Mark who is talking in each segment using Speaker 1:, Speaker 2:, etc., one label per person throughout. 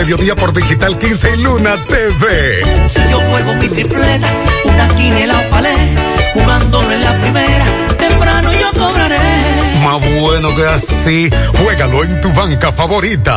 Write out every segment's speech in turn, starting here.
Speaker 1: mediodía por Digital 15 y Luna TV.
Speaker 2: Si yo juego mi tripleta, una quiniela o palé, jugándolo en la primera, temprano yo cobraré.
Speaker 1: Más bueno que así, juégalo en tu banca favorita.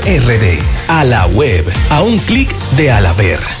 Speaker 3: RD. A la web. A un clic de Alaber.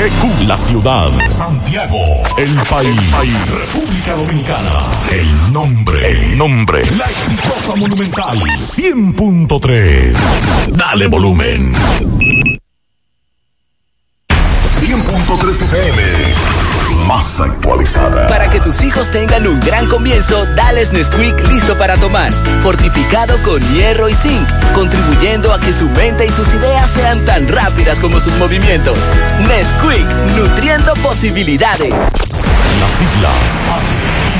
Speaker 4: GQ, la ciudad. Santiago, el país. República Dominicana. El nombre. El nombre. La exitosa monumental. 100.3. Dale volumen. 100.3 FM. Más actualizada.
Speaker 5: Para que tus hijos tengan un gran comienzo, dales Nesquik listo para tomar. Fortificado con hierro y zinc, contribuyendo a que su mente y sus ideas sean tan rápidas como sus movimientos. Nesquik, nutriendo posibilidades.
Speaker 4: Las siglas.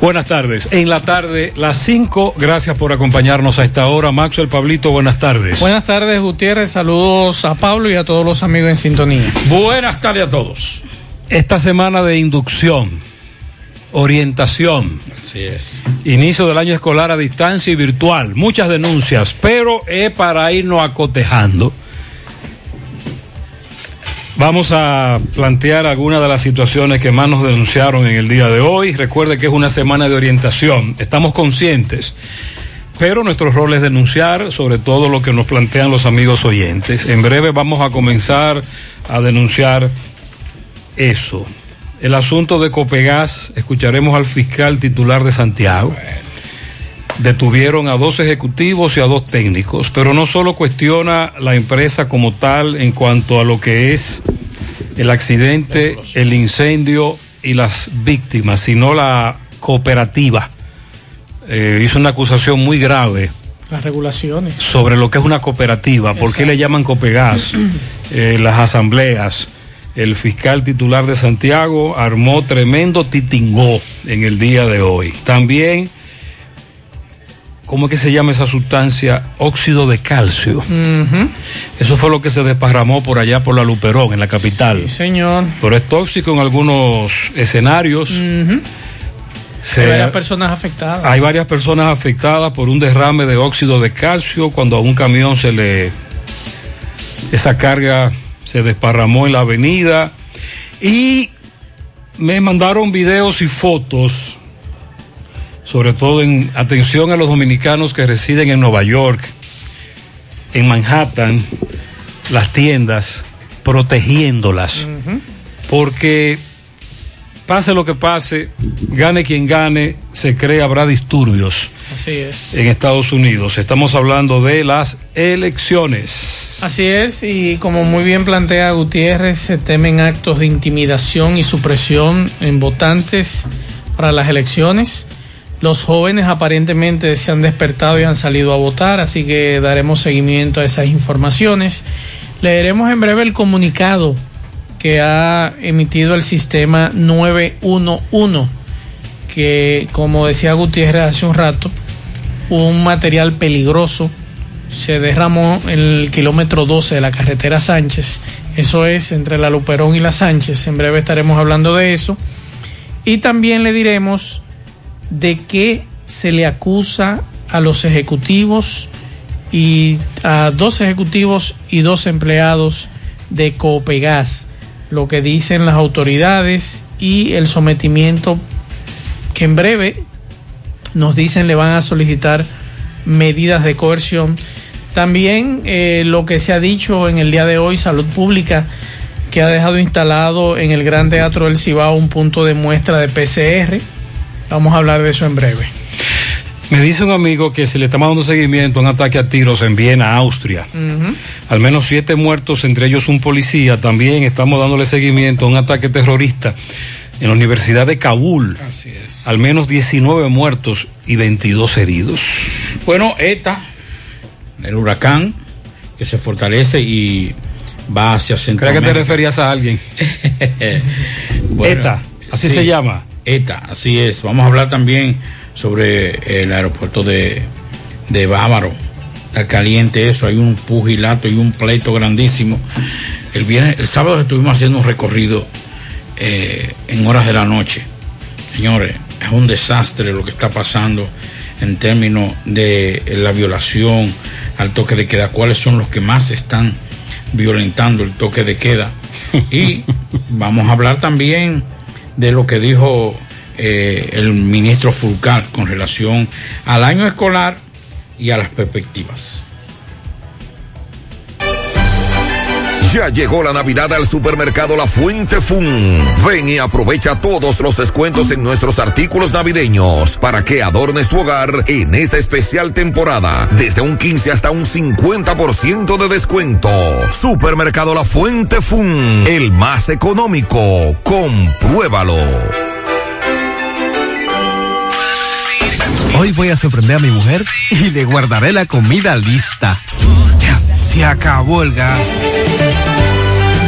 Speaker 6: Buenas tardes. En la tarde, las 5, gracias por acompañarnos a esta hora. Maxwell Pablito, buenas tardes.
Speaker 7: Buenas tardes, Gutiérrez. Saludos a Pablo y a todos los amigos en sintonía.
Speaker 6: Buenas tardes a todos. Esta semana de inducción, orientación.
Speaker 8: Así es.
Speaker 6: Inicio del año escolar a distancia y virtual. Muchas denuncias, pero es para irnos acotejando. Vamos a plantear algunas de las situaciones que más nos denunciaron en el día de hoy. Recuerde que es una semana de orientación. Estamos conscientes, pero nuestro rol es denunciar sobre todo lo que nos plantean los amigos oyentes. En breve vamos a comenzar a denunciar eso. El asunto de Copegas, escucharemos al fiscal titular de Santiago. Detuvieron a dos ejecutivos y a dos técnicos, pero no solo cuestiona la empresa como tal en cuanto a lo que es el accidente, el incendio y las víctimas, sino la cooperativa. Eh, hizo una acusación muy grave
Speaker 7: Las regulaciones.
Speaker 6: sobre lo que es una cooperativa, por qué le llaman Copegas, eh, las asambleas. El fiscal titular de Santiago armó tremendo titingó en el día de hoy. También, ¿cómo es que se llama esa sustancia? Óxido de calcio. Eso fue lo que se desparramó por allá por la Luperón, en la capital.
Speaker 7: Sí, señor.
Speaker 6: Pero es tóxico en algunos escenarios. Se-
Speaker 7: Hay varias personas afectadas.
Speaker 6: hay varias personas afectadas por un derrame de óxido de calcio cuando a un camión se le esa carga se desparramó en la avenida y me mandaron videos y fotos sobre todo en atención a los dominicanos que residen en Nueva York, en Manhattan, las tiendas protegiéndolas porque pase lo que pase, gane quien gane, se cree habrá disturbios.
Speaker 7: Así es.
Speaker 6: En Estados Unidos. Estamos hablando de las elecciones.
Speaker 7: Así es, y como muy bien plantea Gutiérrez, se temen actos de intimidación y supresión en votantes para las elecciones. Los jóvenes aparentemente se han despertado y han salido a votar, así que daremos seguimiento a esas informaciones. Leeremos en breve el comunicado que ha emitido el sistema 911, que como decía Gutiérrez hace un rato, un material peligroso se derramó en el kilómetro 12 de la carretera Sánchez, eso es entre la Luperón y la Sánchez, en breve estaremos hablando de eso, y también le diremos de qué se le acusa a los ejecutivos y a dos ejecutivos y dos empleados de Copegas lo que dicen las autoridades y el sometimiento que en breve nos dicen le van a solicitar medidas de coerción. También eh, lo que se ha dicho en el día de hoy, Salud Pública, que ha dejado instalado en el Gran Teatro del Cibao un punto de muestra de PCR. Vamos a hablar de eso en breve.
Speaker 6: Me dice un amigo que se le está dando seguimiento a un ataque a tiros en Viena, Austria. Al menos siete muertos, entre ellos un policía. También estamos dándole seguimiento a un ataque terrorista en la Universidad de Kabul.
Speaker 8: Así es.
Speaker 6: Al menos 19 muertos y 22 heridos.
Speaker 8: Bueno, ETA, el huracán que se fortalece y va hacia
Speaker 6: Creo que
Speaker 8: Centroamérica.
Speaker 6: te referías a alguien.
Speaker 8: Bueno,
Speaker 6: ETA, así
Speaker 8: sí,
Speaker 6: se llama.
Speaker 8: ETA, así es. Vamos a hablar también sobre el aeropuerto de, de Bávaro. Está caliente eso, hay un pugilato y un pleito grandísimo. El viernes, el sábado estuvimos haciendo un recorrido eh, en horas de la noche. Señores, es un desastre lo que está pasando en términos de la violación al toque de queda. ¿Cuáles son los que más están violentando el toque de queda? Y vamos a hablar también de lo que dijo eh, el ministro Fulcar con relación al año escolar y a las perspectivas.
Speaker 9: Ya llegó la Navidad al supermercado La Fuente Fun. Ven y aprovecha todos los descuentos en nuestros artículos navideños para que adornes tu hogar en esta especial temporada. Desde un 15 hasta un 50% de descuento. Supermercado La Fuente Fun. El más económico. Compruébalo.
Speaker 10: Hoy voy a sorprender a mi mujer y le guardaré la comida lista. Ya, se acabó el gas.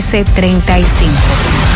Speaker 11: 809-736-1335.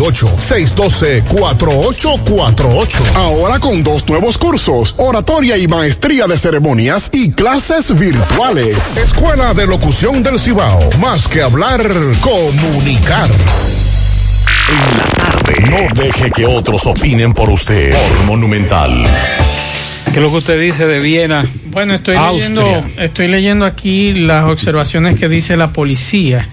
Speaker 12: 612-4848. Ahora con dos nuevos cursos, oratoria y maestría de ceremonias y clases virtuales. Escuela de Locución del Cibao. Más que hablar, comunicar.
Speaker 13: En la tarde. No deje que otros opinen por usted. Por Monumental.
Speaker 6: ¿Qué es lo que usted dice de Viena?
Speaker 7: Bueno, estoy
Speaker 6: Austria?
Speaker 7: leyendo, estoy leyendo aquí las observaciones que dice la policía,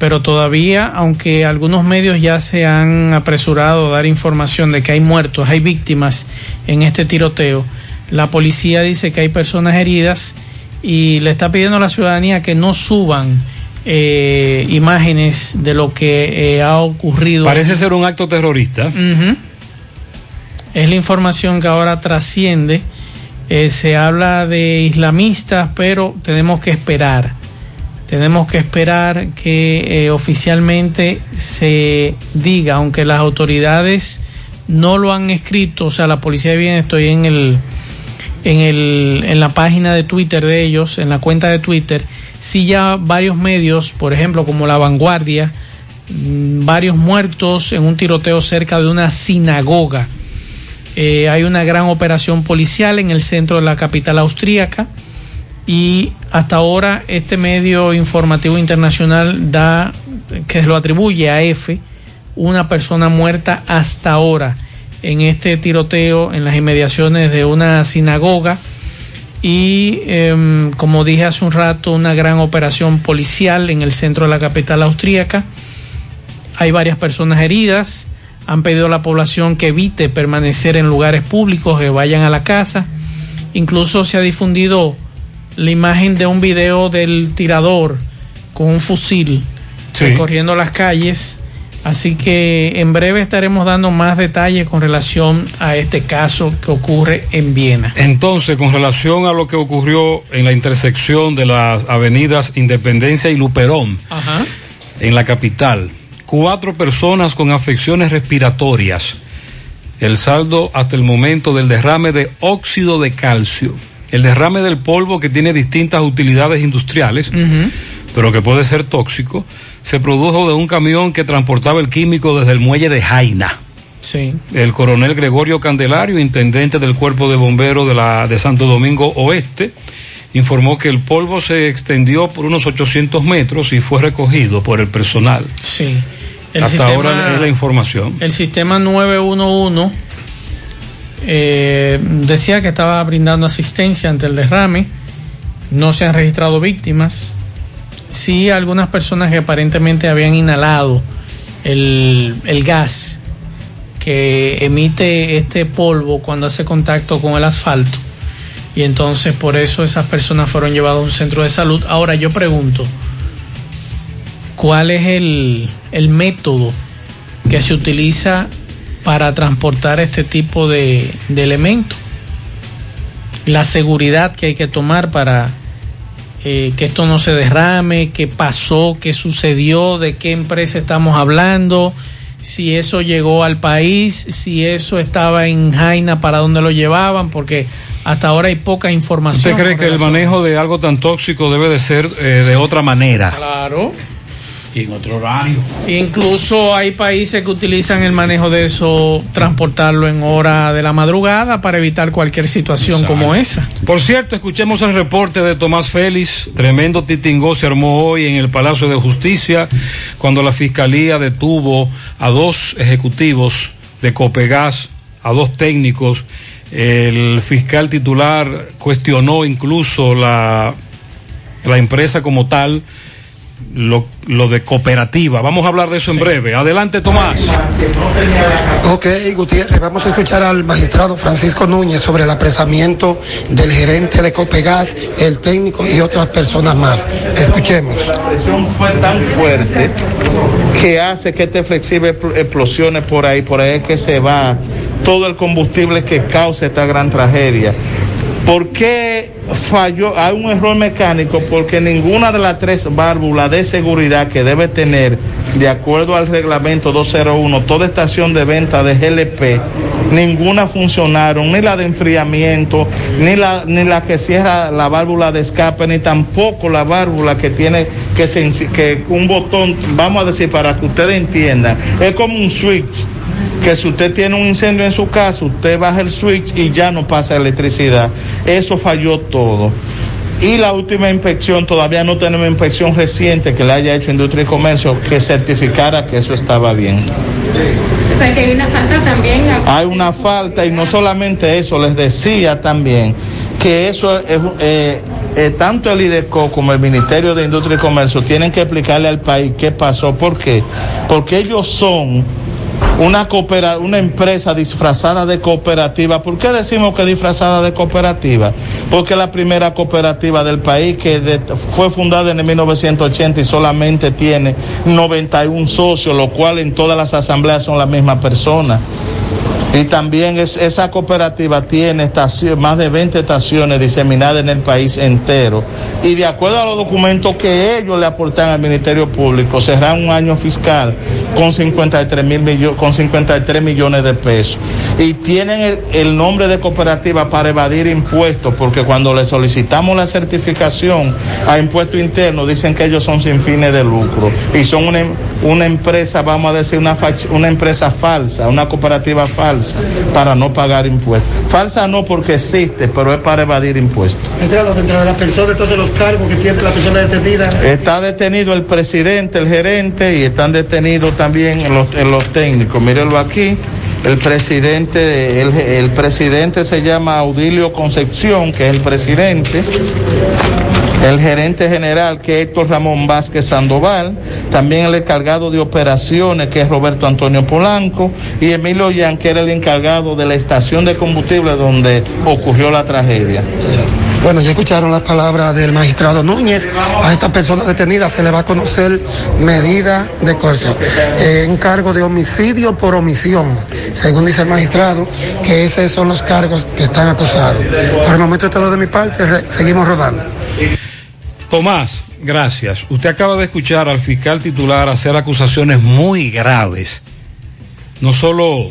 Speaker 7: pero todavía, aunque algunos medios ya se han apresurado a dar información de que hay muertos, hay víctimas en este tiroteo, la policía dice que hay personas heridas y le está pidiendo a la ciudadanía que no suban eh, imágenes de lo que eh, ha ocurrido.
Speaker 6: Parece ser un acto terrorista.
Speaker 7: Es la información que ahora trasciende. Eh, se habla de islamistas, pero tenemos que esperar. Tenemos que esperar que eh, oficialmente se diga, aunque las autoridades no lo han escrito, o sea, la policía de bien, estoy en el, en el, en la página de Twitter de ellos, en la cuenta de Twitter, sí ya varios medios, por ejemplo, como La Vanguardia, mm, varios muertos en un tiroteo cerca de una sinagoga. Eh, hay una gran operación policial en el centro de la capital austríaca y hasta ahora este medio informativo internacional da que lo atribuye a F una persona muerta hasta ahora en este tiroteo en las inmediaciones de una sinagoga. Y em, como dije hace un rato una gran operación policial en el centro de la capital austríaca. Hay varias personas heridas. Han pedido a la población que evite permanecer en lugares públicos, que vayan a la casa. Incluso se ha difundido la imagen de un video del tirador con un fusil
Speaker 6: Sí.
Speaker 7: recorriendo las calles. Así que en breve estaremos dando más detalles con relación a este caso que ocurre en Viena.
Speaker 6: Entonces, con relación a lo que ocurrió en la intersección de las avenidas Independencia y Luperón,
Speaker 7: Ajá.
Speaker 6: en la capital, cuatro personas con afecciones respiratorias. El saldo hasta el momento del derrame de óxido de calcio. El derrame del polvo que tiene distintas utilidades industriales, pero que puede ser tóxico, se produjo de un camión que transportaba el químico desde el muelle de Jaina.
Speaker 7: Sí.
Speaker 6: El coronel Gregorio Candelario, intendente del cuerpo de bomberos de, la, de Santo Domingo Oeste, informó que el polvo se extendió por unos 800 metros y fue recogido por el personal.
Speaker 7: Sí. El
Speaker 6: Hasta
Speaker 7: sistema-
Speaker 6: ahora es la información.
Speaker 7: El sistema 911 eh, decía que estaba brindando asistencia ante el derrame. No se han registrado víctimas. Sí, algunas personas que aparentemente habían inhalado el, el gas que emite este polvo cuando hace contacto con el asfalto. Y entonces por eso esas personas fueron llevadas a un centro de salud. Ahora yo pregunto, ¿cuál es el, el método que se utiliza para transportar este tipo de, de elementos? La seguridad que hay que tomar para eh, que esto no se derrame, qué pasó, qué sucedió, de qué empresa estamos hablando, si eso llegó al país, si eso estaba en Jaina, para dónde lo llevaban, porque hasta ahora hay poca información.
Speaker 6: ¿Usted cree que el manejo de algo tan tóxico debe de ser eh, de otra manera?
Speaker 7: Claro.
Speaker 8: Y en otro horario.
Speaker 7: Incluso hay países que utilizan el manejo de eso, transportarlo en hora de la madrugada para evitar cualquier situación como esa.
Speaker 6: Por cierto, escuchemos el reporte de Tomás Félix. Tremendo titingó se armó hoy en el Palacio de Justicia cuando la Fiscalía detuvo a dos ejecutivos de Copegas, a dos técnicos. El fiscal titular cuestionó incluso la, la empresa como tal lo, lo, de cooperativa. Vamos a hablar de eso en breve. Adelante, Tomás.
Speaker 5: Ok, Gutiérrez, vamos a escuchar al magistrado Francisco Núñez sobre el apresamiento del gerente de Copegas, el técnico y otras personas más. Escuchemos.
Speaker 14: La presión fue tan fuerte que hace que este flexible explosione por ahí, por ahí es que se va todo el combustible que causa esta gran tragedia. ¿Por qué falló? Hay un error mecánico porque ninguna de las tres válvulas de seguridad que debe tener, de acuerdo al reglamento 201, toda estación de venta de GLP, ninguna funcionaron, ni la de enfriamiento, ni la, ni la que cierra la válvula de escape, ni tampoco la válvula que tiene que, se, que un botón, vamos a decir para que ustedes entiendan, es como un switch que si usted tiene un incendio en su casa, usted baja el switch y ya no pasa electricidad. Eso falló todo. Y la última inspección, todavía no tenemos inspección reciente que le haya hecho Industria y Comercio que certificara que eso estaba bien.
Speaker 15: O sea que hay una falta también.
Speaker 14: Hay una falta y no solamente eso, les decía también que eso es, eh, eh, tanto el IDECO como el Ministerio de Industria y Comercio tienen que explicarle al país qué pasó. ¿Por qué? Porque ellos son una, coopera, una empresa disfrazada de cooperativa. ¿Por qué decimos que disfrazada de cooperativa? Porque la primera cooperativa del país que fue fundada en el 1980 y solamente tiene 91 socios, lo cual en todas las asambleas son la misma persona. Y también es, esa cooperativa tiene más de 20 estaciones diseminadas en el país entero. Y de acuerdo a los documentos que ellos le aportan al Ministerio Público, será un año fiscal con 53, mil millo, con 53 millones de pesos. Y tienen el, nombre de cooperativa para evadir impuestos, porque cuando le solicitamos la certificación a impuesto interno, dicen que ellos son sin fines de lucro. Y son una, empresa, vamos a decir, una empresa falsa, una cooperativa falsa para no pagar impuestos. Falsa no porque existe, pero es para evadir impuestos.
Speaker 5: Entre, los, entre las personas, entonces los cargos que tiene la persona detenida.
Speaker 14: Está detenido el presidente, el gerente y están detenidos también los, los técnicos. Mírenlo aquí. El presidente, el, el presidente se llama Audilio Concepción, que es el presidente el gerente general que es Héctor Ramón Vázquez Sandoval, también el encargado de operaciones que es Roberto Antonio Polanco y Emilio Yan que era el encargado de la estación de combustible donde ocurrió la tragedia.
Speaker 5: Bueno, ya escucharon las palabras del magistrado Núñez. A esta persona detenida se le va a conocer medida de coerción. Eh, encargo de homicidio por omisión, según dice el magistrado, que esos son los cargos que están acusados. Por el momento todo de mi parte, seguimos rodando.
Speaker 6: Tomás, gracias. Usted acaba de escuchar al fiscal titular hacer acusaciones muy graves. No solo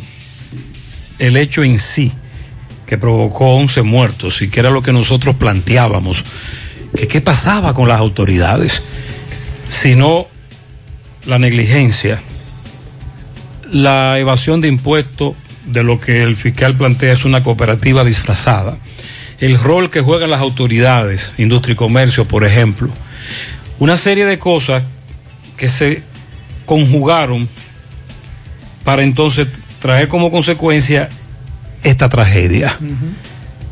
Speaker 6: el hecho en sí, que provocó 11 muertos, y que era lo que nosotros planteábamos, que qué pasaba con las autoridades, sino la negligencia, la evasión de impuestos, de lo que el fiscal plantea es una cooperativa disfrazada el rol que juegan las autoridades, industria y comercio, por ejemplo, una serie de cosas que se conjugaron para entonces traer como consecuencia esta tragedia. Uh -huh.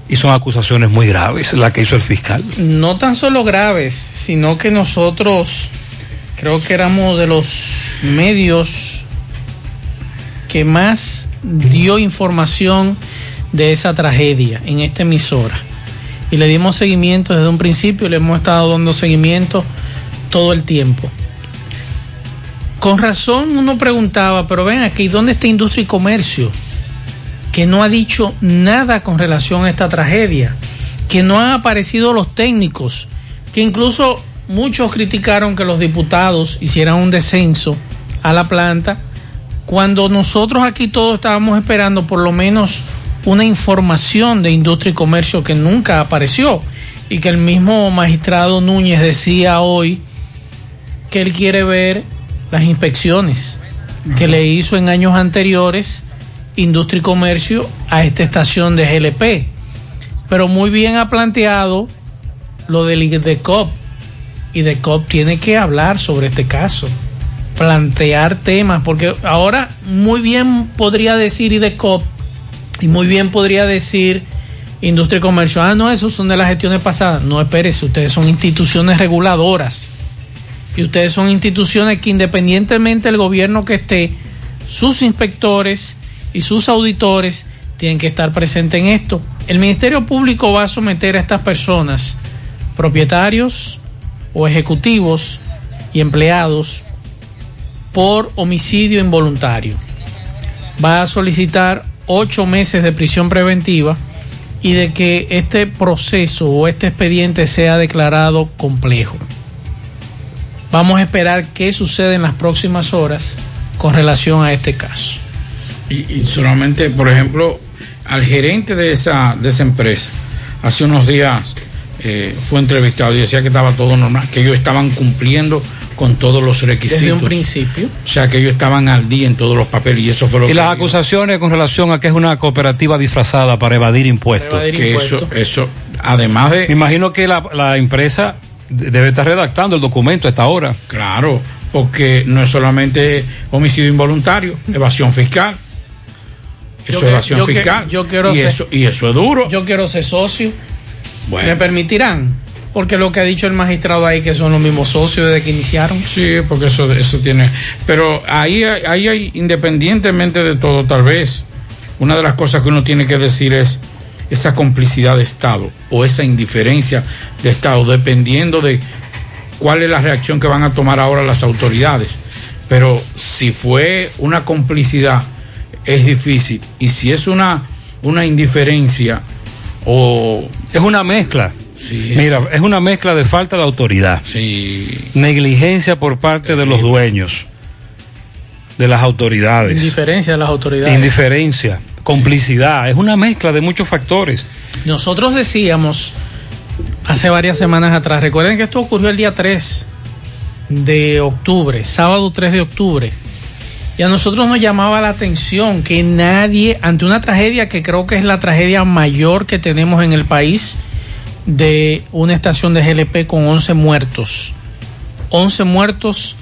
Speaker 6: Y son acusaciones muy graves las que hizo el fiscal.
Speaker 7: No tan solo graves, sino que nosotros creo que éramos de los medios que más dio información de esa tragedia en esta emisora. Y le dimos seguimiento desde un principio, le hemos estado dando seguimiento todo el tiempo. Con razón uno preguntaba, pero ven aquí, ¿dónde está Industria y Comercio? Que no ha dicho nada con relación a esta tragedia, que no han aparecido los técnicos, que incluso muchos criticaron que los diputados hicieran un descenso a la planta cuando nosotros aquí todos estábamos esperando por lo menos una información de industria y comercio que nunca apareció y que el mismo magistrado Núñez decía hoy que él quiere ver las inspecciones que le hizo en años anteriores Industria y Comercio a esta estación de GLP. Pero muy bien ha planteado lo del IDECOP. IDECOP tiene que hablar sobre este caso, plantear temas, porque ahora muy bien podría decir IDECOP y muy bien podría decir Industria y Comercio, ah, no, esos son de las gestiones pasadas. No, espérese, ustedes son instituciones reguladoras y ustedes son instituciones que independientemente del gobierno que esté, sus inspectores y sus auditores tienen que estar presentes en esto. El Ministerio Público va a someter a estas personas, propietarios o ejecutivos y empleados, por homicidio involuntario. Va a solicitar ocho meses de prisión preventiva y de que este proceso o este expediente sea declarado complejo. Vamos a esperar qué sucede en las próximas horas con relación a este caso.
Speaker 8: Y, solamente, por ejemplo, al gerente de esa, de esa empresa, hace unos días eh, fue entrevistado y decía que estaba todo normal, que ellos estaban cumpliendo con todos los requisitos.
Speaker 7: Desde un principio.
Speaker 8: O sea, que ellos estaban al día en todos los papeles y eso fue lo
Speaker 6: Y
Speaker 8: que...
Speaker 6: las acusaciones con relación a que es una cooperativa disfrazada para evadir impuestos.
Speaker 7: Para evadir
Speaker 8: que
Speaker 7: impuestos.
Speaker 8: eso, eso, además de...
Speaker 6: Me imagino que la, la empresa debe estar redactando el documento a esta hora.
Speaker 8: Claro, porque no es solamente homicidio involuntario, evasión fiscal. Eso
Speaker 7: Yo
Speaker 8: es
Speaker 7: que-
Speaker 8: evasión
Speaker 7: que-
Speaker 8: fiscal.
Speaker 7: yo quiero
Speaker 8: y,
Speaker 7: ser-
Speaker 8: eso, y eso es duro.
Speaker 7: Yo quiero ser socio.
Speaker 8: Bueno.
Speaker 7: ¿Me permitirán? Porque lo que ha dicho el magistrado ahí que son los mismos socios desde que iniciaron.
Speaker 8: Sí, porque eso, eso tiene. Pero ahí, hay- ahí hay, independientemente de todo, tal vez, una de las cosas que uno tiene que decir es esa complicidad de Estado o esa indiferencia de Estado, dependiendo de cuál es la reacción que van a tomar ahora las autoridades. Pero si fue una complicidad, es difícil. Y si es una, una indiferencia o...
Speaker 6: Es una mezcla.
Speaker 8: Sí,
Speaker 6: Mira, es una mezcla de falta de autoridad,
Speaker 8: sí.
Speaker 6: negligencia por parte de los dueños, de las autoridades,
Speaker 7: Indiferencia de las autoridades.
Speaker 6: indiferencia, complicidad, es una mezcla de muchos factores.
Speaker 7: Nosotros decíamos hace varias semanas atrás, recuerden que esto ocurrió el día 3 de octubre, sábado 3 de octubre. Y a nosotros nos llamaba la atención que nadie, ante una tragedia que creo que es la tragedia mayor que tenemos en el país, de una estación de GLP con 11 muertos. 11 muertos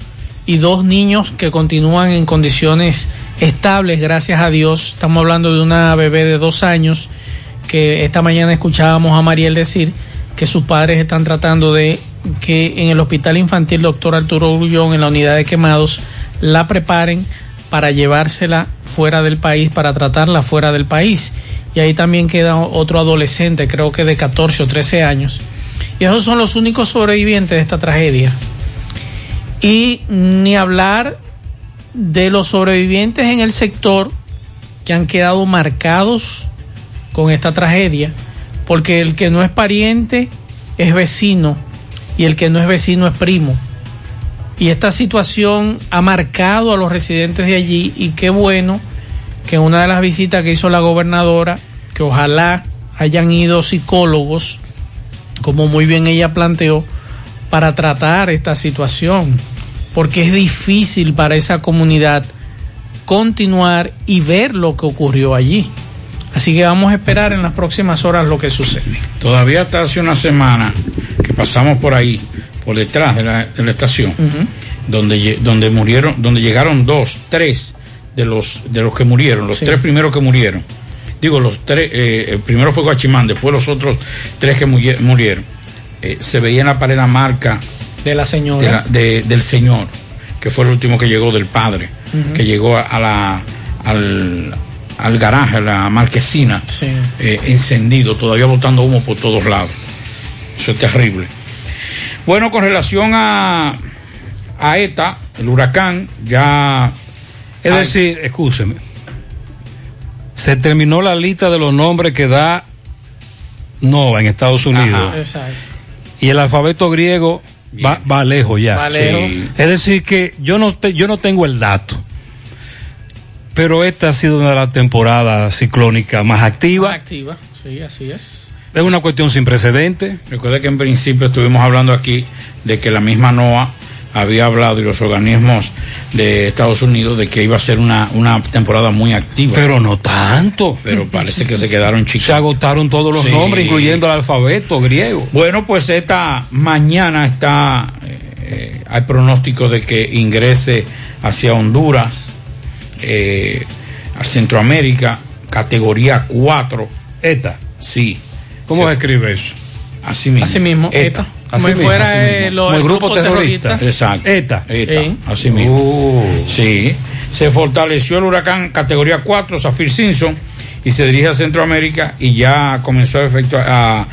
Speaker 7: y dos niños que continúan en condiciones estables, gracias a Dios. Estamos hablando de una bebé de dos años que esta mañana escuchábamos a Mariel decir que sus padres están tratando de que en el hospital infantil doctor Arturo Grullón, en la unidad de quemados, la preparen para llevársela fuera del país, para tratarla fuera del país. Y ahí también queda otro adolescente, creo que de 14 o 13 años. Y esos son los únicos sobrevivientes de esta tragedia. Y ni hablar de los sobrevivientes en el sector que han quedado marcados con esta tragedia, porque el que no es pariente es vecino y el que no es vecino es primo. Y esta situación ha marcado a los residentes de allí y qué bueno que una de las visitas que hizo la gobernadora, que ojalá hayan ido psicólogos, como muy bien ella planteó, para tratar esta situación, porque es difícil para esa comunidad continuar y ver lo que ocurrió allí. Así que vamos a esperar en las próximas horas lo que sucede.
Speaker 8: Todavía hasta hace una semana que pasamos por ahí, por detrás de la, de la estación, donde, donde murieron, donde llegaron dos, tres de los de los que murieron, los
Speaker 7: Sí.
Speaker 8: tres primeros que murieron. Digo, los tres, eh, el primero fue Guachimán, después los otros tres que murieron. Eh, se veía en la pared la marca
Speaker 7: De la
Speaker 8: de
Speaker 7: señora.
Speaker 8: la- de- del señor, que fue el último que llegó del padre, que llegó a, a la, al, al garaje, a la marquesina,
Speaker 7: Sí.
Speaker 8: eh, encendido, todavía botando humo por todos lados. Eso es terrible. Bueno, con relación a, a ETA, el huracán, ya...
Speaker 6: Es
Speaker 8: hay-
Speaker 6: decir, escúcheme, se terminó la lista de los nombres que da NOVA en Estados Unidos.
Speaker 7: Exacto.
Speaker 6: Y el alfabeto griego va, va lejos ya.
Speaker 7: Va lejos.
Speaker 6: Sí. Es decir, que yo no, te- yo no tengo el dato. Pero esta ha sido una de las temporadas ciclónicas más activas.
Speaker 7: Más activa, sí, así es.
Speaker 6: Es una cuestión sin precedentes.
Speaker 8: Recuerde que en principio estuvimos hablando aquí de que la misma NOAA había hablado y los organismos de Estados Unidos de que iba a ser una, una temporada muy activa.
Speaker 6: Pero no tanto.
Speaker 8: Pero parece que se quedaron chicos.
Speaker 6: Se agotaron todos los
Speaker 8: Sí.
Speaker 6: nombres, incluyendo el alfabeto griego.
Speaker 8: Bueno, pues esta mañana está, eh, hay pronóstico de que ingrese hacia Honduras, eh, a Centroamérica, categoría 4.
Speaker 6: ETA.
Speaker 8: Sí.
Speaker 6: ¿Cómo
Speaker 8: Se-
Speaker 6: se escribe eso?
Speaker 8: Así mismo.
Speaker 7: Así mismo, ETA. Como si fuera eh, lo-
Speaker 6: Como el grupo terrorista.
Speaker 8: Exacto.
Speaker 6: ETA.
Speaker 8: ETA,
Speaker 7: Sí.
Speaker 8: así mismo. Sí. Se fortaleció el huracán categoría 4, Zafir Simpson, y se dirige a Centroamérica y ya comenzó a, efectuar- a-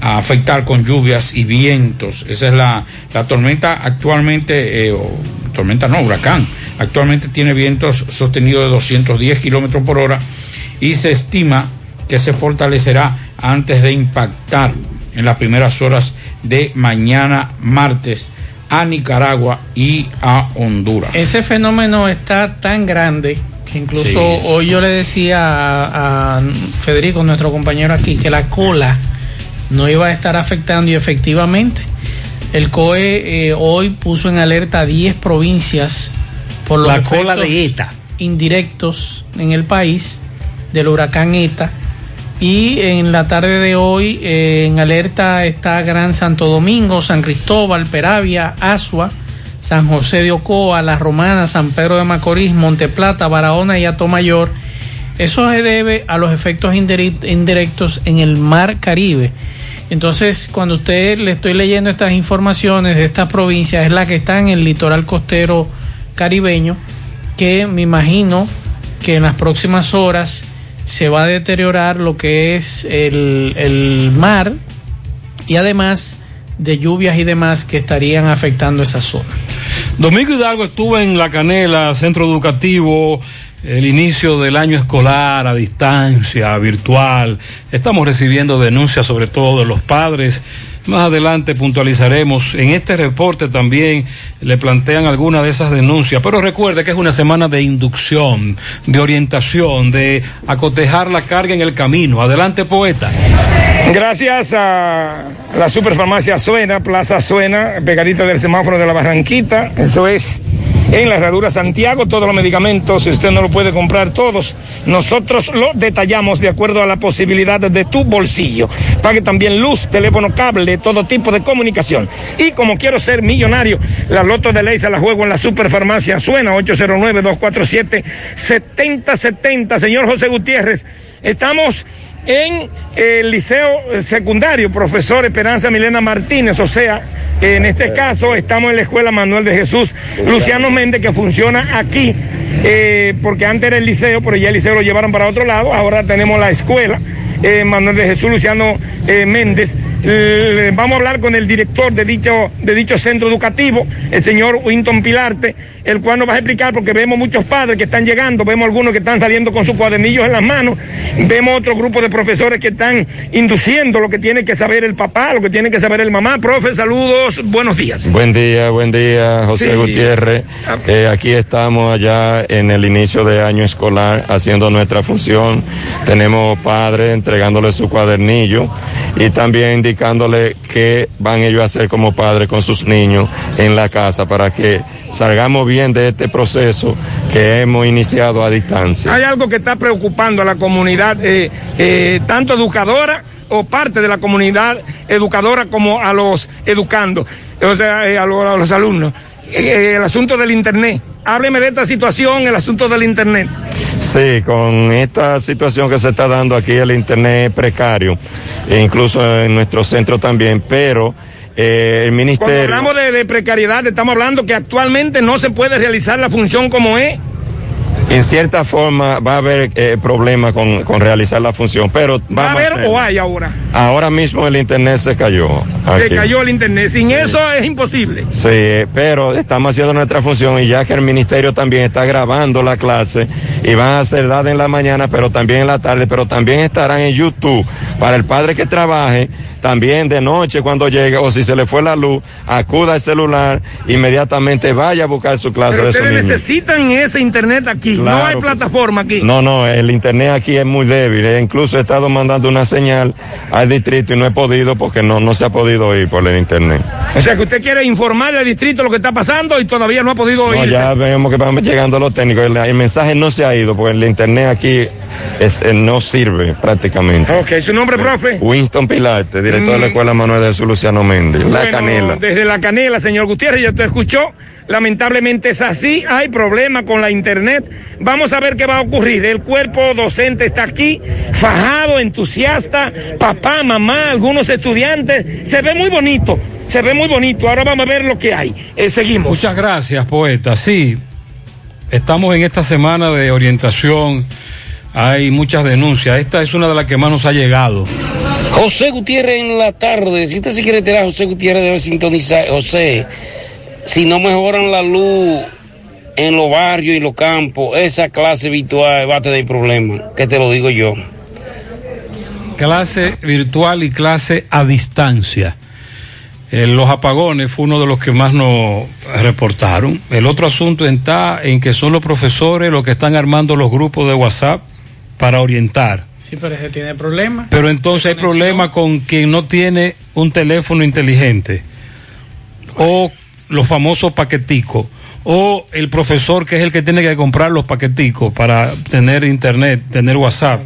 Speaker 8: a afectar con lluvias y vientos. Esa es la, la tormenta actualmente, eh, o- tormenta no, huracán. Actualmente tiene vientos sostenidos de 210 kilómetros por hora y se estima que se fortalecerá antes de impactar en las primeras horas de mañana martes a Nicaragua y a Honduras.
Speaker 7: Ese fenómeno está tan grande que incluso
Speaker 8: Sí,
Speaker 7: hoy yo le decía a, a Federico, nuestro compañero aquí, que la cola no iba a estar afectando y efectivamente el COE eh, hoy puso en alerta a 10 provincias por los
Speaker 6: La cola
Speaker 7: efectos
Speaker 6: de ETA.
Speaker 7: indirectos en el país del huracán ETA. Y en la tarde de hoy eh, en alerta está Gran Santo Domingo, San Cristóbal, Peravia, Asua, San José de Ocoa, La Romana, San Pedro de Macorís, Monteplata, Barahona y Atomayor. Eso se debe a los efectos indire- indirectos en el mar Caribe. Entonces, cuando usted le estoy leyendo estas informaciones de estas provincias, es la que está en el litoral costero caribeño, que me imagino que en las próximas horas se va a deteriorar lo que es el, el mar y además de lluvias y demás que estarían afectando esa zona.
Speaker 6: Domingo Hidalgo estuvo en La Canela, centro educativo, el inicio del año escolar a distancia, virtual. Estamos recibiendo denuncias sobre todo de los padres. Más adelante puntualizaremos. En este reporte también le plantean algunas de esas denuncias, pero recuerde que es una semana de inducción, de orientación, de acotejar la carga en el camino. Adelante, poeta.
Speaker 16: Gracias a la Superfarmacia Suena, Plaza Suena, pegadita del semáforo de la Barranquita. Eso es en la Herradura Santiago. Todos los medicamentos, si usted no lo puede comprar todos, nosotros lo detallamos de acuerdo a la posibilidad de tu bolsillo. Pague también luz, teléfono, cable, todo tipo de comunicación. Y como quiero ser millonario, la loto de ley se la juego en la Superfarmacia Suena, 809-247-7070. Señor José Gutiérrez, estamos en el liceo secundario, profesor Esperanza Milena Martínez, o sea, en este caso estamos en la escuela Manuel de Jesús Luciano Méndez, que funciona aquí, eh, porque antes era el liceo, pero ya el liceo lo llevaron para otro lado, ahora tenemos la escuela eh, Manuel de Jesús Luciano eh, Méndez. Eh, vamos a hablar con el director de dicho, de dicho centro educativo, el señor Winton Pilarte, el cual nos va a explicar, porque vemos muchos padres que están llegando, vemos algunos que están saliendo con sus cuadernillos en las manos, vemos otro grupo de profesores que están induciendo lo que tiene que saber el papá, lo que tiene que saber el mamá. Profe, saludos, buenos días.
Speaker 17: Buen día, buen día, José
Speaker 16: Sí.
Speaker 17: Gutiérrez. Eh, aquí estamos allá en el inicio de año escolar haciendo nuestra función. Tenemos padres entregándole su cuadernillo y también indicándole qué van ellos a hacer como padres con sus niños en la casa para que salgamos bien de este proceso que hemos iniciado a distancia.
Speaker 16: Hay algo que está preocupando a la comunidad, eh, eh, tanto educadora o parte de la comunidad educadora como a los educandos, o sea, eh, a los alumnos. Eh, el asunto del Internet. Hábleme de esta situación, el asunto del Internet.
Speaker 17: Sí, con esta situación que se está dando aquí, el Internet es precario, e incluso en nuestro centro también, pero eh, el
Speaker 16: Cuando
Speaker 17: ministerio...
Speaker 16: hablamos de, de precariedad, estamos hablando que actualmente no se puede realizar la función como es.
Speaker 17: En cierta forma va a haber eh, problemas con, con realizar la función, pero
Speaker 16: ¿Va a haber o hay ahora?
Speaker 17: Ahora mismo el internet se cayó.
Speaker 16: Se cayó el Internet. Sin eso es imposible.
Speaker 17: Sí, pero estamos haciendo nuestra función y ya que el ministerio también está grabando la clase y van a ser dadas en la mañana, pero también en la tarde, pero también estarán en YouTube para el padre que trabaje, también de noche cuando llegue o si se le fue la luz, acuda al celular, inmediatamente vaya a buscar su clase
Speaker 18: Pero
Speaker 17: de su
Speaker 18: ustedes
Speaker 17: niño.
Speaker 18: necesitan ese internet aquí. no hay plataforma aquí.
Speaker 17: No, no, el internet aquí es muy débil. eh, Incluso he estado mandando una señal al distrito y no he podido porque no, no se ha podido ir por el internet.
Speaker 18: O sea que usted quiere informarle al distrito lo que está pasando y todavía no ha podido
Speaker 17: No,
Speaker 18: oír.
Speaker 17: ya vemos que van llegando los técnicos. El, el mensaje no se ha ido porque el internet aquí es, no sirve prácticamente.
Speaker 18: Ok, su nombre, profe.
Speaker 17: Winston Pilate, director de la
Speaker 18: Mm.
Speaker 17: Escuela Manuel de Jesús Luciano Méndez. La Canela.
Speaker 18: Desde la canela, señor Gutiérrez, ya usted escuchó. Lamentablemente es así, hay problema con la internet. Vamos a ver qué va a ocurrir. El cuerpo docente está aquí, fajado, entusiasta, papá, mamá, algunos estudiantes. Se ve muy bonito, se ve muy bonito. Ahora vamos a ver lo que hay. Eh, seguimos.
Speaker 6: Muchas gracias, poeta. Sí, estamos en esta semana de orientación. Hay muchas denuncias. Esta es una de las que más nos ha llegado.
Speaker 19: José Gutiérrez en la tarde. Si usted se quiere enterar, José Gutiérrez debe sintonizar. José, si no mejoran la luz en los barrios y los campos, esa clase virtual va a tener problemas. Que te lo digo yo.
Speaker 6: Clase virtual y clase a distancia. Eh, los apagones fue uno de los que más nos reportaron. El otro asunto está en que son los profesores los que están armando los grupos de WhatsApp para orientar.
Speaker 7: Sí, pero ese tiene problemas.
Speaker 6: Pero entonces hay problema con quien no tiene un teléfono inteligente o los famosos paqueticos o el profesor que es el que tiene que comprar los paqueticos para tener internet, tener WhatsApp.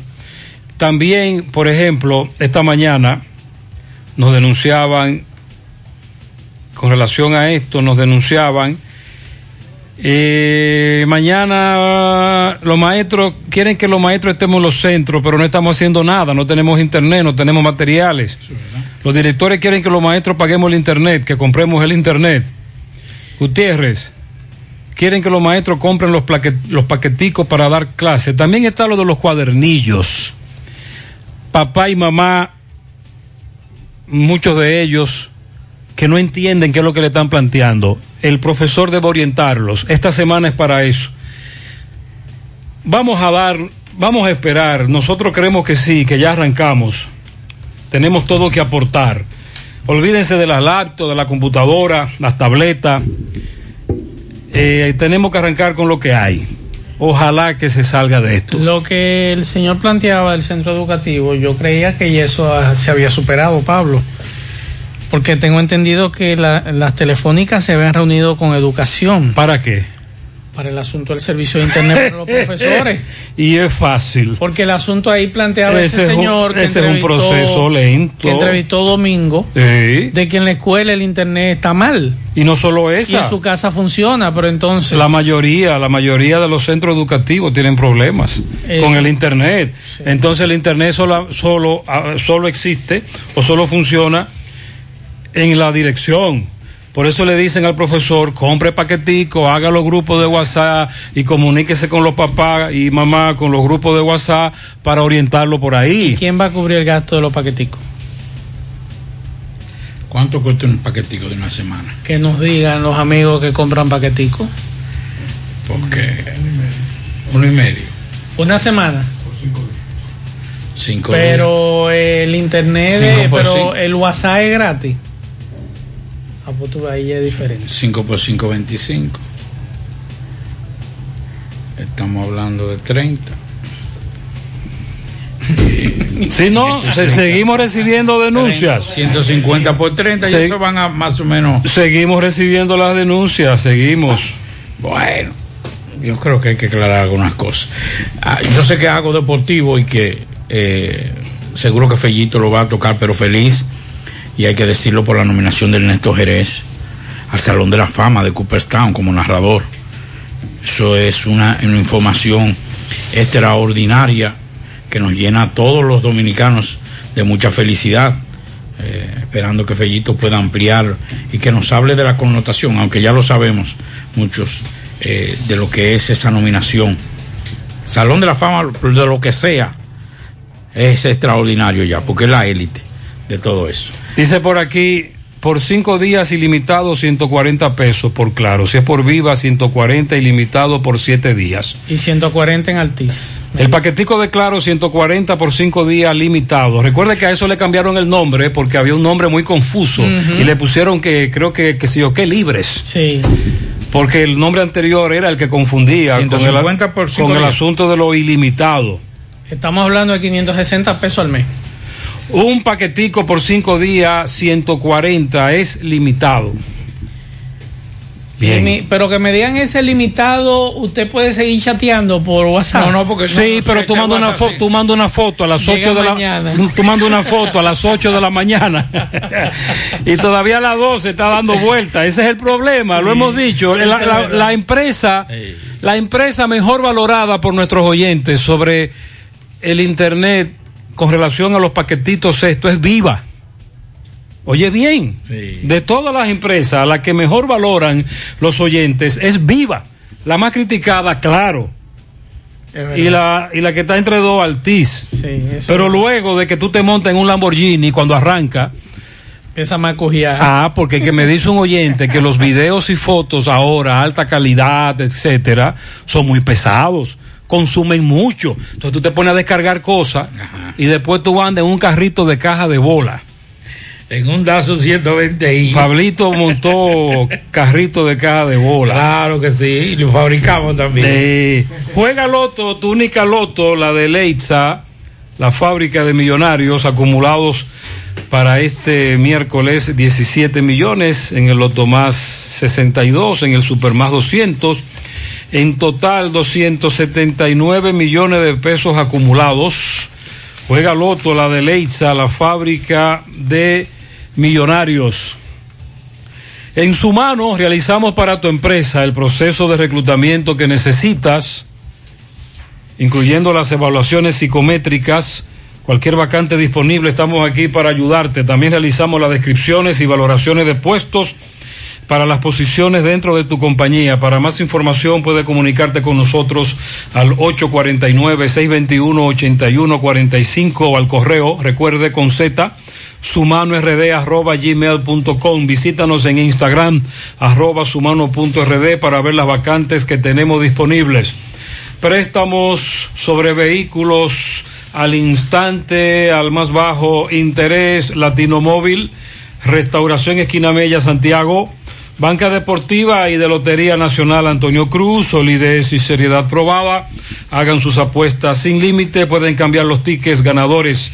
Speaker 6: También, por ejemplo, esta mañana nos denunciaban, con relación a esto, nos denunciaban, eh, mañana los maestros quieren que los maestros estemos en los centros, pero no estamos haciendo nada, no tenemos internet, no tenemos materiales. Los directores quieren que los maestros paguemos el internet, que compremos el internet. Gutiérrez, quieren que los maestros compren los, los paqueticos para dar clases. También está lo de los cuadernillos. Papá y mamá, muchos de ellos que no entienden qué es lo que le están planteando. El profesor debe orientarlos. Esta semana es para eso. Vamos a dar, vamos a esperar. Nosotros creemos que sí, que ya arrancamos. Tenemos todo que aportar. Olvídense de las laptops, de la computadora, las tabletas. Eh, tenemos que arrancar con lo que hay. Ojalá que se salga de esto.
Speaker 7: Lo que el señor planteaba del centro educativo, yo creía que ya eso se había superado, Pablo. Porque tengo entendido que la- las telefónicas se habían reunido con educación.
Speaker 6: ¿Para qué?
Speaker 7: Para el asunto del servicio de internet para los profesores.
Speaker 6: Y es fácil.
Speaker 7: Porque el asunto ahí planteaba
Speaker 6: Ese
Speaker 7: ese, señor que
Speaker 6: ese es un proceso lento.
Speaker 7: Que entrevistó Domingo.
Speaker 6: Sí.
Speaker 7: De que en la escuela el internet está mal.
Speaker 6: Y no solo
Speaker 7: Y
Speaker 6: esa.
Speaker 7: en su casa funciona, pero entonces.
Speaker 6: La mayoría, la mayoría de los centros educativos tienen problemas con el internet. Entonces el internet solo, solo, ah, solo existe o solo funciona en la dirección. Por eso le dicen al profesor, compre paquetico, haga los grupos de WhatsApp y comuníquese con los papás y mamá con los grupos de WhatsApp para orientarlo por ahí.
Speaker 7: ¿Quién va a cubrir el gasto de los paqueticos?
Speaker 8: ¿Cuánto cuesta un paquetico de una semana?
Speaker 7: Que nos digan los amigos que compran paqueticos.
Speaker 8: Porque uno y medio,
Speaker 7: Una semana.
Speaker 8: cinco
Speaker 7: Pero el internet,
Speaker 8: Cinco por
Speaker 7: pero
Speaker 8: cinco.
Speaker 7: el WhatsApp es gratis. Ah, pues tú ves, ahí es diferente.
Speaker 8: 5 por 5, 25. Estamos hablando de 30.
Speaker 6: Si no, se- seguimos recibiendo denuncias.
Speaker 8: 150 por 30 y
Speaker 6: Se-
Speaker 8: eso van a más o menos.
Speaker 6: Seguimos recibiendo las denuncias, seguimos.
Speaker 8: Bueno, yo creo que hay que aclarar algunas cosas. Ah, yo sé que hago deportivo y que eh, seguro que Fellito lo va a tocar, pero feliz. Y hay que decirlo por la nominación de Ernesto Jerez al Salón de la Fama de Cooperstown como narrador. Eso es una, información extraordinaria que nos llena a todos los dominicanos de mucha felicidad. Eh, esperando que Fellito pueda ampliar y que nos hable de la connotación, aunque ya lo sabemos muchos, eh, de lo que es esa nominación. Salón de la Fama, de lo que sea, es extraordinario ya, porque es la élite de todo eso.
Speaker 6: Dice por aquí por cinco días ilimitado 140 pesos por claro. Si es por viva 140 ilimitado por siete días.
Speaker 7: Y 140 en Altiz.
Speaker 6: El paquetico de claro 140 por cinco días limitado. Recuerde que a eso le cambiaron el nombre porque había un nombre muy confuso y le pusieron que creo que que sí o qué libres.
Speaker 7: Sí.
Speaker 6: Porque el nombre anterior era el que confundía con,
Speaker 7: 150
Speaker 6: el, con el asunto de lo ilimitado.
Speaker 7: Estamos hablando de 560 pesos al mes.
Speaker 6: Un paquetico por cinco días 140 es limitado. Bien.
Speaker 7: Pero que me digan ese limitado, usted puede seguir chateando por WhatsApp.
Speaker 6: sí, pero tú mandas una foto, tú una foto a las
Speaker 7: Llega
Speaker 6: 8 de
Speaker 7: mañana.
Speaker 6: la tú mandas una foto a las 8 de la mañana. y todavía a las 12 está dando vuelta, ese es el problema, lo hemos dicho, la, la- la empresa la empresa mejor valorada por nuestros oyentes sobre el internet con relación a los paquetitos esto es Viva. Oye bien, de todas las empresas, la que mejor valoran los oyentes es Viva. La más criticada, claro. Y la, y la que está entre dos, Altiz. Pero luego de que tú te montas en un Lamborghini cuando arranca.
Speaker 7: Empieza a.
Speaker 6: Ah, porque que me dice un oyente que los videos y fotos ahora, alta calidad, etcétera, son muy pesados. Consumen mucho. Entonces tú te pones a descargar cosas y después tú andas en un carrito de caja de bola.
Speaker 8: En un Dazo 120i.
Speaker 6: Pablito montó carrito de caja de bola.
Speaker 8: Claro que sí, y lo fabricamos también.
Speaker 6: Eh, juega Loto, tu única Loto, la de Leitza, la fábrica de millonarios acumulados para este miércoles 17 millones, en el Loto más 62, en el Super más 200, en total 279 millones de pesos acumulados. Juega Loto, la de Leitza, la fábrica de millonarios. En su mano realizamos para tu empresa el proceso de reclutamiento que necesitas, incluyendo las evaluaciones psicométricas. Cualquier vacante disponible, estamos aquí para ayudarte. También realizamos las descripciones y valoraciones de puestos para las posiciones dentro de tu compañía. Para más información puede comunicarte con nosotros al 849-621-8145 o al correo, recuerde con Z, sumanord arroba gmail.com. Visítanos en Instagram arroba sumano.rd para ver las vacantes que tenemos disponibles. Préstamos sobre vehículos al instante, al más bajo interés, Latino Móvil, Restauración Esquina Mella, Santiago, Banca Deportiva y de Lotería Nacional Antonio Cruz, solidez y seriedad probada. Hagan sus apuestas sin límite, pueden cambiar los tickets ganadores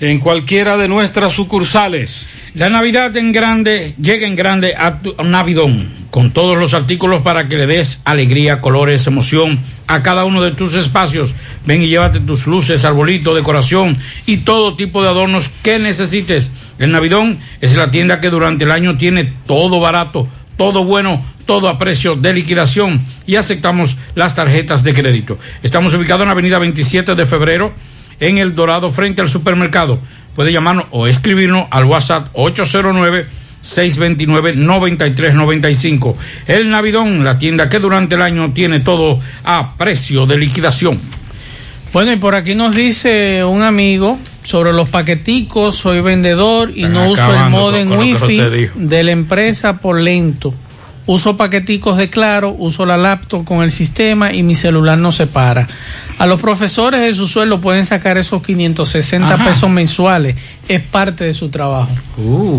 Speaker 6: en cualquiera de nuestras sucursales.
Speaker 8: La Navidad en grande, llega en grande a tu Navidón, con todos los artículos para que le des alegría, colores, emoción a cada uno de tus espacios. Ven y llévate tus luces, arbolito, decoración y todo tipo de adornos que necesites. El Navidón es la tienda que durante el año tiene todo barato, todo bueno, todo a precio de liquidación y aceptamos las tarjetas de crédito. Estamos ubicados en la avenida 27 de febrero en El Dorado frente al supermercado. Puede llamarnos o escribirnos al WhatsApp 809 629 9395. El Navidón, la tienda que durante el año tiene todo a precio de liquidación.
Speaker 7: Bueno, y por aquí nos dice un amigo sobre los paqueticos, soy vendedor y no uso el modem wifi de la empresa por lento. Uso paqueticos de claro, uso la laptop con el sistema y mi celular no se para. A los profesores de su sueldo pueden sacar esos 560
Speaker 8: Ajá.
Speaker 7: pesos mensuales. Es parte de su trabajo.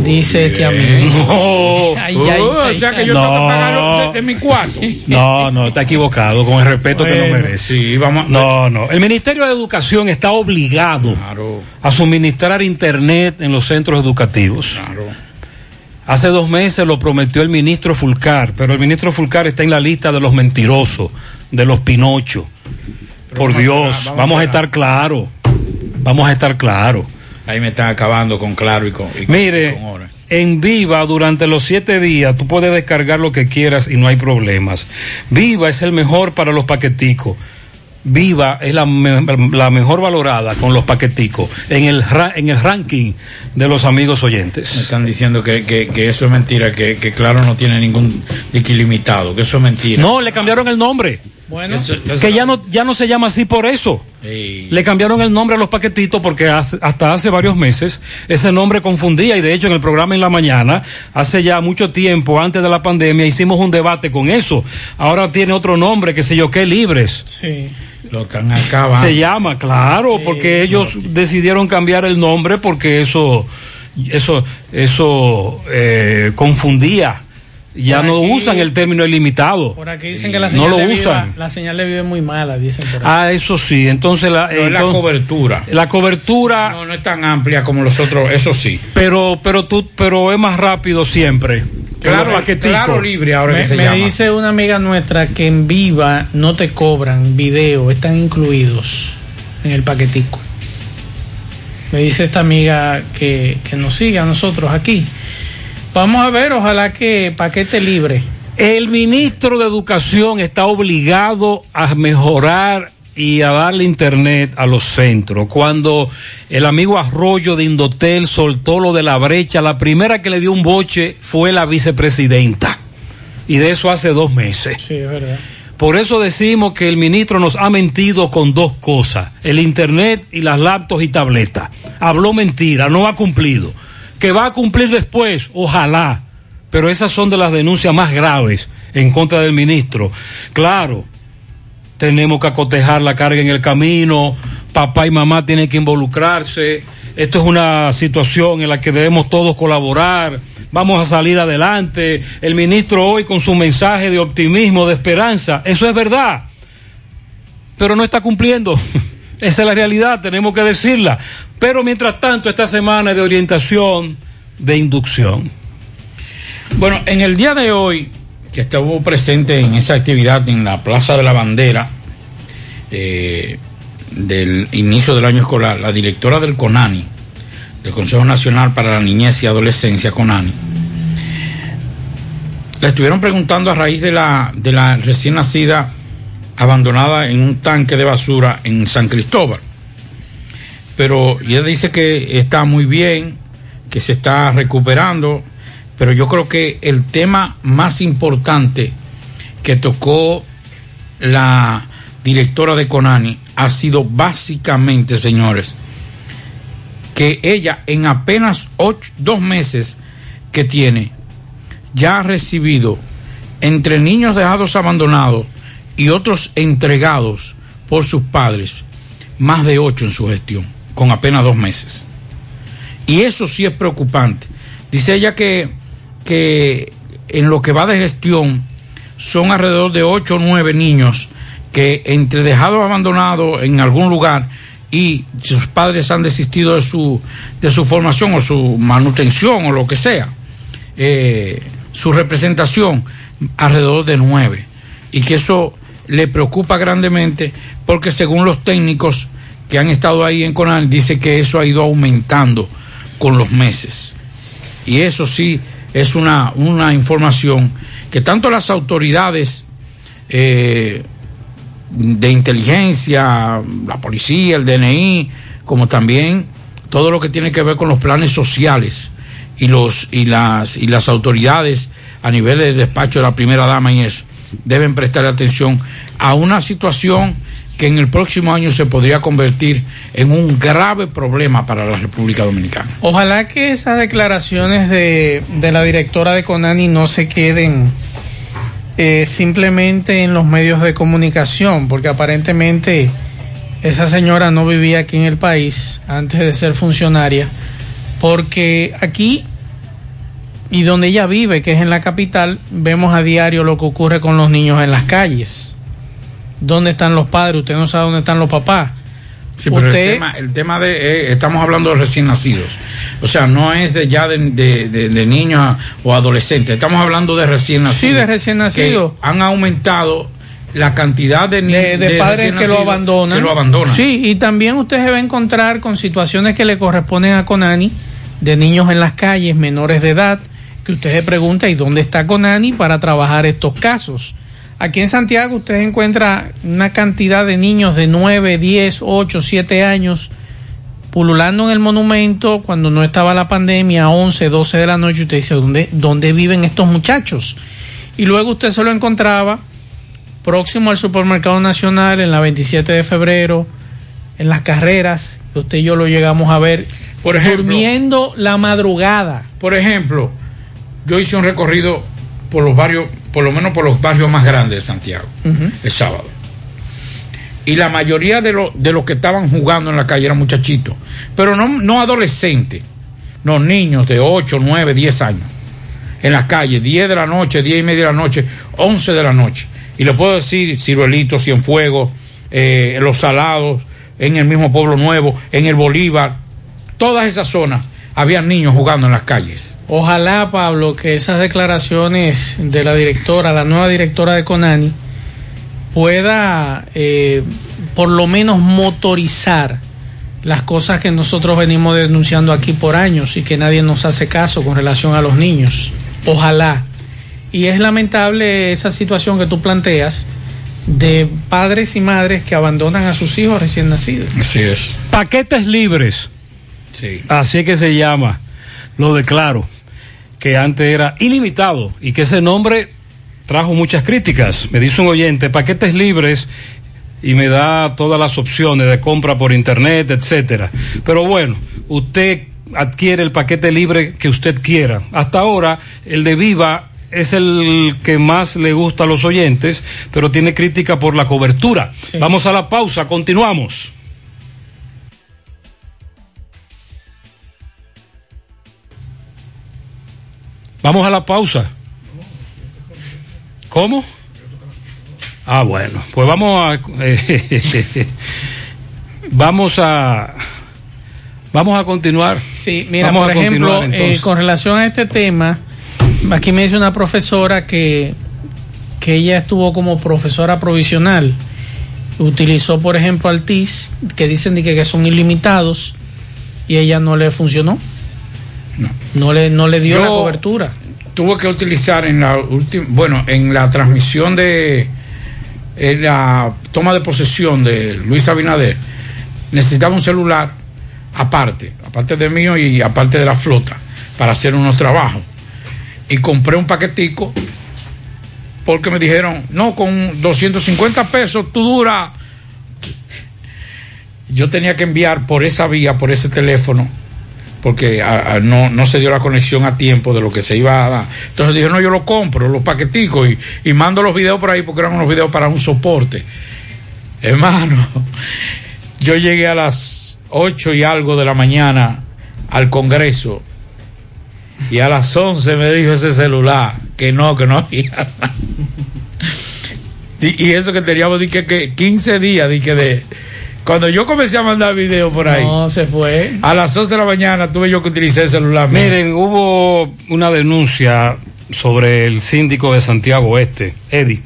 Speaker 7: dice este amigo.
Speaker 6: No.
Speaker 7: Ay,
Speaker 8: Uh,
Speaker 7: ay,
Speaker 8: o
Speaker 7: ay,
Speaker 8: sea que yo tengo que
Speaker 6: No.
Speaker 8: pagarlo de, de mi cuarto.
Speaker 6: No, no, está equivocado, con el respeto que no merece.
Speaker 8: sí, vamos-
Speaker 6: No, no. El Ministerio de Educación está obligado a suministrar internet en los centros educativos. Hace dos meses lo prometió el ministro Fulcar, pero el ministro Fulcar está en la lista de los mentirosos, de los Pinocho. Por Dios,
Speaker 8: vamos
Speaker 6: vamos
Speaker 8: a
Speaker 6: estar claros. Vamos a estar claros.
Speaker 8: Ahí me están acabando con claro y con. y
Speaker 6: Mire,
Speaker 8: con
Speaker 6: en Viva durante los siete días tú puedes descargar lo que quieras y no hay problemas. Viva es el mejor para los paqueticos. Viva es la, me- la mejor valorada con los paqueticos en el, ra- en el ranking de los amigos oyentes.
Speaker 8: Me están diciendo que, que, que eso es mentira, que, que claro no tiene ningún dique ilimitado, que eso es mentira.
Speaker 6: No, le cambiaron el nombre.
Speaker 7: Bueno,
Speaker 8: Eso- eso-
Speaker 6: que ya no, ya no se llama así por eso.
Speaker 8: Ey.
Speaker 6: Le cambiaron el nombre a los paquetitos porque hace- hasta hace varios meses ese nombre confundía y de hecho en el programa en la mañana, hace ya mucho tiempo, antes de la pandemia, hicimos un debate con eso. Ahora tiene otro nombre, que sé yo qué, Libres.
Speaker 7: Sí.
Speaker 8: Lo están acabando.
Speaker 6: Se llama, claro, porque ellos decidieron cambiar el nombre porque eso, eso, eso eh, confundía. Ya
Speaker 7: Por
Speaker 6: no
Speaker 7: aquí-
Speaker 6: usan el término ilimitado.
Speaker 7: Por aquí dicen que la
Speaker 6: No
Speaker 7: señal,
Speaker 6: lo
Speaker 7: de vida,
Speaker 6: usan.
Speaker 7: la señal de vida es muy mala, dicen por ahí.
Speaker 6: Ah, eso sí. Entonces la,
Speaker 8: No, la cobertura.
Speaker 6: La cobertura,
Speaker 8: No, no es tan amplia como los otros, eso sí.
Speaker 6: pero, pero tú, pero es más rápido siempre.
Speaker 8: Claro, claro libre ahora
Speaker 7: me
Speaker 8: que se
Speaker 7: me
Speaker 8: llama.
Speaker 7: dice una amiga nuestra que en Viva no te cobran video, están incluidos en el paquetico. Me dice esta amiga que, que nos sigue a nosotros aquí. Vamos a ver, ojalá que paquete libre.
Speaker 6: El ministro de Educación está obligado a mejorar y a darle internet a los centros. Cuando el amigo Arroyo de Indotel soltó lo de la brecha, la primera que le dio un boche fue la vicepresidenta. Y de eso hace dos meses.
Speaker 7: Sí, es verdad.
Speaker 6: Por eso decimos que el ministro nos ha mentido con dos cosas, el internet y las laptops y tabletas. Habló mentira, no ha cumplido. Que va a cumplir después, ojalá. Pero esas son de las denuncias más graves en contra del ministro. Claro, tenemos que acotejar la carga en el camino, papá y mamá tienen que involucrarse. Esto es una situación en la que debemos todos colaborar. Vamos a salir adelante. El ministro hoy con su mensaje de optimismo, de esperanza, eso es verdad. Pero no está cumpliendo. Esa es la realidad, tenemos que decirla. Pero mientras tanto, esta semana es de orientación, de inducción.
Speaker 8: Bueno, en el día de hoy, que estuvo presente en esa actividad en la Plaza de la Bandera, eh, del inicio del año escolar, la directora del CONANI, del Consejo Nacional para la Niñez y Adolescencia, CONANI, le estuvieron preguntando a raíz de la, de la recién nacida abandonada en un tanque de basura en San Cristóbal. Pero ella dice que está muy bien, que se está recuperando, pero yo creo que el tema más importante que tocó la directora de Conani ha sido básicamente, señores, que ella en apenas dos meses que tiene, ya ha recibido entre niños dejados abandonados y otros entregados por sus padres, más de ocho en su gestión, con apenas dos meses. Y eso sí es preocupante. Dice ella que, que en lo que va de gestión son alrededor de ocho o nueve niños que entre dejados abandonados en algún lugar y sus padres han desistido de su, de su formación o su manutención o lo que sea, eh, su representación, alrededor de nueve. Y que eso le preocupa grandemente porque según los técnicos que han estado ahí en Conal, dice que eso ha ido aumentando con los meses. Y eso sí es una, una información que tanto las autoridades eh, de inteligencia, la policía, el DNI, como también todo lo que tiene que ver con los planes sociales y los y las y las autoridades a nivel del despacho de la primera dama y eso deben prestar atención a una situación que en el próximo año se podría convertir en un grave problema para la República Dominicana.
Speaker 7: Ojalá que esas declaraciones de, la directora de Conani no se queden eh, simplemente en los medios de comunicación, porque aparentemente esa señora no vivía aquí en el país antes de ser funcionaria, porque aquí y donde ella vive, que es en la capital, vemos a diario lo que ocurre con los niños en las calles. ¿Dónde están los padres? Usted no sabe dónde están los papás.
Speaker 8: Sí, pero
Speaker 7: Usted-
Speaker 8: el tema, el tema de, eh, estamos hablando de recién nacidos. O sea, no es de ya de, de- de- de niños o adolescentes. Estamos hablando de recién nacidos.
Speaker 7: Sí, de recién nacidos.
Speaker 8: Han aumentado la cantidad de,
Speaker 7: de, de
Speaker 8: de
Speaker 7: padres que lo abandonan.
Speaker 8: Que lo abandonan.
Speaker 7: Sí, y también usted se va a encontrar con situaciones que le corresponden a Conani, de niños en las calles, menores de edad, que usted se pregunta, ¿y dónde está Conani para trabajar estos casos? Aquí en Santiago usted encuentra una cantidad de niños de 9, 10, 8, 7 años pululando en el monumento cuando no estaba la pandemia, a 11, 12 de la noche. Usted dice, ¿dónde, ¿dónde viven estos muchachos? Y luego usted se lo encontraba próximo al Supermercado Nacional, en la 27 de febrero, en las carreras, usted y yo lo llegamos a ver,
Speaker 8: Por ejemplo-
Speaker 7: durmiendo la madrugada.
Speaker 8: Por ejemplo, yo hice un recorrido por los barrios, por lo menos por los barrios más grandes de Santiago, el sábado. Y la mayoría de, los de los que estaban jugando en la calle eran muchachitos, pero no, no adolescentes, no niños de 8, 9, 10 años. En la calle, 10 de la noche, 10 y media de la noche, 11 de la noche. Y le puedo decir, Ciruelito, Cienfuegos, eh, Los Salados, en el mismo Pueblo Nuevo, en el Bolívar, todas esas zonas, había niños jugando en las calles.
Speaker 7: Ojalá, Pablo, que esas declaraciones de la directora, la nueva directora de Conani, pueda eh, por lo menos motorizar las cosas que nosotros venimos denunciando aquí por años y que nadie nos hace caso con relación a los niños. Ojalá. Y es lamentable esa situación que tú planteas de padres y madres que abandonan a sus hijos recién nacidos.
Speaker 8: Así es.
Speaker 6: Paquetes libres.
Speaker 8: Sí.
Speaker 6: Así que se llama. Lo declaro. Que antes era ilimitado y que ese nombre trajo muchas críticas. Me dice un oyente, paquetes libres y me da todas las opciones de compra por internet, etcétera. Pero bueno, usted adquiere el paquete libre que usted quiera. Hasta ahora, el de Viva es el que más le gusta a los oyentes, pero tiene crítica por la cobertura. Vamos a la pausa, continuamos. Vamos a la pausa. ¿Cómo? Ah, bueno, pues vamos a eh, vamos a vamos a continuar.
Speaker 7: Sí, mira,
Speaker 6: Vamos
Speaker 7: por ejemplo, eh, con relación a este tema, aquí me dice una profesora que, que ella estuvo como profesora provisional. Utilizó, por ejemplo, Altis, que dicen que son ilimitados, y ella no le funcionó. No, le, no le dio
Speaker 8: Yo-
Speaker 7: la cobertura.
Speaker 8: tuvo que utilizar en la última, bueno, en la transmisión de en la toma de posesión de Luis Abinader, necesitaba un celular aparte, aparte de mío y aparte de la flota, para hacer unos trabajos. Y compré un paquetico porque me dijeron, no, con 250 pesos tú dura. Yo tenía que enviar por esa vía, por ese teléfono, porque a- no, no se dio la conexión a tiempo de lo que se iba a dar. Entonces dije, no, yo lo compro, los paqueticos y, y mando los videos por ahí porque eran unos videos para un soporte. Hermano, yo llegué a las 8 y algo de la mañana al Congreso y a las 11 me dijo ese celular que no, que no había nada. Y, y eso que teníamos di que, que 15 días di que de... Cuando yo comencé a mandar videos por ahí.
Speaker 7: No, se fue.
Speaker 8: A las 11 de la mañana tuve yo que utilizar el celular. mío.
Speaker 6: Miren, hubo una denuncia sobre el síndico de Santiago Oeste, Eddie.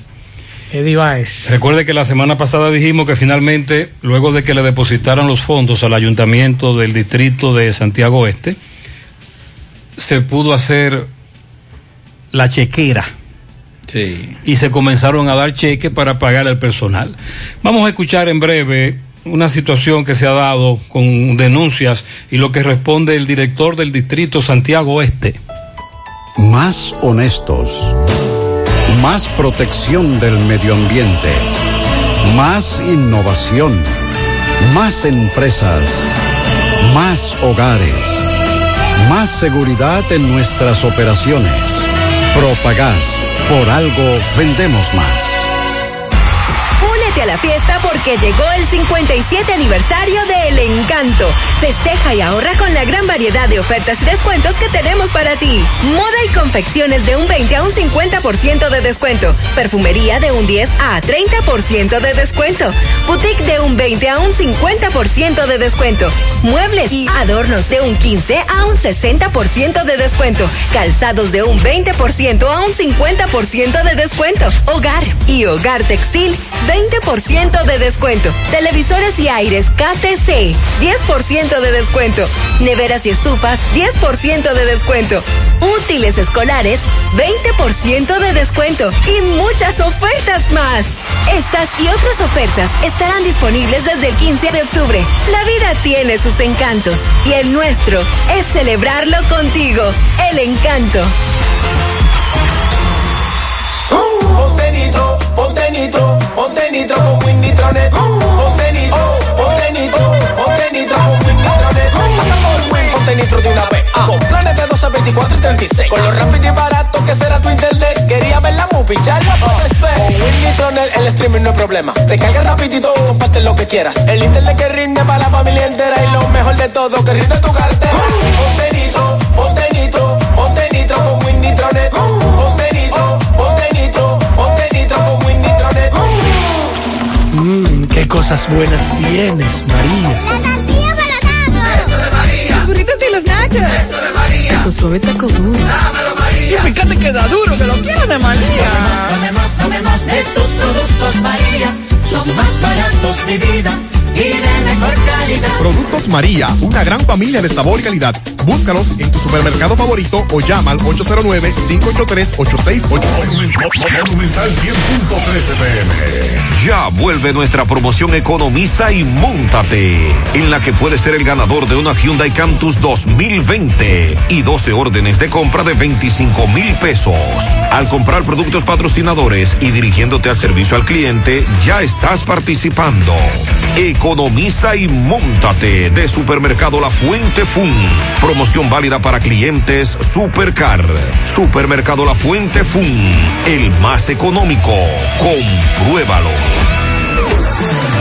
Speaker 7: Eddie Baez.
Speaker 6: Recuerde que la semana pasada dijimos que finalmente, luego de que le depositaran los fondos al ayuntamiento del distrito de Santiago Oeste, se pudo hacer la chequera.
Speaker 8: Sí.
Speaker 6: Y se comenzaron a dar cheques para pagar al personal. Vamos a escuchar en breve una situación que se ha dado con denuncias y lo que responde el director del distrito Santiago Oeste.
Speaker 20: Más honestos. Más protección del medio ambiente. Más innovación. Más empresas. Más hogares. Más seguridad en nuestras operaciones. Propagás. Por algo vendemos más.
Speaker 21: A la fiesta porque llegó el 57 aniversario de El Encanto. Festeja y ahorra con la gran variedad de ofertas y descuentos que tenemos para ti. Moda y confecciones de un 20 a un 50% de descuento. Perfumería de un 10 a 30% de descuento. Boutique de un 20 a un 50% de descuento. Muebles y adornos de un 15 a un 60% de descuento. Calzados de un 20% a un 50% de descuento. Hogar y hogar textil 20% de descuento. Televisores y aires KTC 10% de descuento. Neveras y estufas 10% de descuento. Útiles escolares 20% de descuento y muchas ofertas más. Estas y otras ofertas estarán disponibles desde el 15 de octubre. La vida tiene sus encantos y el nuestro es celebrarlo contigo. El encanto.
Speaker 22: Ponte nitro con Win Nitronet. Ponte nitro,
Speaker 21: ponte nitro, ponte nitro con Win Nitronet. Ponte nitro de una vez. Ah, con planes de 12,
Speaker 23: 24 y 36. Con lo rápido y barato que será tu internet. Quería ver la movie, ya la Con Win el streaming no es problema. Te cargas rapidito y comparte lo que quieras. El internet que rinde para la familia entera. Y lo mejor de todo, que rinde tu cartera. Ponte nitro, ponte nitro, ponte nitro con
Speaker 24: winnitronet qué cosas buenas tienes, María.
Speaker 25: La tortilla para
Speaker 24: Eso de María.
Speaker 25: Los burritos y los nachos.
Speaker 24: Eso de María.
Speaker 25: Taco suave, taco duro.
Speaker 24: Dámelo, María.
Speaker 25: Y fíjate que da duro, que lo quiero de María.
Speaker 26: Tomemos, tomemos de tus productos María. Son más baratos de vida y de mejor calidad.
Speaker 27: Productos María, una gran familia de sabor y calidad. Búscalos en tu supermercado favorito o llama al 809-583-8689.
Speaker 9: Monumental 100.13 pm. Ya vuelve nuestra promoción Economiza y Móntate, en la que puedes ser el ganador de una Hyundai Cantus 2020 y 12 órdenes de compra de 25 mil pesos. Al comprar productos patrocinadores y dirigiéndote al servicio al cliente, ya estás participando. Economiza y Móntate de Supermercado La Fuente Fun. Promoción válida para clientes Supercar. Supermercado La Fuente Fun. El más económico. Compruébalo.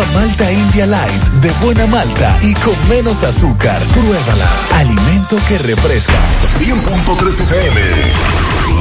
Speaker 25: Nueva Malta India Light, de buena malta
Speaker 28: y con menos azúcar. Pruébala. Alimento que refresca.
Speaker 9: 100.3 FM.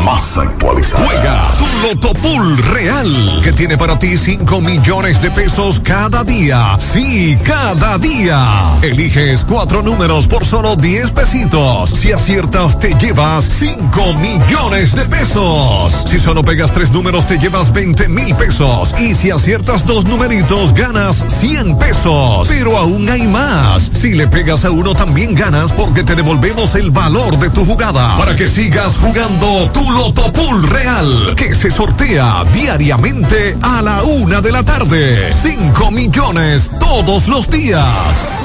Speaker 9: Más actualizada. Juega tu Loto Pool Real, que tiene para ti 5 millones de pesos cada día. Sí, cada día. Eliges cuatro números por solo 10 pesitos. Si aciertas, te llevas 5 millones de pesos. Si solo pegas tres números, te llevas 20 mil pesos. Y si aciertas dos numeritos, ganas 100 pesos. Pero aún hay más. Si le pegas a uno, también ganas porque te devolvemos el valor de tu jugada. Para que sigas jugando tu Loto Pool Real, que se sortea diariamente a la una de la tarde. 5 millones todos los días.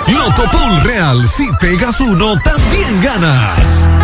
Speaker 9: Loto Pool Real, si pegas uno, también ganas.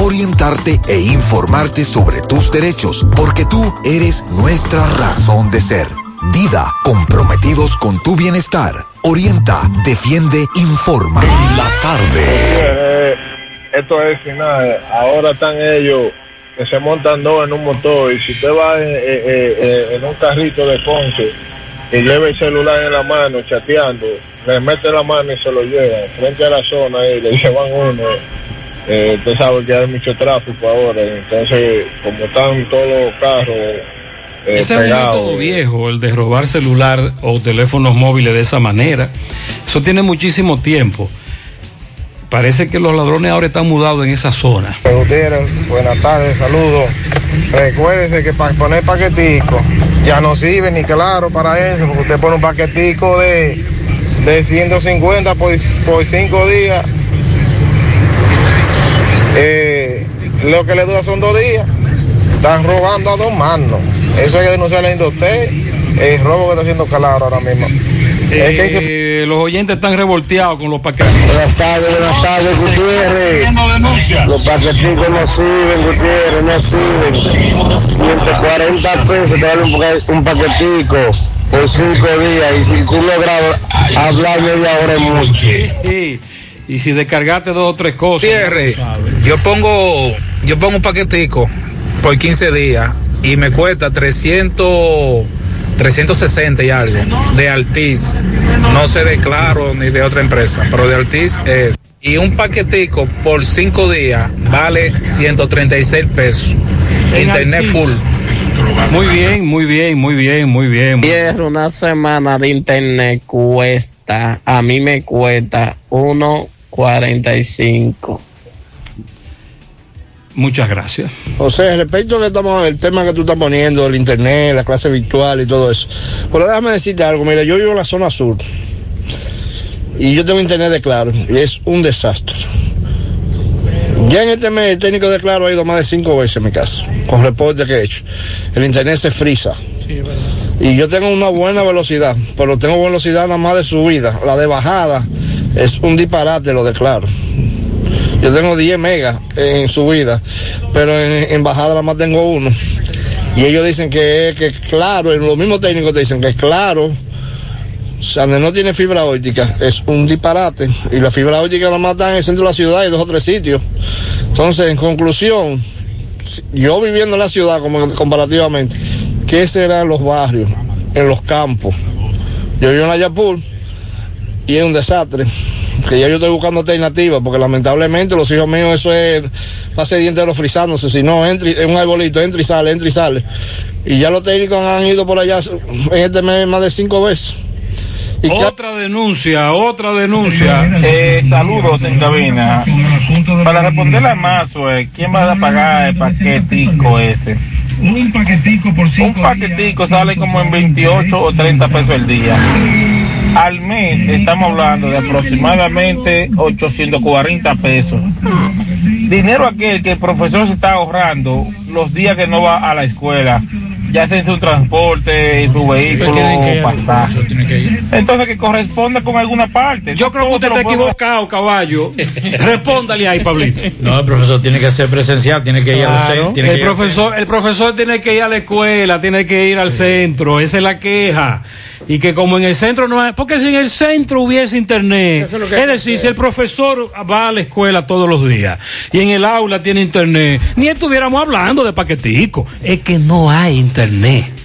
Speaker 29: orientarte e informarte sobre tus derechos, porque tú eres nuestra razón de ser. Dida, comprometidos con tu bienestar. orienta, defiende, informa. En la tarde.
Speaker 30: Eh, esto es final. Ahora están ellos que se montan dos en un motor y si usted va en, eh, eh, en un carrito de Ponce y lleva el celular en la mano chateando, le mete la mano y se lo lleva frente a la zona y le llevan uno. Eh, usted sabe que hay mucho tráfico ahora, entonces como están todos los carros eh,
Speaker 6: Ese es un método viejo, el de robar celular o teléfonos móviles de esa manera. Eso tiene muchísimo tiempo. Parece que los ladrones ahora están mudados en esa zona.
Speaker 31: Buenas tardes, saludos. Recuérdese que para poner paquetico ya no sirve ni claro para eso, porque usted pone un paquetico de, de 150 por, por 5 días. Eh, lo que le dura son dos días. Están robando a dos manos. Eso hay que denunciarle a usted. El robo que está haciendo Calaro ahora mismo. Es que dice-
Speaker 6: Eh, los oyentes están revolteados con los paquetes.
Speaker 31: Buenas tardes, buenas tardes, Gutiérrez. Los paqueticos no sirven, Gutiérrez, no sirven. 140 pesos te vale un, pa- un paquetico por cinco días. Y si tú logras hablar media hora es mucho.
Speaker 6: Y si descargaste dos o tres cosas.
Speaker 32: Gutiérrez, yo pongo, yo pongo un paquetico por 15 días y me cuesta 300, 360 y algo de Altiz. No sé de Claro ni de otra empresa, pero de Altiz es. Y un paquetico por 5 días vale 136 pesos.
Speaker 6: En
Speaker 32: Internet
Speaker 6: Altiz.
Speaker 32: full.
Speaker 6: Muy bien, muy bien, muy bien, muy bien.
Speaker 33: Pierre, una semana de internet cuesta, a mí me cuesta 1.45.
Speaker 6: Muchas gracias.
Speaker 31: José, respecto a que estamos, el tema que tú estás poniendo, el internet, la clase virtual y todo eso. Pero déjame decirte algo, mira, yo vivo en la zona sur. Y yo tengo internet de claro, y es un desastre. Ya en este mes el técnico de claro ha ido más de cinco veces a mi casa, con reportes que he hecho. El internet se frisa. Y yo tengo una buena velocidad, pero tengo velocidad nada más de subida. La de bajada es un disparate lo de claro. Yo tengo 10 megas en subida, pero en, bajada nada más tengo uno. Y ellos dicen que, que claro, los mismos técnicos te dicen que claro, o sea, no tiene fibra óptica, es un disparate. Y la fibra óptica más está en el centro de la ciudad y dos o tres sitios. Entonces, en conclusión, si- yo viviendo en la ciudad comparativamente, ¿qué serán los barrios, en los campos? Yo vivo en Ayapur y es un desastre. Que ya yo estoy buscando alternativas, porque lamentablemente los hijos míos eso es pase diente entero frizándose, si no, entra y- es un arbolito, entra y sale, entra y sale. Y ya los técnicos han ido por allá en este mes más de cinco veces.
Speaker 6: Otra denuncia, otra denuncia.
Speaker 34: Eh, saludos en cabina. Para responder a Mazo, eh, ¿quién va a pagar el paquetico ese? Un paquetico por Un paquetico sale como en 28 o 30 pesos el día. Al mes estamos hablando de aproximadamente 840 pesos. Dinero aquel que el profesor se está ahorrando los días que no va a la escuela, ya sea en su transporte, en su vehículo,
Speaker 8: que ir al
Speaker 34: pasaje. Entonces que corresponde con alguna parte.
Speaker 6: Yo creo que usted está equivocado, caballo. Respóndale ahí, Pablito.
Speaker 8: No, el profesor tiene que ser presencial, tiene que ir a los
Speaker 6: Claro.
Speaker 8: centros. tiene que
Speaker 6: el
Speaker 8: ir al
Speaker 6: profesor, el profesor tiene que ir a la escuela, tiene que ir al centro, esa es la queja. Y que como en el centro no hay, porque si en el centro hubiese internet,
Speaker 8: es
Speaker 6: es decir, si el profesor va a la escuela todos los días y en el aula tiene internet, ni estuviéramos hablando de paquetico, es que no hay internet.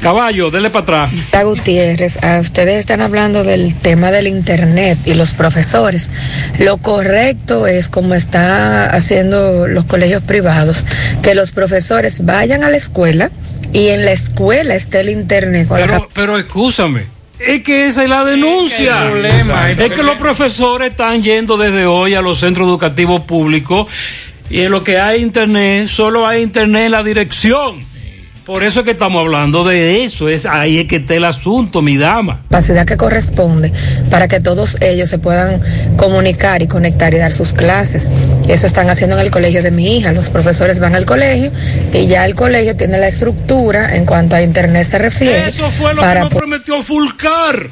Speaker 6: Caballo, dele para atrás.
Speaker 35: Gutiérrez, ah, ustedes están hablando del tema del Internet y los profesores. Lo correcto es, como está haciendo los colegios privados, que los profesores vayan a la escuela y en la escuela esté el Internet. con la
Speaker 6: Pero, pero escúchame. Es que esa es la denuncia.
Speaker 35: el problema,
Speaker 6: es que los profesores están yendo desde hoy a los centros educativos públicos y en lo que hay internet, solo hay internet en la dirección. Por eso es que estamos hablando de eso. Es ahí es que está el asunto, mi dama.
Speaker 35: capacidad que corresponde para que todos ellos se puedan comunicar y conectar y dar sus clases. Eso están haciendo en el colegio de mi hija. Los profesores van al colegio y ya el colegio tiene la estructura en cuanto a internet se refiere.
Speaker 6: Eso fue lo
Speaker 35: para
Speaker 6: que nos prometió Fulcar.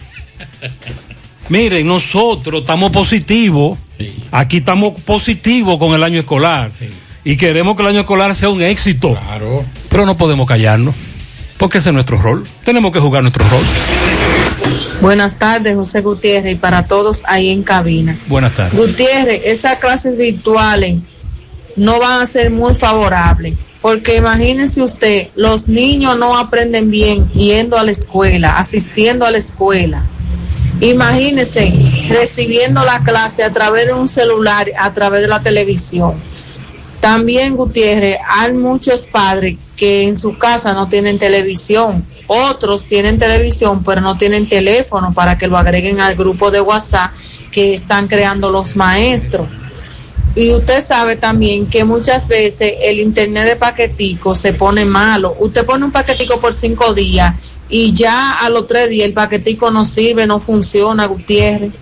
Speaker 6: Miren, nosotros estamos positivos. Aquí estamos positivos con el año escolar. Y queremos que el año escolar sea un éxito.
Speaker 8: Claro.
Speaker 6: Pero no podemos callarnos. Porque ese es nuestro rol. Tenemos que jugar nuestro rol.
Speaker 36: Buenas tardes, José Gutiérrez, y para todos ahí en cabina.
Speaker 6: Buenas tardes.
Speaker 36: Gutiérrez, esas clases virtuales no van a ser muy favorables, porque imagínense usted, los niños no aprenden bien yendo a la escuela, asistiendo a la escuela. Imagínense recibiendo la clase a través de un celular, a través de la televisión. También, Gutiérrez, hay muchos padres que en su casa no tienen televisión. Otros tienen televisión, pero no tienen teléfono para que lo agreguen al grupo de WhatsApp que están creando los maestros. Y usted sabe también que muchas veces el internet de paquetico se pone malo. Usted pone un paquetico por cinco días y ya a los tres días el paquetico no sirve, no funciona, Gutiérrez.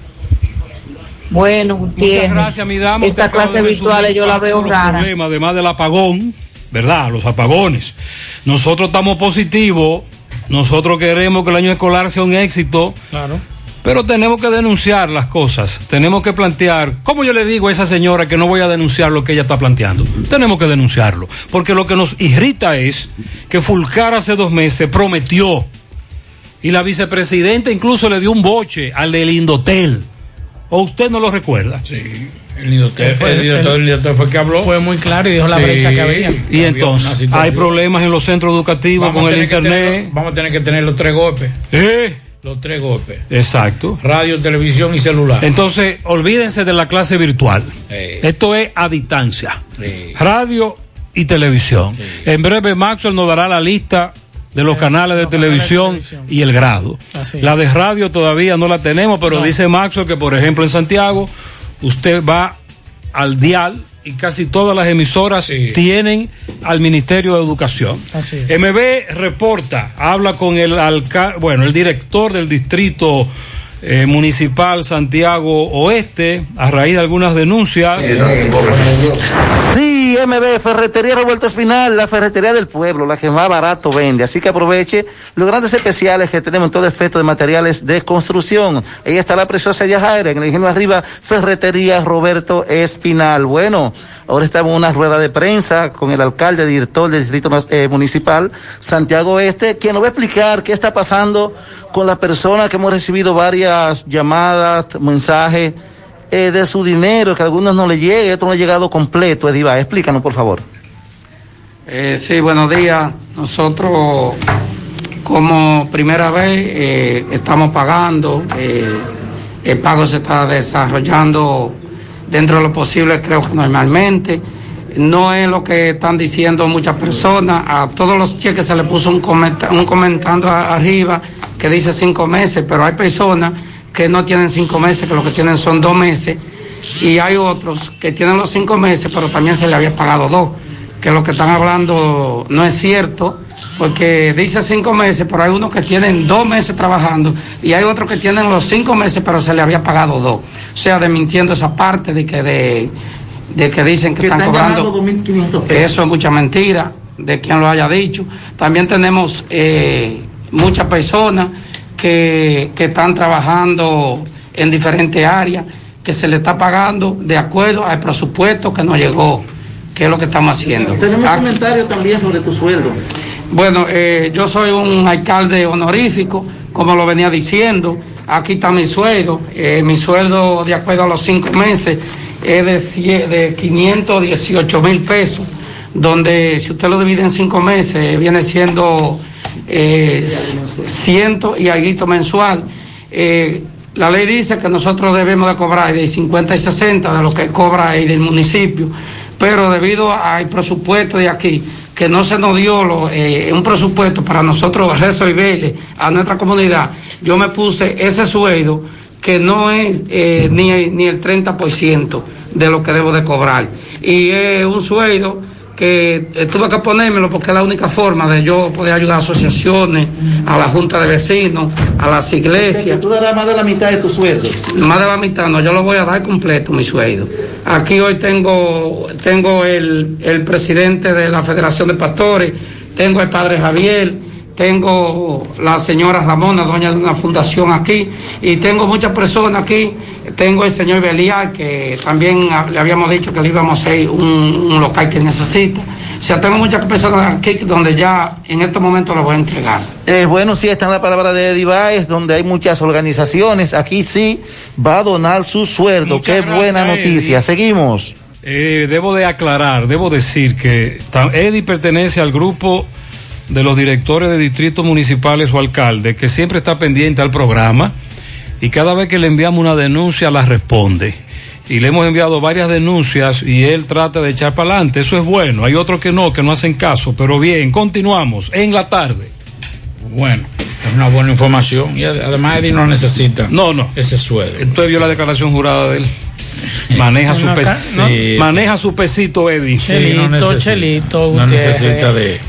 Speaker 36: Bueno, Gutiérrez.
Speaker 6: gracias, mi dama.
Speaker 36: Clases virtuales
Speaker 6: resumir
Speaker 36: yo la veo rara.
Speaker 6: además del apagón, ¿verdad? Los apagones. Nosotros estamos positivos. Nosotros queremos que el año escolar sea un éxito.
Speaker 24: Claro.
Speaker 6: Pero tenemos que denunciar las cosas. Tenemos que plantear. ¿Cómo yo le digo a esa señora que no voy a denunciar lo que ella está planteando? Tenemos que denunciarlo. Porque lo que nos irrita es que Fulcar hace dos meses prometió. Y la vicepresidenta incluso le dio un boche al del Indotel. ¿O usted no lo recuerda?
Speaker 8: Sí. El Indotel fue, el director del Indotel fue el que habló.
Speaker 24: Fue muy claro y dijo la
Speaker 8: Sí.
Speaker 24: brecha que había.
Speaker 6: Y entonces, hay problemas en los centros educativos
Speaker 8: Vamos
Speaker 6: con el internet.
Speaker 8: tener- vamos a tener que tener los tres golpes.
Speaker 6: ¿Eh?
Speaker 8: Los tres golpes.
Speaker 6: Exacto.
Speaker 8: Radio, televisión y celular.
Speaker 6: Entonces, olvídense de la clase virtual.
Speaker 8: Eh.
Speaker 6: Esto es a distancia. Radio y televisión. En breve, Maxwell nos dará la lista de los canales de televisión y el grado.
Speaker 24: Así
Speaker 6: La de radio todavía no la tenemos, pero
Speaker 24: No.
Speaker 6: dice Maxwell que, por ejemplo, en Santiago, usted va al dial y casi todas las emisoras tienen al Ministerio de Educación.
Speaker 24: Así es.
Speaker 6: MB reporta, habla con el alcalde, bueno, el director del distrito eh, municipal Santiago Oeste a raíz de algunas denuncias.
Speaker 37: Sí, MB, Ferretería Revuelto Espinal, la ferretería del pueblo, la que más barato vende. Así que aproveche los grandes especiales que tenemos en todo efecto de materiales de construcción. Ahí está la preciosa Yajaira, en el ingenio arriba, Ferretería Roberto Espinal. Bueno, ahora estamos en una rueda de prensa con el alcalde, director del distrito eh, municipal, Santiago Oeste, quien nos va a explicar qué está pasando con las personas que hemos recibido varias llamadas, mensajes eh, de su dinero, que a algunos no le llegue, otros no ha llegado completo. Ediva, explícanos, por favor.
Speaker 38: Eh, sí, buenos días. Nosotros, como primera vez, eh, estamos pagando. eh, el pago se está desarrollando dentro de lo posible, creo que normalmente. No es lo que están diciendo muchas personas. A todos los cheques se le puso un, comenta- un comentando arriba que dice cinco meses, pero hay personas que no tienen cinco meses, que lo que tienen son dos meses. Y hay otros que tienen los cinco meses, pero también se le había pagado dos que lo que están hablando no es cierto, porque dice cinco meses, pero hay unos que tienen dos meses trabajando y hay otros que tienen los cinco meses, pero se le había pagado dos. O sea, desmintiendo esa parte de que de, de que dicen que, están, cobrando. Eso es mucha mentira de quien lo haya dicho. También tenemos eh, muchas personas que, que están trabajando en diferentes áreas, que se le está pagando de acuerdo al presupuesto que nos llegó, que es lo que estamos haciendo.
Speaker 37: Tenemos
Speaker 38: Ah,
Speaker 37: comentarios también sobre tu sueldo.
Speaker 38: bueno, eh, yo soy un alcalde honorífico, como lo venía diciendo. Aquí está mi sueldo. Eh, mi sueldo, de acuerdo a los cinco meses, es de, de 518 mil pesos, donde si usted lo divide en cinco meses, viene siendo eh, ciento y algo mensual. Eh, la ley dice que nosotros debemos de cobrar de 50 y 60 de lo que cobra el del municipio, pero debido al presupuesto de aquí, que no se nos dio lo, eh, un presupuesto para nosotros resolverle a nuestra comunidad, yo me puse ese sueldo que no es eh, ni, ni el 30% de lo que debo de cobrar. Y es un sueldo que eh, tuve que ponérmelo porque es la única forma de yo poder ayudar a asociaciones, a la junta de vecinos, a las iglesias.
Speaker 37: Tú darás más de la mitad de tu sueldo.
Speaker 38: Más de la mitad, no, yo lo voy a dar completo mi sueldo. Aquí hoy tengo, tengo el, el presidente de la Federación de Pastores, tengo el padre Javier, tengo la señora Ramona, dueña de una fundación aquí, y tengo muchas personas aquí. Tengo el señor Belial, que también le habíamos dicho que le íbamos a hacer un, un local que necesita. O sea, tengo muchas personas aquí donde ya en este momento lo voy a entregar.
Speaker 37: Eh, bueno, sí, está en la palabra de Eddie Baez, donde hay muchas organizaciones. Aquí sí va a donar su sueldo.
Speaker 6: Muchas
Speaker 37: Qué
Speaker 6: gracias,
Speaker 37: buena noticia.
Speaker 6: Eddie.
Speaker 37: Seguimos.
Speaker 6: Eh, debo de aclarar, debo decir que Eddie pertenece al grupo de los directores de distritos municipales o alcaldes que siempre está pendiente al programa y cada vez que le enviamos una denuncia la responde. Y le hemos enviado varias denuncias y él trata de echar para adelante. Eso es bueno. Hay otros que no, que no hacen caso. Pero bien, continuamos en la tarde.
Speaker 8: Bueno, es una buena información y ad- además Eddie no necesita
Speaker 6: no, no.
Speaker 8: ese sueldo.
Speaker 6: Usted vio la declaración jurada de él. Maneja su,
Speaker 8: No,
Speaker 6: pe-
Speaker 8: acá- no.
Speaker 6: Sí. maneja su pesito, Eddie.
Speaker 8: Sí, no necesita- No necesita de,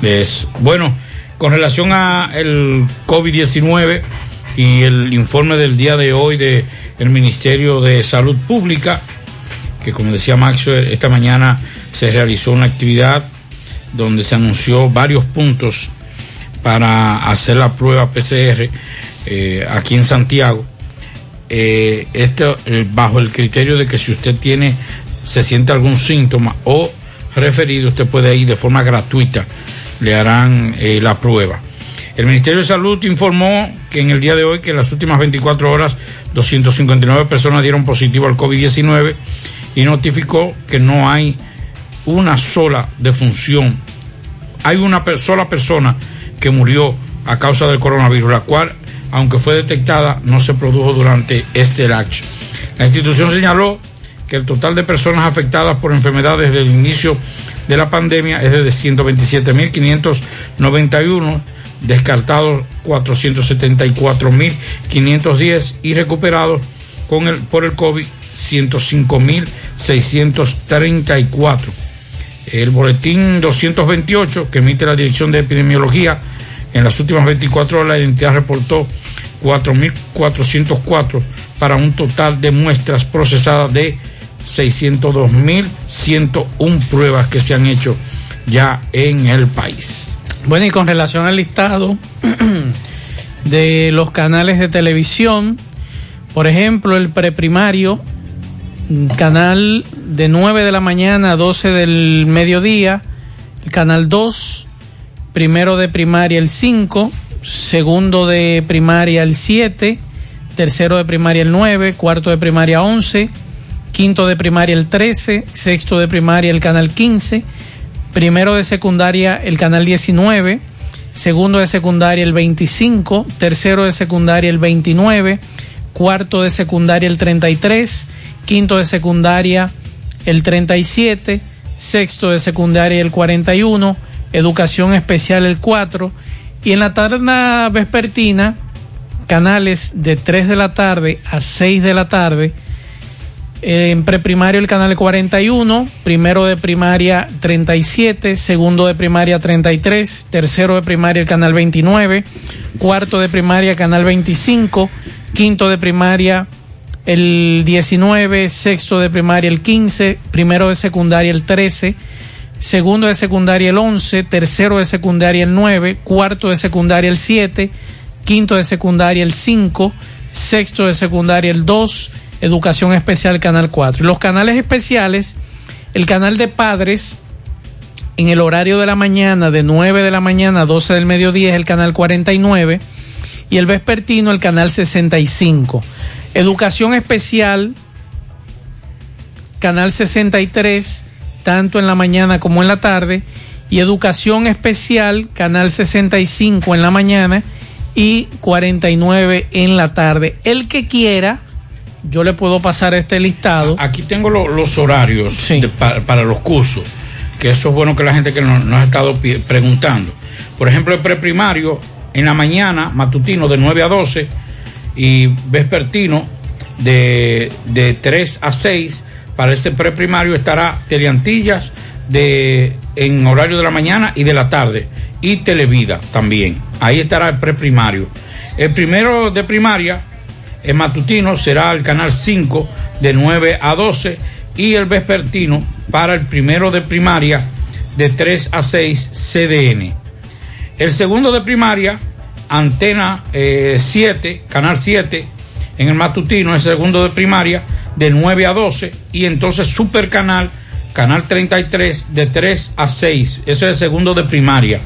Speaker 8: de. Bueno, con relación a el COVID-19 y el informe del día de hoy de el Ministerio de Salud Pública, que como decía Maxwell, esta mañana se realizó una actividad donde se anunció varios puntos para hacer la prueba PCR eh, aquí en Santiago. Eh, este, bajo el criterio de que si usted tiene, se siente algún síntoma o referido, usted puede ir de forma gratuita, le harán eh, la prueba. El Ministerio de Salud informó que en el día de hoy, que en las últimas 24 horas, 259 personas dieron positivo al COVID-19 y notificó que no hay una sola defunción. Hay una sola persona que murió a causa del coronavirus, la cual, aunque fue detectada, no se produjo durante este lapso. La institución señaló que el total de personas afectadas por enfermedades desde el inicio de la pandemia es de 127.591, descartados 474.510 y recuperados con el, por el COVID 105.634. El boletín 228 que emite la Dirección de Epidemiología en las últimas 24 horas la identidad reportó 4.404 para un total de muestras procesadas de 602.101 pruebas que se han hecho ya en el país.
Speaker 7: Bueno, y con relación al listado de los canales de televisión, por ejemplo, el preprimario, canal de 9 de la mañana a 12 del mediodía, el canal 2, primero de primaria el 5, segundo de primaria el 7, tercero de primaria el 9, cuarto de primaria 11, quinto de primaria el 13, sexto de primaria el canal 15, primero de secundaria el canal 19, segundo de secundaria el 25, tercero de secundaria el 29, cuarto de secundaria el 33, quinto de secundaria el 37, sexto de secundaria el 41, educación especial el 4 y en la tarde vespertina canales de 3 de la tarde a 6 de la tarde en preprimario el canal 41, primero de primaria 37, segundo de primaria 33, tercero de primaria el canal 29, cuarto de primaria canal 25, quinto de primaria el 19, sexto de primaria el 15, primero de secundaria el 13, segundo de secundaria el 11, tercero de secundaria el 9, cuarto de secundaria el 7, quinto de secundaria el 5, sexto de secundaria el 2, educación especial canal 4. Los canales especiales, el canal de padres en el horario de la mañana de 9 de la mañana a 12 del mediodía es el canal 49 y el vespertino el canal 65. Educación especial canal 63 tanto en la mañana como en la tarde y educación especial canal 65 en la mañana y 49 en la tarde. El que quiera, yo le puedo pasar este listado.
Speaker 8: Aquí tengo lo- los horarios de- para, para los cursos, que eso es bueno que la gente que nos, nos ha estado preguntando. Por ejemplo, el preprimario en la mañana, matutino de 9 a 12 y vespertino de, de 3 a 6. Para ese preprimario estará Teleantillas de, en horario de la mañana y de la tarde y Televida también. Ahí estará el preprimario. El primero de primaria el matutino será el canal 5 de 9 a 12 y el vespertino para el primero de primaria de 3 a 6 CDN. El segundo de primaria, antena eh, 7, canal 7, en el matutino, el segundo de primaria de 9 a 12 y entonces super canal, canal 33 de 3 a 6. Ese es el segundo de primaria.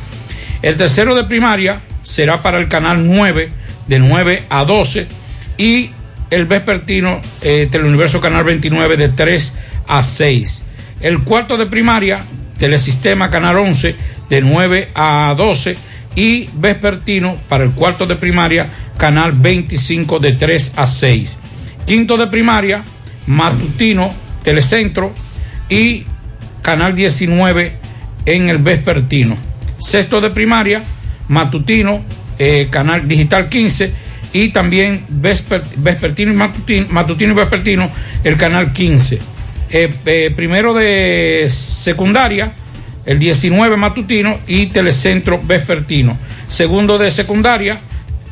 Speaker 8: El tercero de primaria será para el canal 9 de 9 a 12 y el vespertino eh, Teleuniverso Canal 29 de 3 a 6. El cuarto de primaria, Telesistema Canal 11 de 9 a 12 y vespertino para el cuarto de primaria, Canal 25 de 3 a 6. Quinto de primaria, matutino, Telecentro y Canal 19 en el vespertino. Sexto de primaria, matutino, eh, Canal Digital 15 y también vesper- vespertino y matutino, matutino y vespertino, el Canal 15. Eh, eh, primero de secundaria, el 19 matutino y Telecentro vespertino. Segundo de secundaria,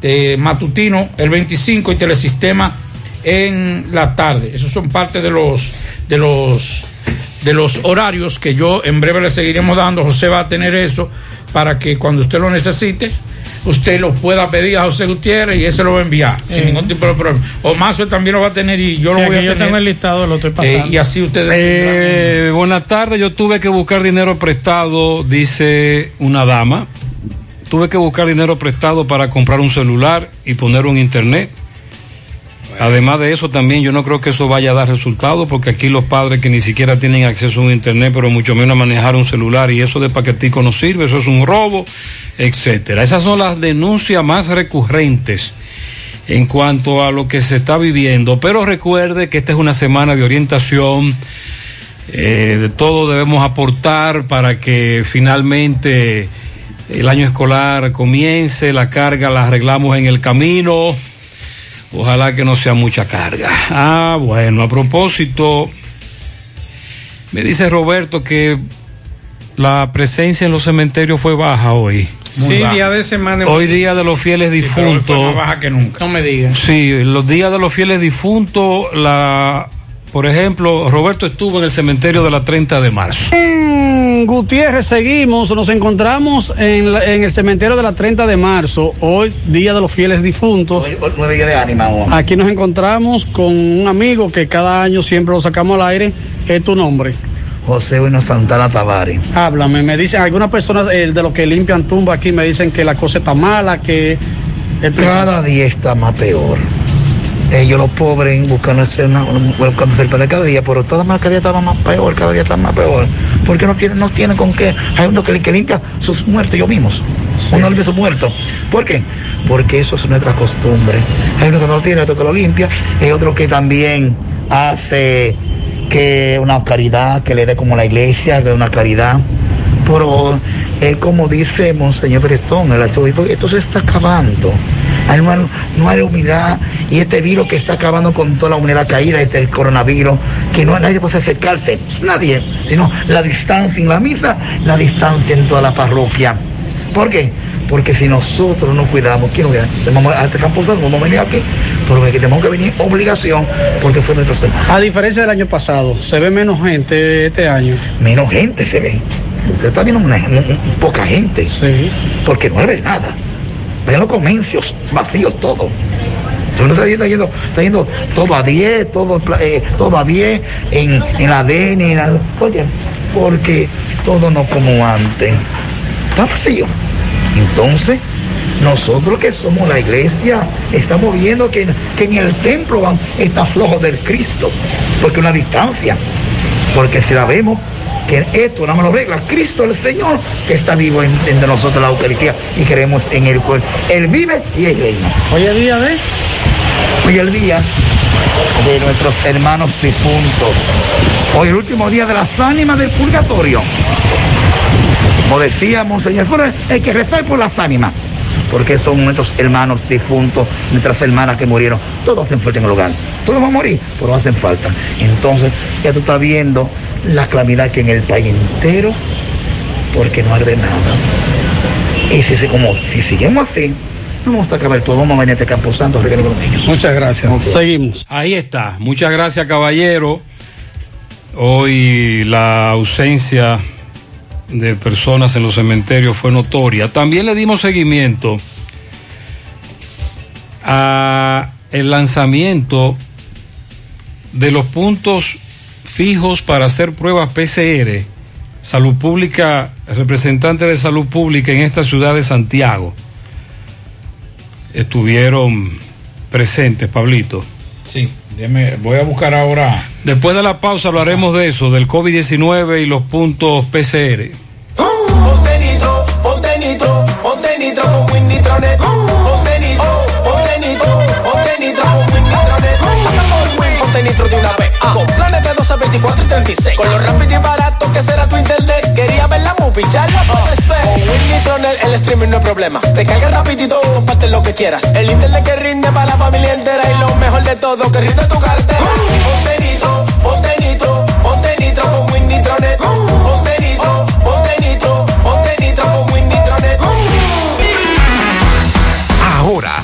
Speaker 8: de matutino el 25 y Telesistema en la tarde. Esos son parte de los de los de los horarios que yo en breve le seguiremos dando. José va a tener eso para que cuando usted lo necesite, usted lo pueda pedir a José Gutiérrez y ese lo va a enviar sin
Speaker 39: Eh.
Speaker 8: ningún tipo de problema. O Mazo también lo va a tener y yo
Speaker 39: Sí,
Speaker 8: lo voy a
Speaker 39: yo
Speaker 8: tener.
Speaker 39: tengo el listado, lo estoy pasando.
Speaker 8: Eh, y así ustedes
Speaker 6: Eh, buenas tardes, yo tuve que buscar dinero prestado, dice una dama. Tuve que buscar dinero prestado para comprar un celular y poner un internet. Además de eso, también yo no creo que eso vaya a dar resultado, porque aquí los padres que ni siquiera tienen acceso a un internet, pero mucho menos a manejar un celular, y eso de paquetico no sirve, eso es un robo, etcétera. Esas son las denuncias más recurrentes en cuanto a lo que se está viviendo. Pero recuerde que esta es una semana de orientación. eh, de todo debemos aportar para que finalmente el año escolar comience, la carga la arreglamos en el camino. Ojalá que no sea mucha carga. Ah, bueno, a propósito, me dice Roberto que la presencia en los cementerios fue baja hoy.
Speaker 39: Sí, día de semana.
Speaker 6: Hoy día de los fieles
Speaker 39: Sí, pero hoy
Speaker 6: difuntos.
Speaker 39: fue más baja que nunca. No me digas.
Speaker 6: Sí, los días de los fieles difuntos, la, por ejemplo, Roberto estuvo en el cementerio de la 30 de marzo.
Speaker 40: En Gutiérrez seguimos, nos encontramos en, la- en el cementerio de la 30 de marzo, hoy Día de los Fieles Difuntos.
Speaker 41: Nueve días de ánima.
Speaker 40: Aquí nos encontramos con un amigo que cada año siempre lo sacamos al aire. ¿Es tu nombre?
Speaker 41: José Bueno Santana Tavares.
Speaker 40: Háblame, me dicen, algunas personas eh, de los que limpian tumba aquí me dicen que la cosa está mala, que...
Speaker 41: Cada día está más peor. Ellos los pobres buscando hacer una, buscando hacer para cada día, pero cada, cada día está más peor, cada día está más peor. Porque no tienen, no tienen con qué. Hay uno que, que limpia sus muertos ellos mismos. Uno limpia sus muertos. ¿Por qué? Porque eso es nuestra costumbre. Hay uno que no lo tiene, otro que lo limpia, hay otro que también hace que una caridad, que le dé como la iglesia, que una caridad. Pero es como dice Monseñor Bretón, el arzobispo, esto se está acabando. Hay no, hay, no hay humildad y este virus que está acabando con toda la humanidad caída, este coronavirus, que no nadie puede acercarse, nadie, sino la distancia en la misa, la distancia en toda la parroquia. ¿Por qué? Porque si nosotros no cuidamos, ¿quién nos cuida? Vamos a este campo santo, vamos a venir aquí, porque tenemos que venir obligación, porque fue nuestro Señor.
Speaker 40: A diferencia del año pasado, se ve menos gente este año.
Speaker 41: Menos gente se ve. Usted está viendo una, un- un- poca gente. Porque no hay nada. Ven los comercios vacíos todo. Tú no está yendo, yendo- está yendo todo a 10, todo, eh, todo a 10 en, en la ADN, en la- oye, porque todo no como antes. Está vacío. Entonces, nosotros que somos la iglesia, estamos viendo que, que en el templo van, está flojo del Cristo, porque una distancia. Porque si la vemos, que esto nada más lo regla Cristo el Señor, que está vivo en- entre nosotros la Eucaristía y creemos en Él. pues, Él vive y Él reina.
Speaker 40: Hoy es día de...
Speaker 41: Hoy el día de nuestros hermanos difuntos. Hoy el último día de las ánimas del purgatorio. Como decía Monseñor, hay que rezar por las ánimas, porque son nuestros hermanos difuntos, nuestras hermanas que murieron. Todos hacen falta en el hogar. Todos van a morir, pero hacen falta. Entonces, ya tú estás viendo la calamidad que en el país entero, porque no arde nada. Y si, si- como, si seguimos así, no vamos a acabar todo, vamos a venir a este Campo Santo a regalar con los niños.
Speaker 40: Muchas gracias. Seguimos.
Speaker 6: Ahí está. Muchas gracias, caballero. Hoy la ausencia de personas en los cementerios fue notoria. También le dimos seguimiento a el lanzamiento de los puntos fijos para hacer pruebas PCR. Salud Pública, representante de Salud Pública en esta ciudad de Santiago. estuvieron presentes, Pablito.
Speaker 8: Sí, déjeme, voy a buscar ahora.
Speaker 6: Después de la pausa hablaremos de eso, del COVID-19 y los puntos PCR.
Speaker 32: Ponte nitro, ponte nitro, ponte nitro con Win Nitronet. Ponte nitro, ponte nitro, ponte nitro con Win Nitronet. Pasa por Win, ponte nitro de una vez. Con planes de 12, 24 y 36. Con lo rápido y barato que será tu internet. Quería ver la movie, ya la puedes ver. Con Win Nitronet el streaming no es problema. Te carga rapidito y comparte lo que quieras. El internet que rinde para la familia entera. Y lo mejor de todo, que rinde tu cartera. Ponte nitro, ponte nitro, ponte nitro con Win Nitronet. Ponte nitro, ponte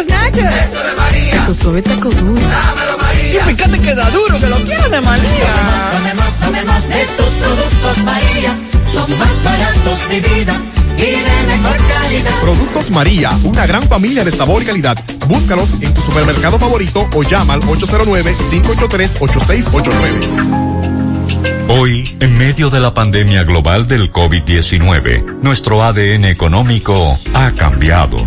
Speaker 42: Los nachos.
Speaker 43: Eso de María.
Speaker 42: Tu suave taco duro.
Speaker 43: Dámelo, María.
Speaker 42: Y fíjate que da duro, que lo quiero de María.
Speaker 43: Tomemos, tomemos de tus productos, María. Son más baratos de vida y de mejor calidad.
Speaker 44: Productos María, una gran familia de sabor y calidad. Búscalos en tu supermercado favorito o llama al 809-583-8689.
Speaker 45: Hoy, en medio de la pandemia global del COVID-19, nuestro ADN económico ha cambiado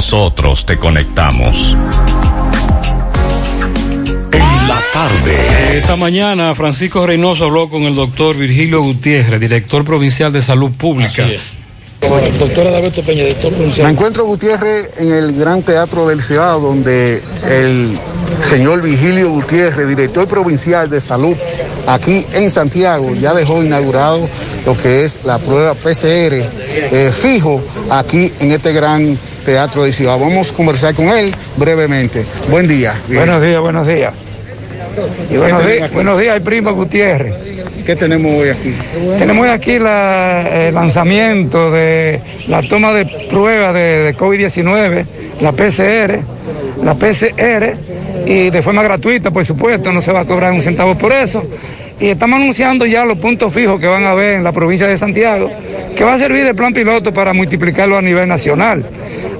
Speaker 45: nosotros te conectamos.
Speaker 46: En la tarde.
Speaker 6: Esta mañana Francisco Reynoso habló con el doctor Virgilio Gutiérrez, director provincial de salud pública.
Speaker 44: Doctora David Peña, director provincial. Me encuentro Gutiérrez en el Gran Teatro del Cibao, donde el señor Vigilio Gutiérrez, director provincial de salud aquí en Santiago, ya dejó inaugurado lo que es la prueba PCR eh, fijo aquí en este Gran Teatro del Cibao. Vamos a conversar con él brevemente. Buen día.
Speaker 47: Buenos días, buenos días. Y buenos, días, buenos días, el primo Gutiérrez.
Speaker 44: ¿Qué tenemos hoy aquí?
Speaker 47: Tenemos hoy aquí la- el lanzamiento de la toma de pruebas de, de COVID-19, la PCR, la PCR, y de forma gratuita, por supuesto, no se va a cobrar un centavo por eso. Y estamos anunciando ya los puntos fijos que van a haber en la provincia de Santiago, que va a servir de plan piloto para multiplicarlo a nivel nacional.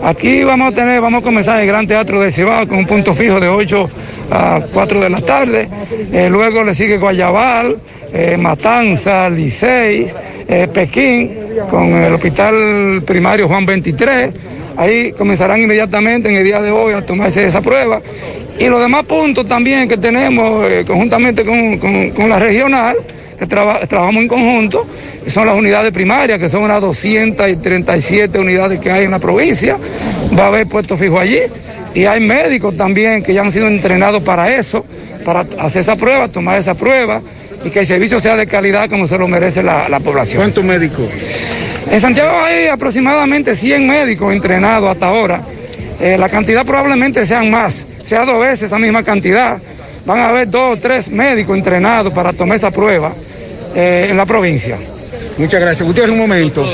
Speaker 47: Aquí vamos a tener, vamos a comenzar el Gran Teatro de Cibao con un punto fijo de 8 a 4 de la tarde. Eh, luego le sigue Guayabal, eh, Matanza, Licey, eh, Pekín, con el Hospital Primario Juan 23. Ahí comenzarán inmediatamente en el día de hoy a tomarse esa prueba. Y los demás puntos también que tenemos eh, conjuntamente con, con- con la regional, que traba- trabajamos en conjunto, son las unidades primarias, que son unas 237 unidades que hay en la provincia. Va a haber puesto fijo allí. Y hay médicos también que ya han sido entrenados para eso, para hacer esa prueba, tomar esa prueba y que el servicio sea de calidad como se lo merece la, la población.
Speaker 44: ¿Cuántos médicos?
Speaker 47: En Santiago hay aproximadamente 100 médicos entrenados hasta ahora. Eh, la cantidad probablemente sean más, sea dos veces esa misma cantidad. Van a haber dos o tres médicos entrenados para tomar esa prueba eh, en la provincia.
Speaker 44: Muchas gracias. Gutiérrez, un momento.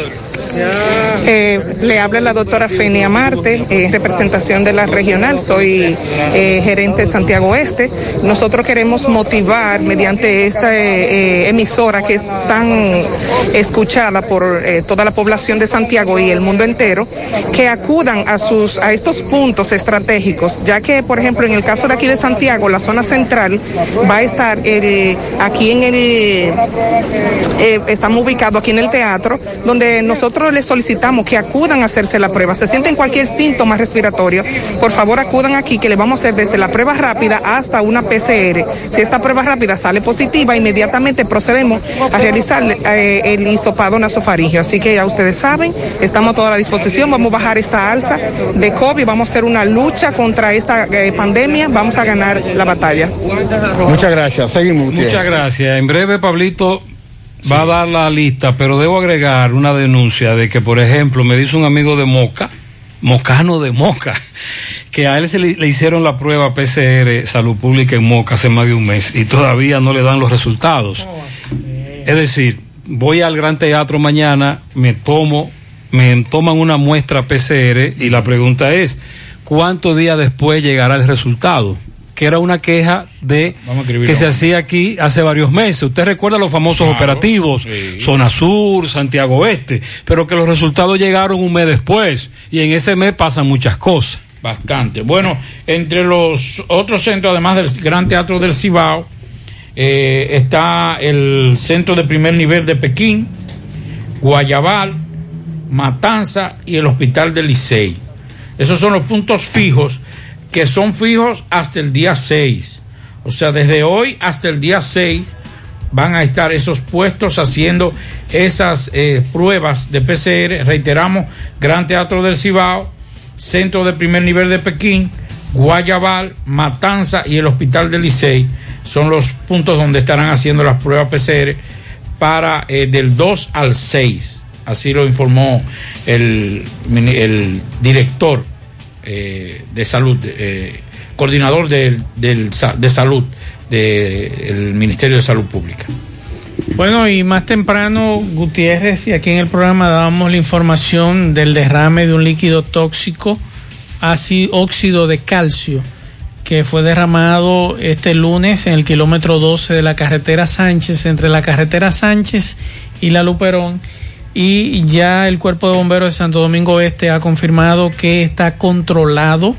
Speaker 48: Eh, le habla la doctora Fenia Marte, en representación de la regional, soy eh, gerente de Santiago Oeste. Nosotros queremos motivar mediante esta eh, eh, emisora que es tan escuchada por eh, toda la población de Santiago y el mundo entero, que acudan a, sus, a estos puntos estratégicos, ya que, por ejemplo, en el caso de aquí de Santiago, la zona central va a estar aquí en el, eh, estamos ubicados aquí en el teatro, donde nosotros les solicitamos que acudan a hacerse la prueba. Se sienten cualquier síntoma respiratorio, por favor acudan aquí que le vamos a hacer desde la prueba rápida hasta una PCR. Si esta prueba rápida sale positiva, inmediatamente procedemos a realizar eh, el hisopado nasofaringio. Así que ya ustedes saben, estamos a toda la disposición, vamos a bajar esta alza de COVID, vamos a hacer una lucha contra esta eh, pandemia, vamos a ganar la batalla.
Speaker 44: Muchas gracias. Seguimos.
Speaker 6: Muchas gracias. En breve, Pablito va a dar la lista, pero debo agregar una denuncia de que, por ejemplo, me dice un amigo de Moca, mocano de Moca, que a él se le, le hicieron la prueba PCR Salud Pública en Moca hace más de un mes y todavía no le dan los resultados. Es decir, voy al Gran Teatro mañana, me tomo, me toman una muestra PCR y la pregunta es, ¿cuántos días después llegará el resultado? Que era una queja de que se hacía aquí hace varios meses. Usted recuerda los famosos
Speaker 8: Claro,
Speaker 6: operativos,
Speaker 8: sí.
Speaker 6: Zona Sur, Santiago Oeste, pero que los resultados llegaron un mes después y en ese mes pasan muchas cosas.
Speaker 8: Bastante. Bueno, entre los otros centros, además del Gran Teatro del Cibao, eh, está el Centro de Primer Nivel de Pekín, Guayabal, Matanza y el Hospital del Licey. Esos son los puntos fijos que son fijos hasta el día 6. O sea, desde hoy hasta el día 6 van a estar esos puestos haciendo esas eh, pruebas de PCR. Reiteramos, Gran Teatro del Cibao, Centro de Primer Nivel de Pekín, Guayabal, Matanza y el Hospital del Licey son los puntos donde estarán haciendo las pruebas PCR para eh, del 2 al 6. Así lo informó el, director eh, de salud, eh, coordinador del- de salud del Ministerio de Salud Pública.
Speaker 7: Bueno, y más temprano, Gutiérrez, y aquí en el programa dábamos la información del derrame de un líquido tóxico, así óxido de calcio, que fue derramado este lunes en el kilómetro 12 de la carretera Sánchez, entre la carretera Sánchez y la Luperón. Y ya el Cuerpo de Bomberos de Santo Domingo Este ha confirmado que está controlado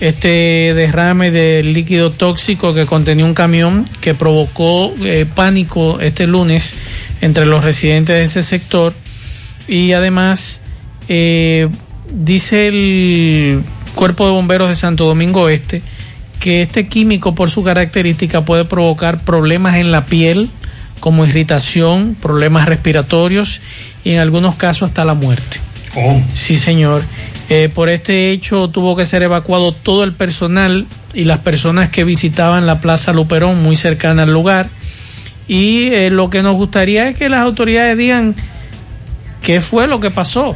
Speaker 7: este derrame de líquido tóxico que contenía un camión que provocó eh, pánico este lunes entre los residentes de ese sector. Y además eh, dice el cuerpo de bomberos de Santo Domingo Este que este químico por su característica puede provocar problemas en la piel como irritación, problemas respiratorios y en algunos casos hasta la muerte. Sí, señor. Eh, por este hecho tuvo que ser evacuado todo el personal y las personas que visitaban la Plaza Luperón muy cercana al lugar. Y eh, lo que nos gustaría es que las autoridades digan qué fue lo que pasó.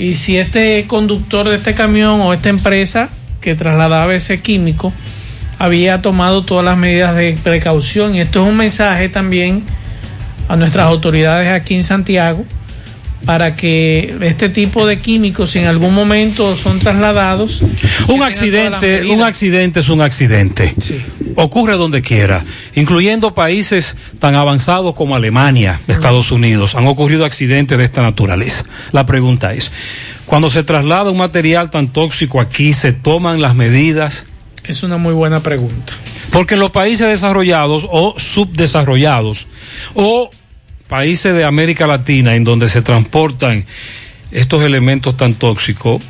Speaker 7: Y si este conductor de este camión o esta empresa que trasladaba ese químico había tomado todas las medidas de precaución. Y esto es un mensaje también a nuestras autoridades aquí en Santiago para que este tipo de químicos si en algún momento son trasladados
Speaker 6: Un accidente, un accidente es un accidente. Ocurre donde quiera, incluyendo países tan avanzados como Alemania, Estados Unidos. Han ocurrido accidentes de esta naturaleza. La pregunta es, cuando se traslada un material tan tóxico aquí, ¿se toman las medidas?
Speaker 7: Es una muy buena pregunta.
Speaker 6: Porque en los países desarrollados o subdesarrollados o países de América Latina en donde se transportan estos elementos tan tóxicos,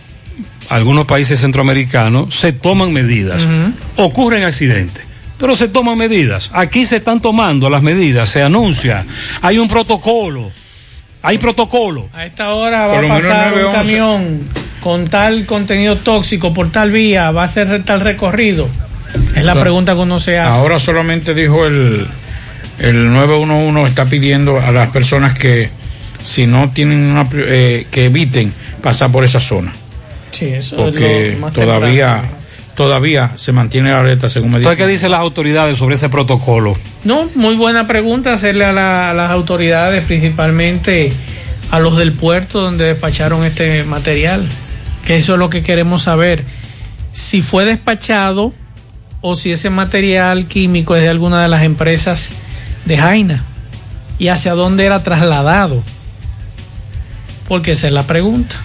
Speaker 6: algunos países centroamericanos, se toman medidas. Ocurren accidentes, pero se toman medidas. Aquí se están tomando las medidas, se anuncia, hay un protocolo, hay protocolo.
Speaker 7: A esta hora va a pasar un
Speaker 6: 911.
Speaker 7: camión con tal contenido tóxico por tal vía, va a hacer tal recorrido. Es la
Speaker 8: O sea,
Speaker 7: pregunta que uno se hace.
Speaker 8: Ahora solamente dijo el, el 911 está pidiendo a las personas que si no tienen una, eh, que eviten pasar por esa zona.
Speaker 7: Sí, eso
Speaker 8: Porque
Speaker 7: es lo más
Speaker 8: todavía
Speaker 7: temprano.
Speaker 8: todavía se mantiene la alerta según me dijo.
Speaker 6: ¿qué dicen las autoridades sobre ese protocolo?
Speaker 7: No, muy buena pregunta hacerle a, la- a las autoridades, principalmente a los del puerto donde despacharon este material. Que eso es lo que queremos saber. Si fue despachado o si ese material químico es de alguna de las empresas de Jaina y hacia dónde era trasladado. Porque esa es la pregunta.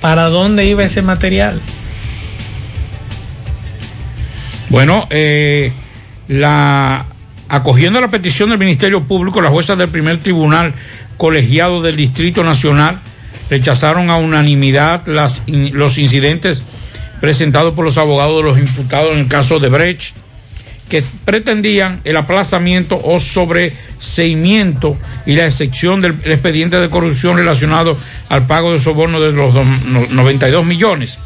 Speaker 7: ¿Para dónde iba ese material?
Speaker 8: Bueno, eh, la acogiendo la petición del Ministerio Público, las juezas del primer tribunal colegiado del Distrito Nacional rechazaron a unanimidad las, los incidentes presentados por los abogados de los imputados en el caso de Brecht, que pretendían el aplazamiento o sobreseimiento y la excepción del expediente de corrupción relacionado al pago de soborno de los dos- no- 92 millones.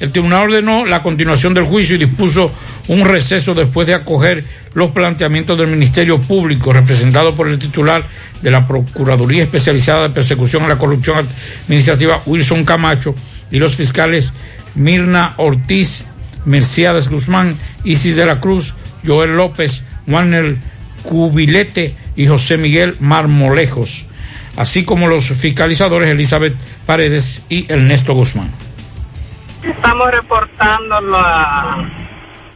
Speaker 8: El tribunal ordenó la continuación del juicio y dispuso un receso después de acoger los planteamientos del Ministerio Público, representado por el titular de la Procuraduría Especializada de Persecución a la Corrupción Administrativa, Wilson Camacho, y los fiscales Mirna Ortiz, Mercedes Guzmán, Isis de la Cruz, Joel López, Warner Cubilete y José Miguel Marmolejos, así como los fiscalizadores Elizabeth Paredes y Ernesto Guzmán.
Speaker 49: Estamos reportando la,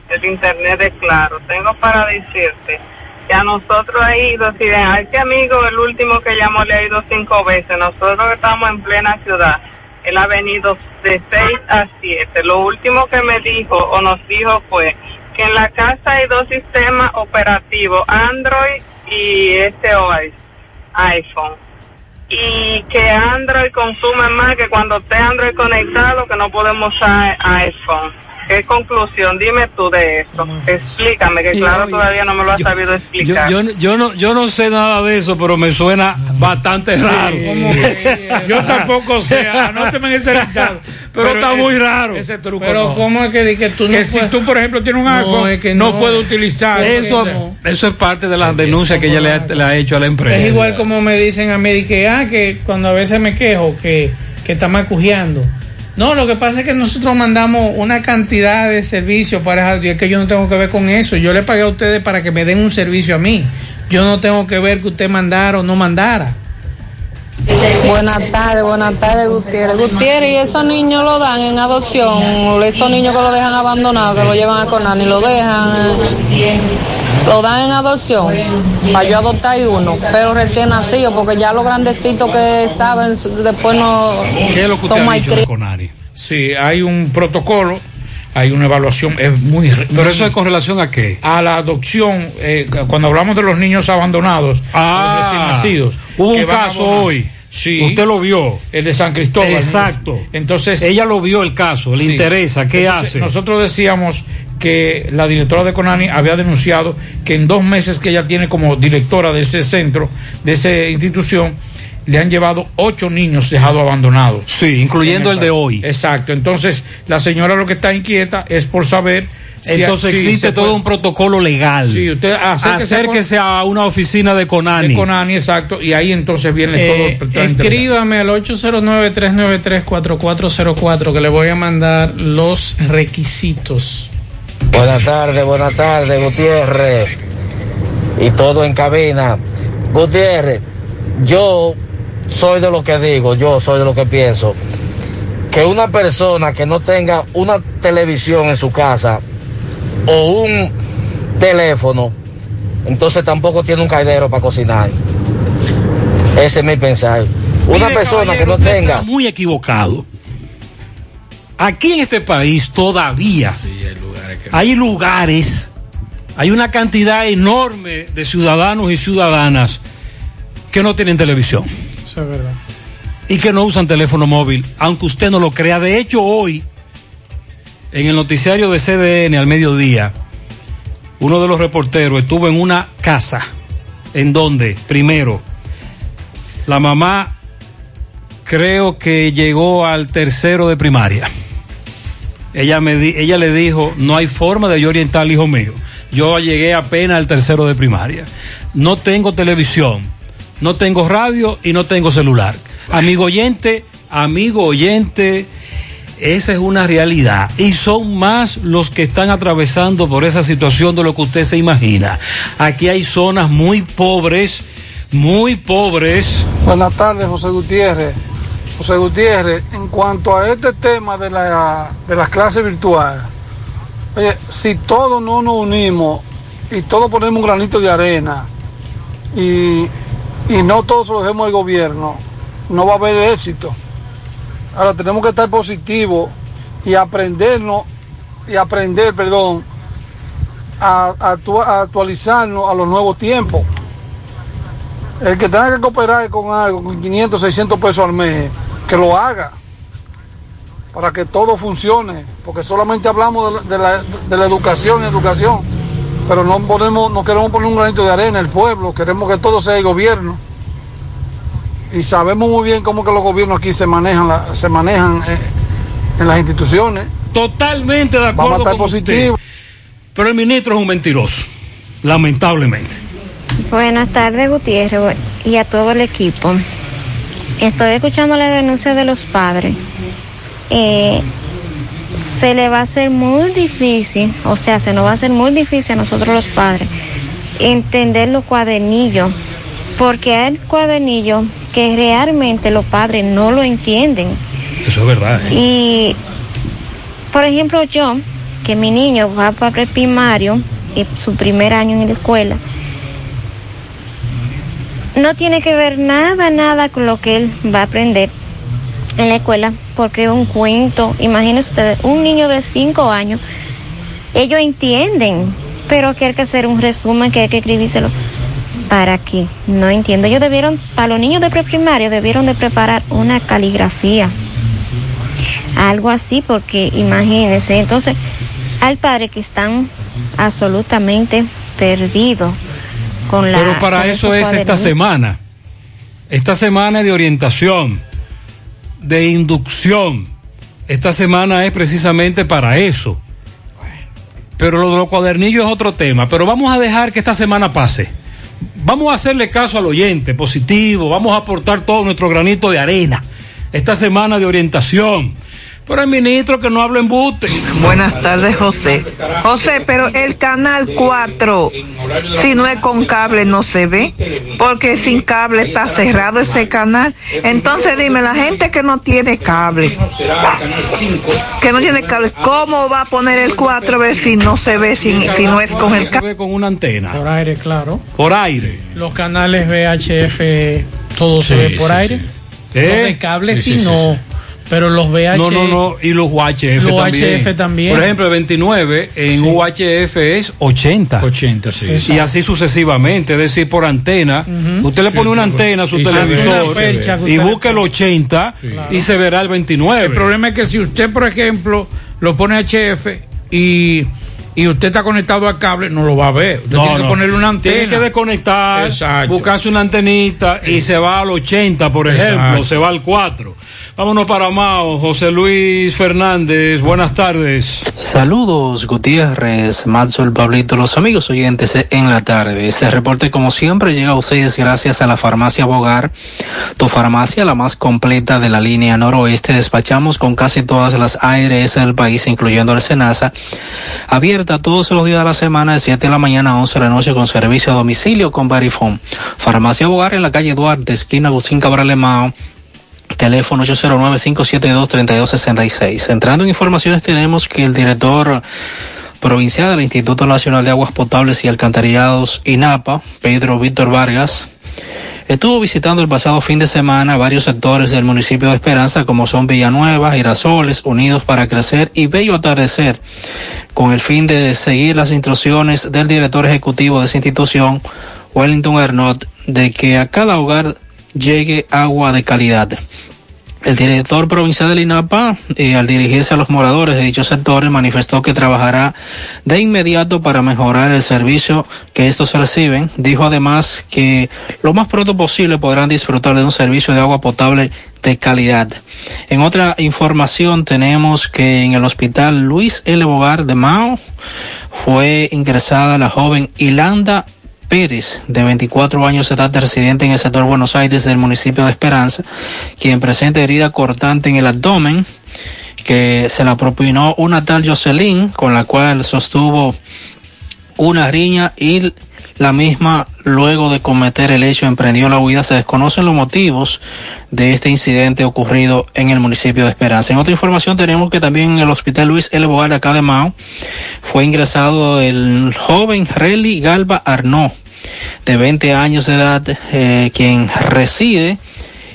Speaker 49: el internet de Claro. Tengo para decirte que a nosotros ha ido, si ven, a este amigo, el último que llamó, le ha ido cinco veces. Nosotros estamos en plena ciudad, él ha venido de seis a siete. Lo último que me dijo o nos dijo fue que en la casa hay dos sistemas operativos, Android y este iPhone y que Android consume más que cuando esté Android conectado que no podemos usar iPhone. ¿Qué conclusión? Dime tú de eso. Explícame, que claro
Speaker 6: oye,
Speaker 49: todavía no me lo has sabido explicar.
Speaker 6: yo, yo no, yo no sé nada de eso, pero me suena bastante raro.
Speaker 8: Yo tampoco sé, anóteme en ese listado.
Speaker 6: Pero está muy raro.
Speaker 8: Ese truco
Speaker 7: Pero
Speaker 8: no.
Speaker 7: ¿cómo es que, di que tú no
Speaker 8: que si
Speaker 7: puedes-
Speaker 8: tú, por ejemplo, tienes un
Speaker 7: No,
Speaker 8: iPhone,
Speaker 7: es que
Speaker 8: no,
Speaker 7: no.
Speaker 8: puedes utilizar
Speaker 6: Eso, eso es parte de las denuncias que ella le ha, le ha hecho a la empresa.
Speaker 7: Es igual como me dicen a mí de que, ah, que cuando a veces me quejo que, que está macujeando. No, lo que pasa es que nosotros mandamos una cantidad de servicios para y es que yo no tengo que ver con eso. Yo le pagué a ustedes para que me den un servicio a mí. Yo no tengo que ver que usted mandara o no mandara.
Speaker 47: Buenas tardes, buenas tardes, Gutiérrez. Gutiérrez, ¿y esos niños lo dan en adopción? Esos niños que lo dejan abandonado, que lo llevan a Conani, lo dejan, lo dan en adopción. Para yo adoptar uno, pero recién nacido, porque ya los grandecitos que saben, después no
Speaker 8: ¿Qué es lo que usted
Speaker 47: son
Speaker 8: ha dicho de
Speaker 47: malcriados.
Speaker 8: Conari? Sí, hay un protocolo, hay una evaluación, es muy...
Speaker 6: Pero eso es con relación a qué?
Speaker 8: A la adopción, eh, cuando hablamos de los niños abandonados,
Speaker 6: Ah,
Speaker 8: los recién nacidos.
Speaker 6: hubo un caso hoy.
Speaker 8: Sí.
Speaker 6: Usted lo vio.
Speaker 8: El de San Cristóbal.
Speaker 6: Exacto.
Speaker 8: Entonces.
Speaker 6: Ella lo vio el caso, le
Speaker 8: Sí.
Speaker 6: interesa, ¿qué
Speaker 8: Entonces,
Speaker 6: hace?
Speaker 8: Nosotros decíamos que la directora de Conani había denunciado que en dos meses que ella tiene como directora de ese centro, de esa institución, le han llevado ocho niños dejados abandonados.
Speaker 6: Sí, incluyendo
Speaker 8: En
Speaker 6: el de hoy.
Speaker 8: Exacto. Entonces, la señora lo que está inquieta es por saber si
Speaker 6: Entonces
Speaker 8: si
Speaker 6: existe todo
Speaker 8: puede-
Speaker 6: un protocolo legal.
Speaker 8: Sí, usted acérquese,
Speaker 6: Acérquese a una oficina de Conani.
Speaker 8: de Conani, exacto, y ahí entonces viene
Speaker 39: Eh,
Speaker 8: todo el
Speaker 39: escríbame al 809-393-4404 que le voy a mandar los requisitos.
Speaker 50: Buenas tardes, buenas tardes, Gutiérrez. Y todo en cabina. Gutiérrez, yo soy de lo que digo, yo soy de lo que pienso. Que una persona que no tenga una televisión en su casa o un teléfono, entonces tampoco tiene un caidero para cocinar. Ese es mi pensar. Una
Speaker 6: Mire,
Speaker 50: persona que no
Speaker 6: usted
Speaker 50: tenga...
Speaker 6: está muy equivocado. Aquí en este país todavía hay lugares, hay una cantidad enorme de ciudadanos y ciudadanas que no tienen televisión
Speaker 39: Eso es verdad.
Speaker 6: y que no usan teléfono móvil, aunque usted no lo crea. De hecho, hoy, en el noticiario de CDN al mediodía, uno de los reporteros estuvo en una casa en donde, primero, la mamá creo que llegó al tercero de primaria. Ella, me di- ella le dijo, no hay forma de yo orientar al hijo mío. Yo llegué apenas al tercero de primaria. No tengo televisión, no tengo radio y no tengo celular. Amigo oyente, amigo oyente, esa es una realidad. Y son más los que están atravesando por esa situación de lo que usted se imagina. Aquí hay zonas muy pobres, muy pobres.
Speaker 40: Buenas tardes, José Gutiérrez. José Gutiérrez, en cuanto a este tema de, la, de las clases virtuales, oye, si todos no nos unimos y todos ponemos un granito de arena y, y no todos lo dejemos al gobierno, no va a haber éxito. Ahora tenemos que estar positivos y aprendernos, y aprender, perdón, a, a a actualizarnos a los nuevos tiempos. El que tenga que cooperar con algo, con 500, 600 pesos al mes, que lo haga para que todo funcione, porque solamente hablamos de la, de la- de la educación, educación, pero no ponemos, no queremos poner un granito de arena el pueblo, queremos que todo sea el gobierno. Y sabemos muy bien cómo que los gobiernos aquí se manejan, la- se manejan eh, en las instituciones.
Speaker 6: Totalmente de acuerdo
Speaker 40: Vamos a estar
Speaker 6: con usted. Pero el ministro es un mentiroso, lamentablemente.
Speaker 51: Buenas tardes, Gutiérrez, y a todo el equipo. Estoy escuchando la denuncia de los padres. Eh, se le va a hacer muy difícil, o sea, se nos va a hacer muy difícil a nosotros los padres entender los cuadernillos, porque hay cuadernillos que realmente los padres no lo entienden.
Speaker 6: Eso es verdad. ¿eh?
Speaker 51: Y, por ejemplo, yo, que mi niño va para el primario, y su primer año en la escuela, no tiene que ver nada, nada con lo que él va a aprender en la escuela, porque es un cuento. Imagínense ustedes, un niño de cinco años, ellos entienden, pero que hay que hacer un resumen, que hay que escribírselo. ¿Para qué? No entiendo. Ellos debieron, para los niños de preprimario, debieron de preparar una caligrafía algo así, porque imagínense, entonces, al padre que están absolutamente perdidos con la.
Speaker 6: Pero para eso es esta semana. Esta semana es de orientación, de inducción. Esta semana es precisamente para eso. Pero lo de los cuadernillos es otro tema. Pero vamos a dejar que esta semana pase. Vamos a hacerle caso al oyente positivo. Vamos a aportar todo nuestro granito de arena. Esta semana de orientación. Pero el ministro que no habla en buste.
Speaker 52: Buenas tardes, José. José, pero el canal 4, si no es con cable, no se ve, porque sin cable está cerrado ese canal. Entonces dime, la gente que no tiene cable, que no tiene cable, ¿cómo va a poner el 4 a ver si no se ve, si, si no es con el
Speaker 6: Se
Speaker 52: cable?
Speaker 6: ve con una antena.
Speaker 39: Por aire, claro.
Speaker 6: Por aire.
Speaker 39: Los canales VHF, todo se ve por
Speaker 6: sí,
Speaker 39: aire.
Speaker 6: sí.
Speaker 39: Los
Speaker 6: ¿Eh?
Speaker 39: de cable
Speaker 6: Sí,
Speaker 39: sí,
Speaker 6: sí,
Speaker 39: no.
Speaker 6: Sí, sí.
Speaker 39: Pero los VHF.
Speaker 6: No, no, no. Y los UHF
Speaker 39: Los
Speaker 6: también.
Speaker 39: UHF también.
Speaker 6: Por ejemplo, el 29 en UHF es 80.
Speaker 8: 80, sí.
Speaker 6: Y así sucesivamente, es decir, por antena. Usted le pone una antena a su televisor y busca el 80 y se verá el 29.
Speaker 8: El problema es que si usted, por ejemplo, lo pone HF y y usted está conectado al cable, no lo va a ver. Usted
Speaker 6: No,
Speaker 8: tiene que
Speaker 6: no.
Speaker 8: ponerle una antena.
Speaker 6: Tiene que desconectar,
Speaker 8: Exacto.
Speaker 6: buscarse una antenita y se va al 80, por ejemplo,
Speaker 8: Exacto.
Speaker 6: se va al 4. Vámonos para Mao, José Luis Fernández, buenas tardes.
Speaker 53: Saludos Gutiérrez, Matzo, Pablito, los amigos oyentes en la tarde. Este reporte como siempre llega a ustedes gracias a la farmacia Bogar, tu farmacia la más completa de la línea noroeste. Despachamos con casi todas las ARS del país, incluyendo el Senasa, abierta todos los días de la semana de 7 de la mañana a 11 de la noche con servicio a domicilio con Verifone. Farmacia Bogar en la calle Duarte, esquina Agustín Cabral Mao. Teléfono 809-572-3266. Entrando en informaciones tenemos que el director provincial del Instituto Nacional de Aguas Potables y Alcantarillados, INAPA, Pedro Víctor Vargas, estuvo visitando el pasado fin de semana varios sectores del municipio de Esperanza como son Villanueva, Girasoles, Unidos para Crecer y Bello Atardecer, con el fin de seguir las instrucciones del director ejecutivo de esa institución, Wellington Ernott, de que a cada hogar llegue agua de calidad. El director provincial del INAPA, eh, al dirigirse a los moradores de dichos sectores, manifestó que trabajará de inmediato para mejorar el servicio que estos reciben. Dijo además que lo más pronto posible podrán disfrutar de un servicio de agua potable de calidad. En otra información tenemos que en el hospital Luis L. Bogar de Mao fue ingresada la joven Ilanda Pérez, de 24 años de edad, residente en el sector Buenos Aires del municipio de Esperanza, quien presenta herida cortante en el abdomen, que se la propinó una tal Jocelyn, con la cual sostuvo una riña y la misma, luego de cometer el hecho, emprendió la huida. Se desconocen los motivos de este incidente ocurrido en el municipio de Esperanza. En otra información tenemos que también en el hospital Luis L. De acá de Mao fue ingresado el joven Relly Galva Arnaud, de 20 años de edad, eh, quien reside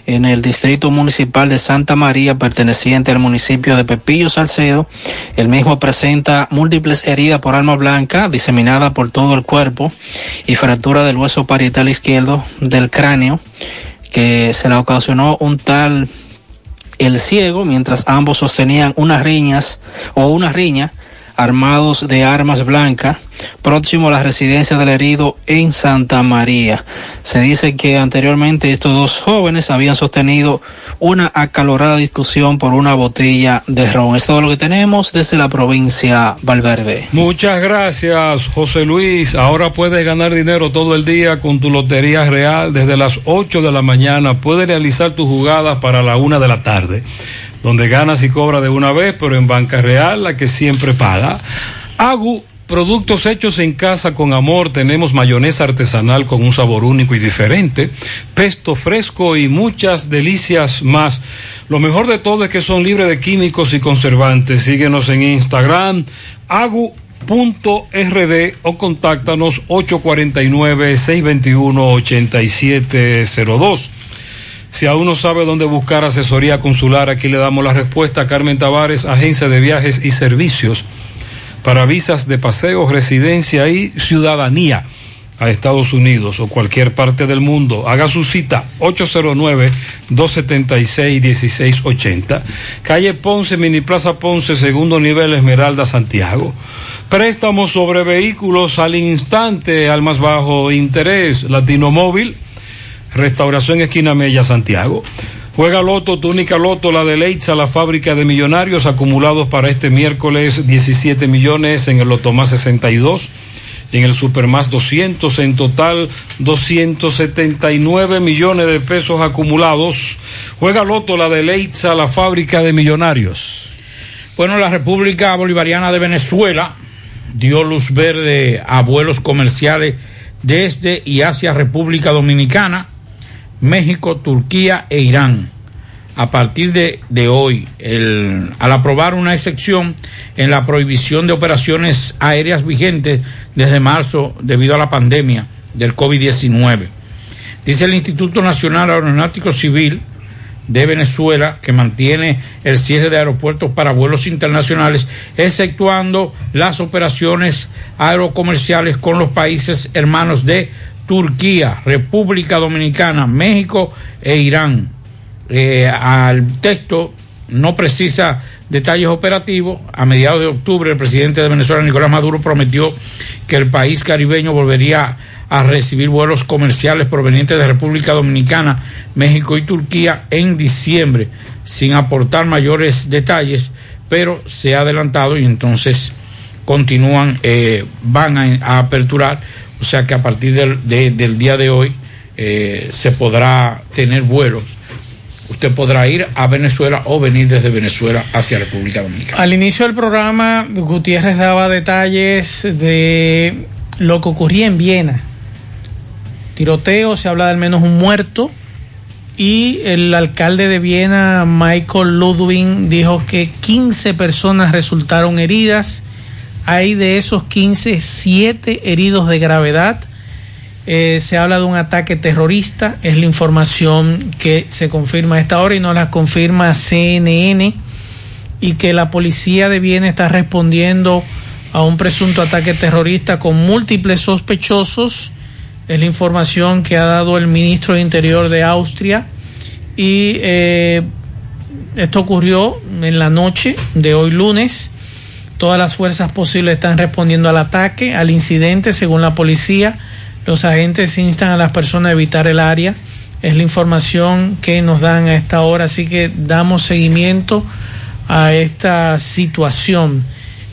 Speaker 53: en el distrito municipal de Santa María, perteneciente al municipio de Pepillo Salcedo. El mismo presenta múltiples heridas por arma blanca, diseminada por todo el cuerpo, y fractura del hueso parietal izquierdo del cráneo, que se le ocasionó un tal el ciego, mientras ambos sostenían unas riñas o una riña armados de armas blancas, próximo a la residencia del herido en Santa María. Se dice que anteriormente estos dos jóvenes habían sostenido una acalorada discusión por una botella de ron. Es todo lo que tenemos desde la provincia Valverde.
Speaker 6: Muchas gracias, José Luis. Ahora puedes ganar dinero todo el día con tu Lotería Real. Desde las 8 de la mañana puedes realizar tus jugadas para la una de la tarde, donde ganas y cobras de una vez, pero en Banca Real, la que siempre paga. Agu, productos hechos en casa con amor. Tenemos mayonesa artesanal con un sabor único y diferente, pesto fresco y muchas delicias más. Lo mejor de todo es que son libres de químicos y conservantes. Síguenos en Instagram, agu.rd o contáctanos 849-621-8702. Si aún no sabe dónde buscar asesoría consular, aquí le damos la respuesta a Carmen Tavares, agencia de viajes y servicios para visas de paseo, residencia y ciudadanía a Estados Unidos o cualquier parte del mundo. Haga su cita 809-276-1680. Calle Ponce, Mini Plaza Ponce, segundo nivel Esmeralda, Santiago. Préstamos sobre vehículos al instante, al más bajo interés. Latino Móvil, Restauración Esquina Mella, Santiago. Juega Loto, tu única Loto, la de Leitza, la fábrica de millonarios acumulados para este miércoles 17 millones en el Loto más 62 en el Supermás 200, en total 279 millones de pesos acumulados. Juega Loto, la de Leitza, la fábrica de millonarios.
Speaker 8: Bueno, la República Bolivariana de Venezuela dio luz verde a vuelos comerciales desde y hacia República Dominicana, México, Turquía e Irán. A partir de, de hoy, al aprobar una excepción en la prohibición de operaciones aéreas vigentes desde marzo debido a la pandemia del COVID-19. Dice el Instituto Nacional Aeronáutico Civil de Venezuela que mantiene el cierre de aeropuertos para vuelos internacionales, exceptuando las operaciones aerocomerciales con los países hermanos de Turquía, República Dominicana, México e Irán. Eh, al texto no precisa detalles operativos. A mediados de octubre, el presidente de Venezuela, Nicolás Maduro, prometió que el país caribeño volvería a recibir vuelos comerciales provenientes de República Dominicana, México y Turquía en diciembre, sin aportar mayores detalles, pero se ha adelantado y entonces continúan, eh, van a, a aperturar, o sea que a partir del, de- del día de hoy eh, se podrá tener vuelos. Usted podrá ir a Venezuela o venir desde Venezuela hacia República Dominicana.
Speaker 7: Al inicio del programa, Gutiérrez daba detalles de lo que ocurría en Viena. Tiroteo, se habla de al menos un muerto. Y el alcalde de Viena, Michael Ludwig, dijo que 15 personas resultaron heridas. Hay de esos 15, 7 heridos de gravedad. Eh, se habla de un ataque terrorista, es la información que se confirma a esta hora y no la confirma CNN y que la policía de Viena está respondiendo a un presunto ataque terrorista con múltiples sospechosos. Es la información que ha dado el ministro de Interior de Austria. Y eh, esto ocurrió en la noche de hoy lunes. Todas las fuerzas posibles están respondiendo al ataque, al incidente, según la policía. Los agentes instan a las personas a evitar el área. Es la información que nos dan a esta hora, así que damos seguimiento a esta situación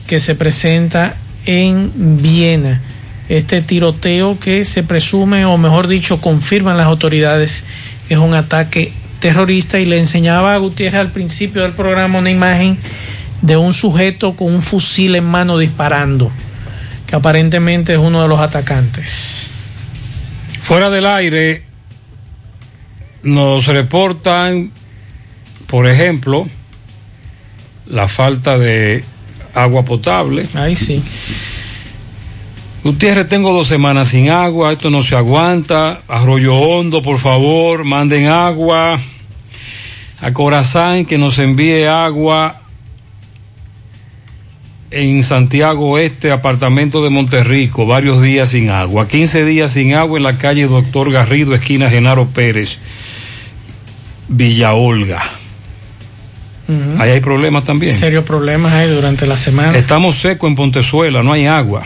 Speaker 7: que se presenta en Viena. Este tiroteo que se presume, o mejor dicho, confirman las autoridades, es un ataque terrorista y le enseñaba a Gutiérrez al principio del programa una imagen de un sujeto con un fusil en mano disparando, que aparentemente es uno de los atacantes.
Speaker 6: Fuera del aire nos reportan, por ejemplo, la falta de agua potable.
Speaker 7: Ahí sí.
Speaker 6: Gutiérrez, tengo dos semanas sin agua, esto no se aguanta. Arroyo Hondo, por favor, manden agua. A Corazán que nos envíe agua en Santiago Oeste, apartamento de Monterrico, varios días sin agua. 15 días sin agua en la calle Doctor Garrido, esquina Genaro Pérez, Villa Olga.
Speaker 7: Ujú.
Speaker 6: Ahí hay problemas también.
Speaker 7: Serios problemas hay durante la semana.
Speaker 6: Estamos secos en Pontezuela, no hay agua.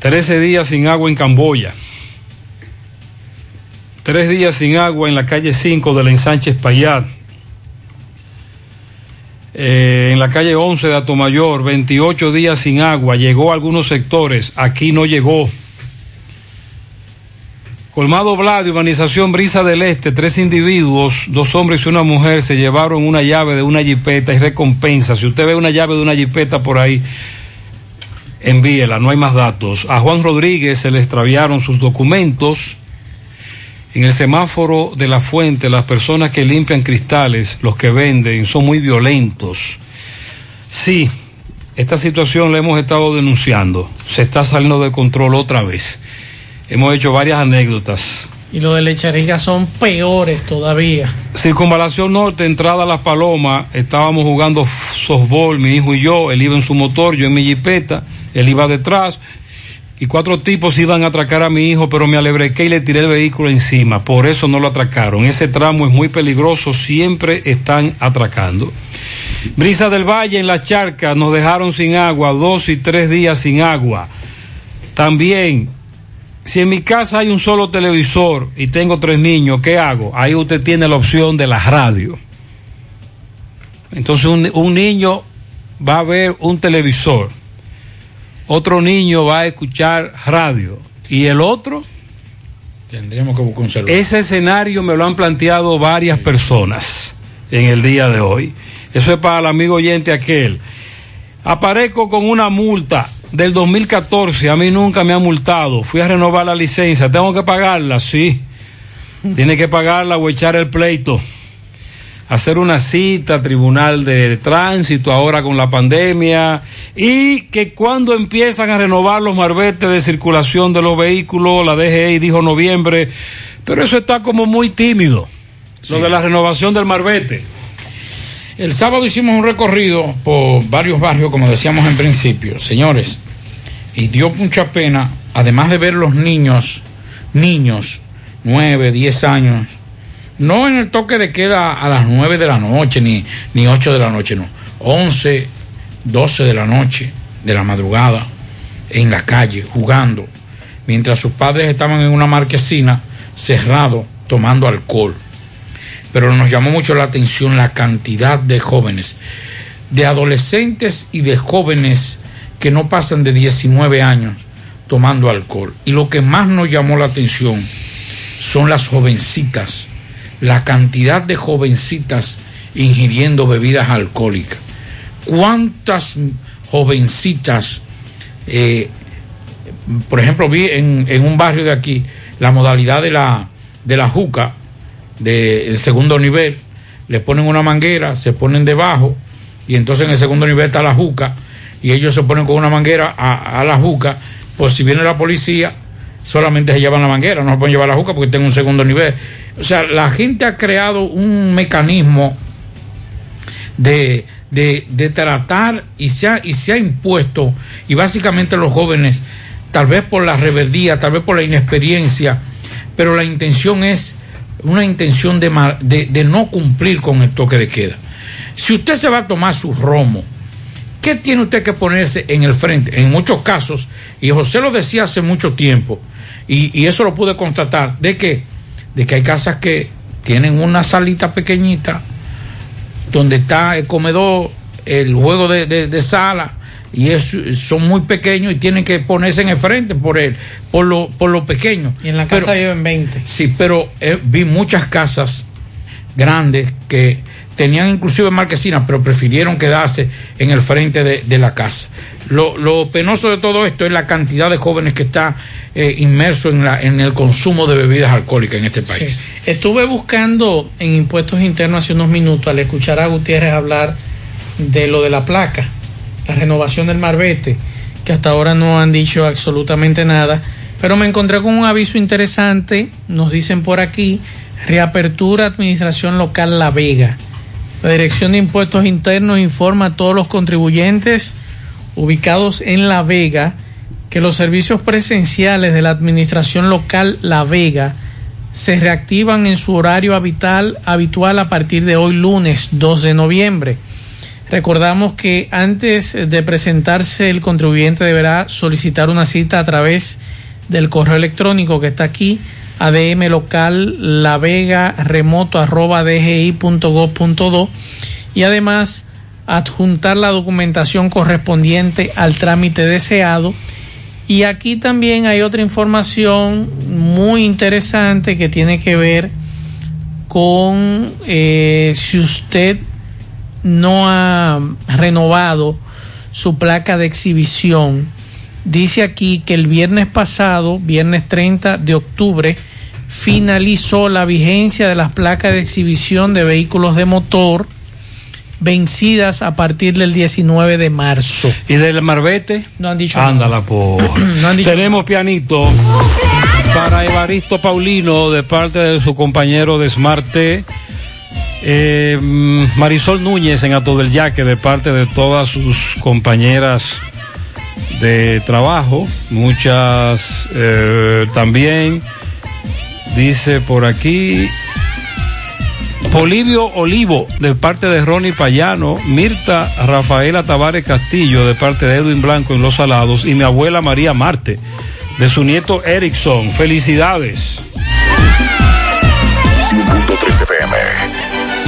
Speaker 6: 13 días sin agua en Camboya. Tres días sin agua en la calle 5 del ensanche Espaillat. Eh, en la calle 11 de Atomayor, 28 días sin agua. Llegó a algunos sectores, aquí no llegó. Colmado Bladio, urbanización Brisa del Este, tres individuos, dos hombres y una mujer, se llevaron una llave de una jipeta y recompensa. Si usted ve una llave de una jipeta por ahí, envíela, no hay más datos. A Juan Rodríguez se le extraviaron sus documentos. En el semáforo de la fuente, las personas que limpian cristales, los que venden, son muy violentos. Sí, esta situación la hemos estado denunciando. Se está saliendo de control otra vez. Hemos hecho varias anécdotas.
Speaker 7: Y los de Lechariga son peores todavía.
Speaker 6: Circunvalación Norte, entrada a Las Palomas, estábamos jugando softball, mi hijo y yo, él iba en su motor, yo en mi jipeta, él iba detrás, y cuatro tipos iban a atracar a mi hijo, pero me alebrequé y le tiré el vehículo encima, por eso no lo atracaron. Ese tramo es muy peligroso, siempre están atracando. Brisa del Valle en la charca nos dejaron sin agua, dos y tres días sin agua. También, si en mi casa hay un solo televisor y tengo tres niños, ¿qué hago? Ahí usted tiene la opción de la radio. Entonces un, un niño va a ver un televisor, otro niño va a escuchar radio y el otro,
Speaker 8: Tendríamos que buscar un celular.
Speaker 6: ese escenario me lo han planteado varias personas en el día de hoy. Eso es para el amigo oyente aquel. Aparezco con una multa del 2014, a mí nunca me ha multado. Fui a renovar la licencia, tengo que pagarla, sí. Tiene que pagarla o echar el pleito. Hacer una cita, tribunal de tránsito ahora con la pandemia. Y que cuando empiezan a renovar los marbetes de circulación de los vehículos, la DGI dijo noviembre, pero eso está como muy tímido. Lo de la renovación del marbete.
Speaker 8: El sábado hicimos un recorrido por varios barrios, como decíamos en principio, señores, y dio mucha pena, además de ver los niños, niños, 9, 10 años, No en el toque de queda a las 9 de la noche, ni, ni 8 de la noche, no. 11, 12 de la noche, de la madrugada, en la calle, jugando, mientras sus padres estaban en una marquesina cerrado, tomando alcohol. Pero nos llamó mucho la atención la cantidad de jóvenes, de adolescentes y de jóvenes que no pasan de 19 años tomando alcohol. Y lo que más nos llamó la atención son las jovencitas, la cantidad de jovencitas ingiriendo bebidas alcohólicas. ¿Cuántas jovencitas, eh, por ejemplo, vi en, en un barrio de aquí la modalidad de la, de la juca del segundo nivel, le ponen una manguera, se ponen debajo y entonces en el segundo nivel está la juca y ellos se ponen con una manguera a, a la juca, pues si viene la policía solamente se llevan la manguera, no se pueden llevar la juca porque tienen un segundo nivel. O sea, la gente ha creado un mecanismo de, de, tratar y se, ha, y se ha impuesto, y básicamente los jóvenes, tal vez por la reverdía, tal vez por la inexperiencia, pero la intención es una intención de, de, de no cumplir con el toque de queda. Si usted se va a tomar su romo, ¿qué tiene usted que ponerse en el frente? En muchos casos, y José lo decía hace mucho tiempo, y, y eso lo pude constatar, de que, de que hay casas que tienen una salita pequeñita donde está el comedor, el juego de, de- de sala, y es, son muy pequeños y tienen que ponerse en el frente por el, por lo, por lo pequeño.
Speaker 7: Y en la casa viven 20.
Speaker 8: Sí, pero eh, vi muchas casas grandes que tenían inclusive marquesinas, pero prefirieron quedarse en el frente de, la casa. Lo, penoso de todo esto es la cantidad de jóvenes que está eh, inmerso en, la, en el consumo de bebidas alcohólicas en este país.
Speaker 7: Estuve buscando en impuestos internos hace unos minutos al escuchar a Gutiérrez hablar de lo de la placa, la renovación del marbete, que hasta ahora no han dicho absolutamente nada, pero me encontré con un aviso interesante, nos dicen por aquí, reapertura Administración Local La Vega. La Dirección de Impuestos Internos informa a todos los contribuyentes ubicados en La Vega que los servicios presenciales de la Administración Local La Vega se reactivan en su horario habitual, a partir de hoy lunes 2 de noviembre. Recordamos que antes de presentarse el contribuyente deberá solicitar una cita a través del correo electrónico que está aquí, adm local la vega remoto arroba y además adjuntar la documentación correspondiente al trámite deseado. Y aquí también hay otra información muy interesante que tiene que ver con eh, si usted no ha renovado su placa de exhibición. Dice aquí que el viernes pasado, viernes 30 de octubre, finalizó la vigencia de las placas de exhibición de vehículos de motor vencidas a partir del 19 de marzo.
Speaker 6: ¿Y del Marbete?
Speaker 7: No han dicho
Speaker 6: Ándala, por.
Speaker 7: No han dicho
Speaker 6: Tenemos pianito para Evaristo Paulino de parte de su compañero de Smart T. Eh, Marisol Núñez en Ato del Yaque de parte de todas sus compañeras de trabajo. Muchas eh, también. Dice por aquí. Polivio Olivo de parte de Ronnie Payano, Mirta Rafaela Tavares Castillo de parte de Edwin Blanco en Los Salados y mi abuela María Marte de su nieto Erickson. Felicidades.
Speaker 54: 100.3 FM.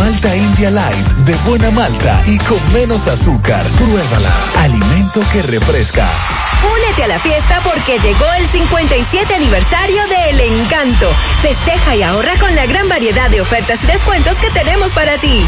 Speaker 55: Malta India Light. De buena malta
Speaker 28: y con menos azúcar. Pruébala. Alimento que refresca.
Speaker 21: Únete a la fiesta porque llegó el 57 aniversario de El Encanto. Festeja y ahorra con la gran variedad de ofertas y descuentos que tenemos para ti.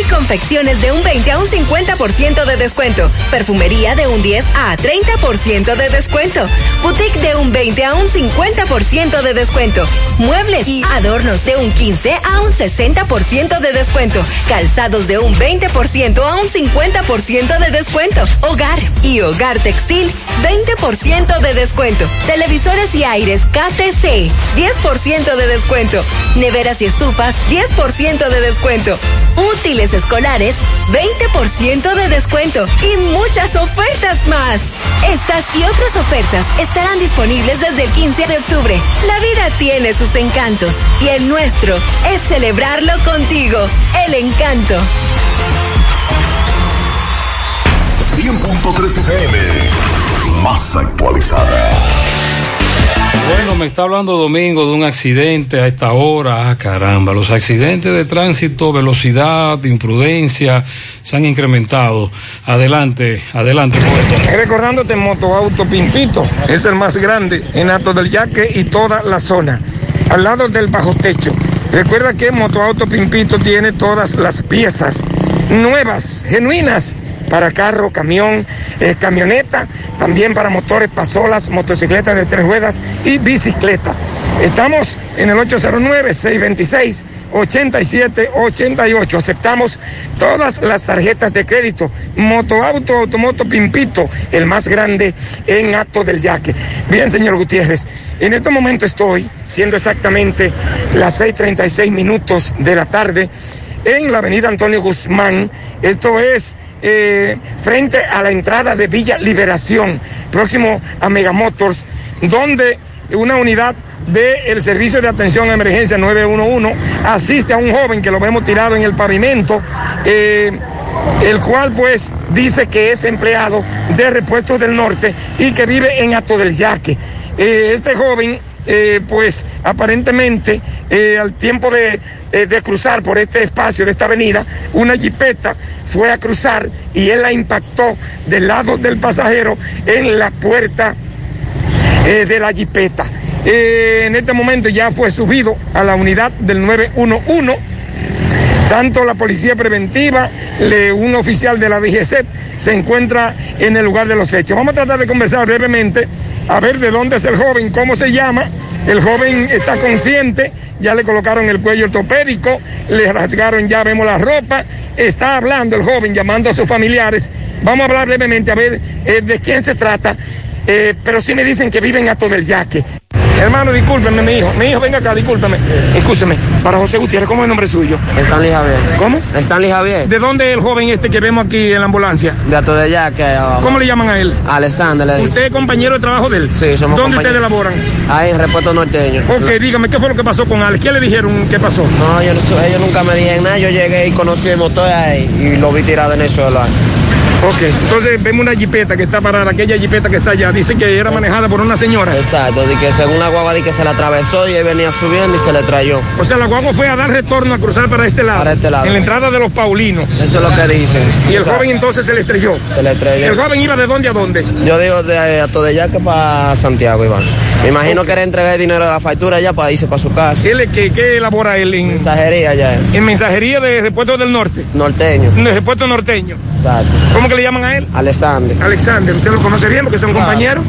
Speaker 21: Y confecciones de un 20 a un 50% de descuento. Perfumería de un 10 a 30% de descuento. Boutique de un 20 a un 50% de descuento. Muebles y adornos de un 15 a un 60% de descuento. Calzados de un 20% a un 50% de descuento. Hogar y hogar textil 20% de descuento. Televisores y aires KTC, 10% de descuento. Neveras y estufas, 10% de descuento. Útiles escolares, 20% de descuento. Y muchas ofertas más. Estas y otras ofertas estarán disponibles desde el 15 de octubre. La vida tiene sus encantos y el nuestro es celebrarlo contigo. El encanto.
Speaker 54: 100.3 FM, más actualizada.
Speaker 6: Bueno, me está hablando Domingo de un accidente a esta hora. Ah, caramba, los accidentes de tránsito, velocidad, imprudencia se han incrementado. Adelante, adelante, poeta.
Speaker 16: Recordándote, Motoauto Pimpito es el más grande en Alto del Yaque y toda la zona, al lado del bajo techo. Recuerda que Motoauto Pimpito tiene todas las piezas nuevas, genuinas, para carro, camión, eh, camioneta, también para motores, pasolas, motocicletas de tres ruedas y bicicleta. Estamos en el 809-626-8788. Aceptamos todas las tarjetas de crédito. Motoauto, Automoto Pimpito, el más grande en Acto del Yaque. Bien, señor Gutiérrez, en este momento estoy, siendo exactamente las 6:36 minutos de la tarde, en la avenida Antonio Guzmán. Esto es eh, frente a la entrada de Villa Liberación, próximo a Megamotors, donde una unidad del Servicio de Atención a Emergencia 911 asiste a un joven que lo vemos tirado en el pavimento. eh, el cual pues dice que es empleado de Repuestos del Norte y que vive en Ato del Yaque. Eh, este joven eh, pues aparentemente eh, al tiempo de, eh, de cruzar por este espacio de esta avenida, una jipeta fue a cruzar y él la impactó del lado del pasajero en la puerta de la jipeta. En este momento ya fue subido a la unidad del 911 tanto la policía preventiva, le- un oficial de la DGC se encuentra en el lugar de los hechos. Vamos a tratar de conversar brevemente, a ver de dónde es el joven, cómo se llama. El joven está consciente, ya le colocaron el cuello ortopédico, le rasgaron, ya vemos la ropa, está hablando el joven, llamando a sus familiares. Vamos a hablar brevemente, a ver eh, de quién se trata, eh, pero sí me dicen que viven a todo el yaque. Hermano, discúlpeme, mi hijo. Mi hijo, venga acá, discúlpeme. Escúcheme. Para José Gutiérrez, ¿cómo es el nombre suyo?
Speaker 50: Stanley Javier.
Speaker 16: ¿Cómo?
Speaker 50: Stanley Javier.
Speaker 16: ¿De dónde es el joven este que vemos aquí en la ambulancia?
Speaker 50: De Ato de Yaque. abajo.
Speaker 16: ¿Cómo le llaman a él?
Speaker 50: Alexander le.
Speaker 16: ¿Usted es compañero de trabajo de él?
Speaker 50: Sí, somos
Speaker 16: ¿Dónde ustedes laboran?
Speaker 50: Ahí en Repuesto Norteño.
Speaker 16: Ok, dígame, ¿qué fue lo que pasó con Alex? ¿Qué le dijeron que pasó?
Speaker 50: No, yo ellos nunca me dijeron nada. Yo llegué y conocí el motor ahí y lo vi tirado en el suelo. ahí.
Speaker 16: Ok, entonces vemos una jipeta que está parada, aquella jipeta que está allá. Dice que era manejada por una señora.
Speaker 50: Exacto, de que según la guagua di que se la atravesó y él venía subiendo y se le trayó.
Speaker 16: O sea, la guagua fue a dar retorno a cruzar para este lado.
Speaker 50: Para este lado.
Speaker 16: En la entrada de los Paulinos.
Speaker 50: Eso es lo que dicen.
Speaker 16: Y el joven entonces se le estrelló.
Speaker 50: Se le estrelló.
Speaker 16: ¿El joven iba de dónde a dónde?
Speaker 50: Yo digo de Ato de Yaque para Santiago, Iván. Me imagino que era entregar el dinero de la factura ya para irse para su casa.
Speaker 16: ¿Qué, le- qué- qué elabora él en,
Speaker 50: Mensajería ya.
Speaker 16: en mensajería de Repuesto del Norte?
Speaker 50: Norteño.
Speaker 16: De Repuesto Norteño.
Speaker 50: Exacto.
Speaker 16: ¿Cómo que le llaman a él?
Speaker 50: Alexander.
Speaker 16: Alexander, ¿usted lo conoce bien porque son
Speaker 50: Claro.
Speaker 16: compañeros?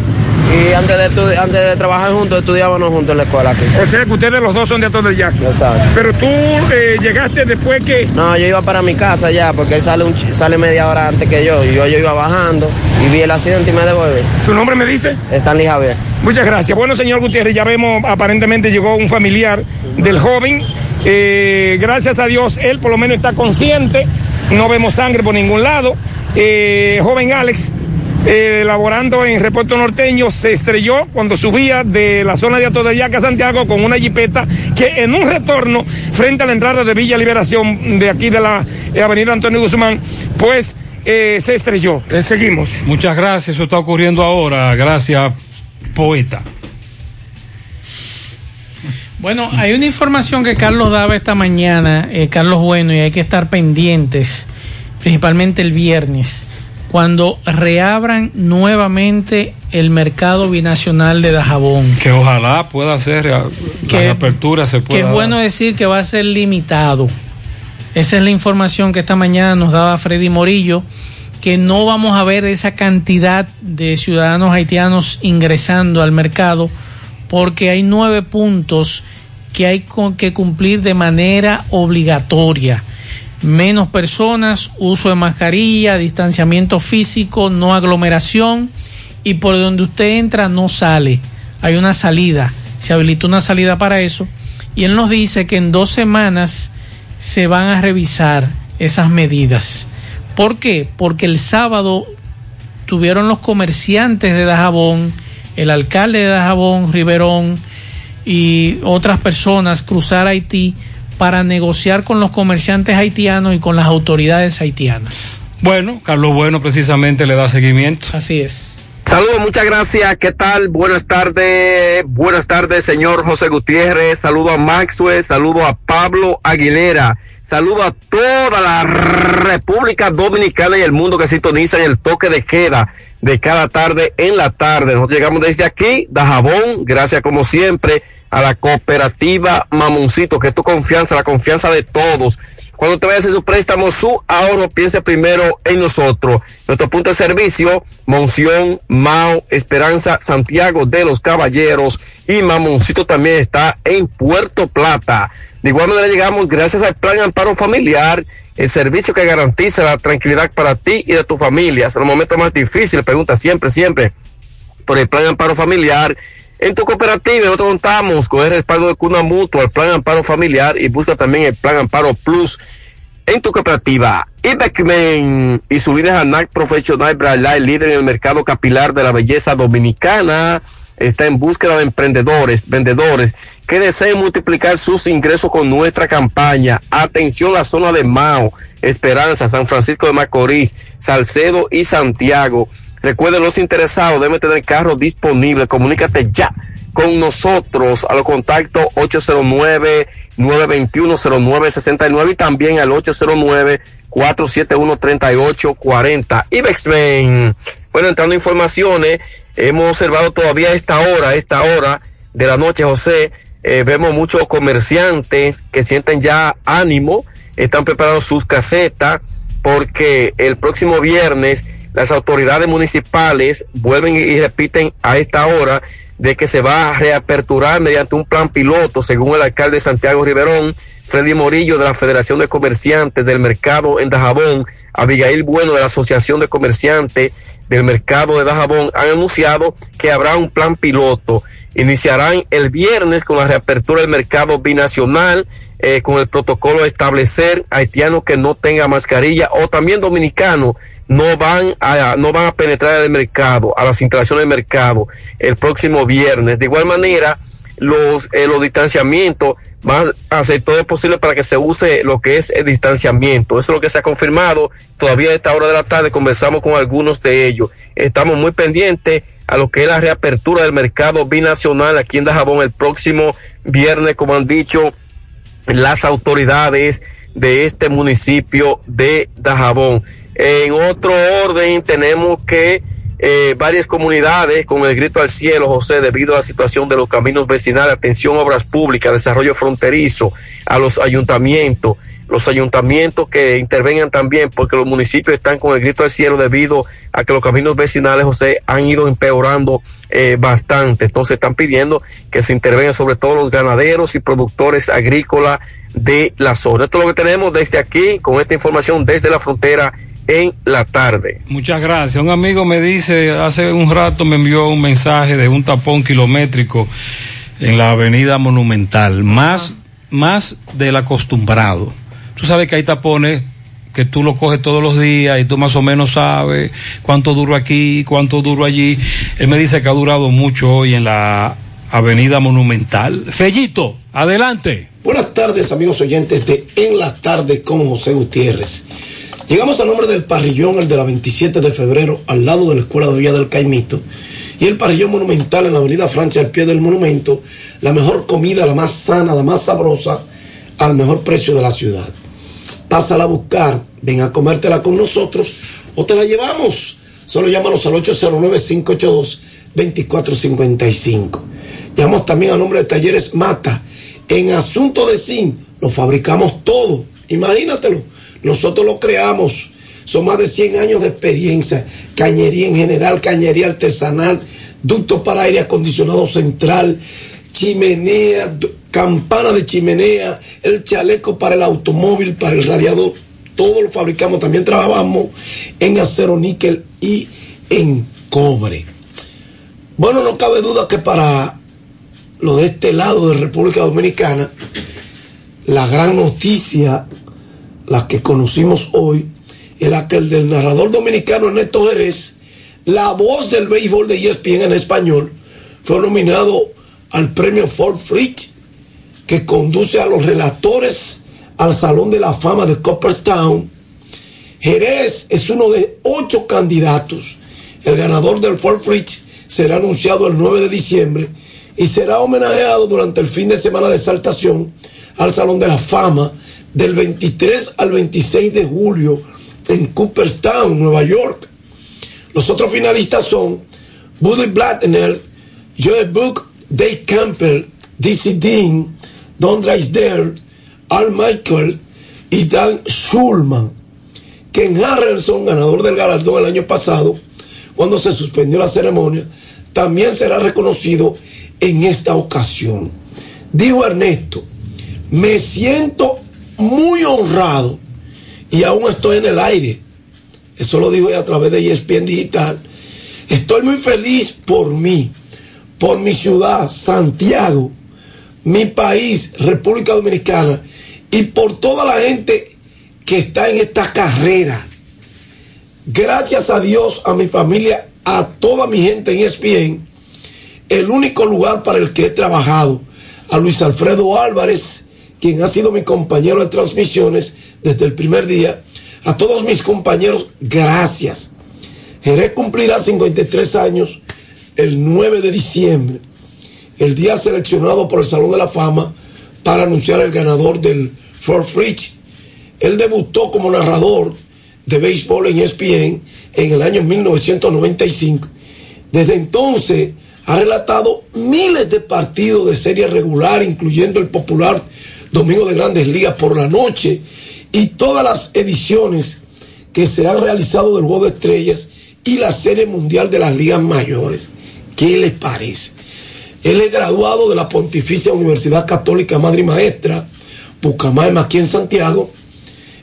Speaker 50: Y antes de, antes de trabajar juntos, estudiábamos juntos en la escuela aquí.
Speaker 16: O sea que ustedes los dos son de Ato del Yaque.
Speaker 50: Exacto.
Speaker 16: Pero tú eh, llegaste después que...
Speaker 50: No, yo iba para mi casa ya, porque él sale, un sale media hora antes que yo. Y yo, yo iba bajando y vi el accidente y me devolví.
Speaker 16: ¿Tu nombre me dice?
Speaker 50: Stanley Javier.
Speaker 16: Muchas gracias. Bueno, señor Gutiérrez, ya vemos, aparentemente llegó un familiar del joven. Eh, gracias a Dios, él por lo menos está consciente. No vemos sangre por ningún lado. Eh, joven Alex, eh, laborando en Repuesto Norteño, se estrelló cuando subía de la zona de Atodayaca a Santiago con una jipeta que en un retorno frente a la entrada de Villa Liberación de aquí de la eh, avenida Antonio Guzmán, pues se estrelló. Seguimos.
Speaker 6: Muchas gracias, eso está ocurriendo ahora. Gracias, poeta.
Speaker 7: Bueno, hay una información que Carlos daba esta mañana, eh, Carlos Bueno, y hay que estar pendientes, principalmente el viernes, cuando reabran nuevamente el mercado binacional de Dajabón.
Speaker 6: Que ojalá pueda ser, la
Speaker 7: Que-
Speaker 6: apertura se
Speaker 7: Que
Speaker 6: pueda
Speaker 7: es bueno decir que va a ser limitado. Esa es la información que esta mañana nos daba Freddy Morillo, que no vamos a ver esa cantidad de ciudadanos haitianos ingresando al mercado porque hay nueve puntos que hay que cumplir de manera obligatoria. Menos personas, uso de mascarilla, distanciamiento físico, no aglomeración y por donde usted entra no sale. Hay una salida, se habilitó una salida para eso y él nos dice que en dos semanas se van a revisar esas medidas. ¿Por qué? Porque el sábado tuvieron los comerciantes de Dajabón, el alcalde de Dajabón, Riverón y otras personas cruzar Haití para negociar con los comerciantes haitianos y con las autoridades haitianas.
Speaker 6: Bueno, Carlos Bueno precisamente le da seguimiento.
Speaker 7: Así es.
Speaker 56: Saludos, muchas gracias. ¿Qué tal? Buenas tardes. Buenas tardes, señor José Gutiérrez. Saludo a Maxwell. Saludo a Pablo Aguilera. Saludo a toda la República Dominicana y el mundo que sintonizan el toque de queda de cada tarde en la tarde. Nosotros llegamos desde aquí, Dajabón. Gracias como siempre a la cooperativa Mamoncito, que es tu confianza, la confianza de todos. Cuando te vayas a hacer su préstamo, su ahorro, piense primero en nosotros. Nuestro punto de servicio, Monción, Mao, Esperanza, Santiago de los Caballeros y Mamoncito también está en Puerto Plata. De igual manera llegamos gracias al Plan Amparo Familiar, el servicio que garantiza la tranquilidad para ti y de tu familia. En los momentos más difíciles, pregunta siempre, siempre por el Plan Amparo Familiar. En tu cooperativa nosotros contamos con el respaldo de Cuna Mutua, el Plan Amparo Familiar y busca también el Plan Amparo Plus en tu cooperativa. Ibecmen y su líder ANAC Profesional Braille, líder en el mercado capilar de la belleza dominicana, está en búsqueda de emprendedores, vendedores que deseen multiplicar sus ingresos con nuestra campaña. Atención la zona de Mao, Esperanza, San Francisco de Macorís, Salcedo y Santiago. Recuerden los interesados deben tener carro disponible. Comunícate ya con nosotros a los contactos 809-921-0969 y también al 809-471-3840. Ibexmen. Bueno, entrando en informaciones, hemos observado todavía esta hora, esta hora de la noche, José, eh, vemos muchos comerciantes que sienten ya ánimo, están preparando sus casetas porque el próximo viernes las autoridades municipales vuelven y repiten a esta hora de que se va a reaperturar mediante un plan piloto, según el alcalde Santiago Riverón, Freddy Morillo de la Federación de Comerciantes del Mercado en Dajabón, Abigail Bueno de la Asociación de Comerciantes del Mercado de Dajabón, han anunciado que habrá un plan piloto. Iniciarán el viernes con la reapertura del mercado binacional, eh, con el protocolo de establecer haitianos que no tengan mascarilla o también dominicanos no van a no van a penetrar el mercado, a las instalaciones del mercado el próximo viernes. De igual manera, los eh, los distanciamientos van a hacer todo lo posible para que se use lo que es el distanciamiento. Eso es lo que se ha confirmado. Todavía a esta hora de la tarde conversamos con algunos de ellos. Estamos muy pendientes a lo que es la reapertura del mercado binacional aquí en Dajabón el próximo viernes, como han dicho las autoridades de este municipio de Dajabón. En otro orden, tenemos que eh, varias comunidades con el grito al cielo, José, debido a la situación de los caminos vecinales, atención a obras públicas, desarrollo fronterizo, a los ayuntamientos, los ayuntamientos que intervengan también, porque los municipios están con el grito al cielo debido a que los caminos vecinales, José, han ido empeorando eh, bastante. Entonces están pidiendo que se intervengan sobre todo los ganaderos y productores agrícolas de la zona. Esto es lo que tenemos desde aquí, con esta información desde la frontera en la tarde.
Speaker 6: Muchas gracias. Un amigo me dice, hace un rato me envió un mensaje de un tapón kilométrico en la avenida Monumental, más, más del acostumbrado. Tú sabes que hay tapones que tú lo coges todos los días y tú más o menos sabes cuánto duro aquí, cuánto duro allí. Él me dice que ha durado mucho hoy en la avenida Monumental. Fellito, adelante.
Speaker 57: Buenas tardes, amigos oyentes de En la Tarde con José Gutiérrez. Llegamos al nombre del parrillón, el de la 27 de febrero, al lado de la Escuela de Villa del Caimito. y el parrillón monumental en la avenida Francia al pie del monumento, la mejor comida, la más sana, la más sabrosa, al mejor precio de la ciudad. Pásala a buscar, ven a comértela con nosotros o te la llevamos. Solo llámanos al 809-582-2455. Llamamos también a nombre de Talleres Mata. En asunto de zinc, lo fabricamos todo. Imagínatelo. Nosotros lo creamos. Son más de 100 años de experiencia. Cañería en general, cañería artesanal, ductos para aire acondicionado central, chimenea, campana de chimenea, el chaleco para el automóvil, para el radiador. Todo lo fabricamos. También trabajamos en acero níquel y en cobre. Bueno, no cabe duda que para lo de este lado de República Dominicana, la gran noticia, la que conocimos hoy, era que el del narrador dominicano Ernesto Jerez, la voz del béisbol de ESPN en español, fue nominado al premio Ford Fritz, que conduce a los relatores al Salón de la Fama de Copperstown. Jerez es uno de ocho candidatos. El ganador del Ford Fritz será anunciado el 9 de diciembre y será homenajeado durante el fin de semana de exaltación al Salón de la Fama del 23 al 26 de julio en Cooperstown, Nueva York. Los otros finalistas son Buddy Blattner, Joe Book, Dave Campbell, DC Dean, Don Drysdale, Al Michael y Dan Schulman. Ken Harrelson, ganador del galardón el año pasado, cuando se suspendió la ceremonia, también será reconocido en esta ocasión. Dijo Ernesto, me siento muy honrado y aún estoy en el aire. Eso lo digo a través de ESPN Digital. Estoy muy feliz por mí, por mi ciudad, Santiago, mi país, República Dominicana, y por toda la gente que está en esta carrera. Gracias a Dios, a mi familia, a toda mi gente en ESPN, el único lugar para el que he trabajado, a Luis Alfredo Álvarez, quien ha sido mi compañero de transmisiones desde el primer día, a todos mis compañeros, gracias. Jerez cumplirá 53 años el 9 de diciembre, el día seleccionado por el Salón de la Fama para anunciar el ganador del Ford Fritz. Él debutó como narrador de béisbol en ESPN en el año 1995. Desde entonces ha relatado miles de partidos de serie regular, incluyendo el popular Domingo de Grandes Ligas por la noche y todas las ediciones que se han realizado del Juego de Estrellas y la Serie Mundial de las Ligas Mayores. ¿Qué les parece? Él es graduado de la Pontificia Universidad Católica Madre y Maestra, Pucamaima, aquí en Santiago,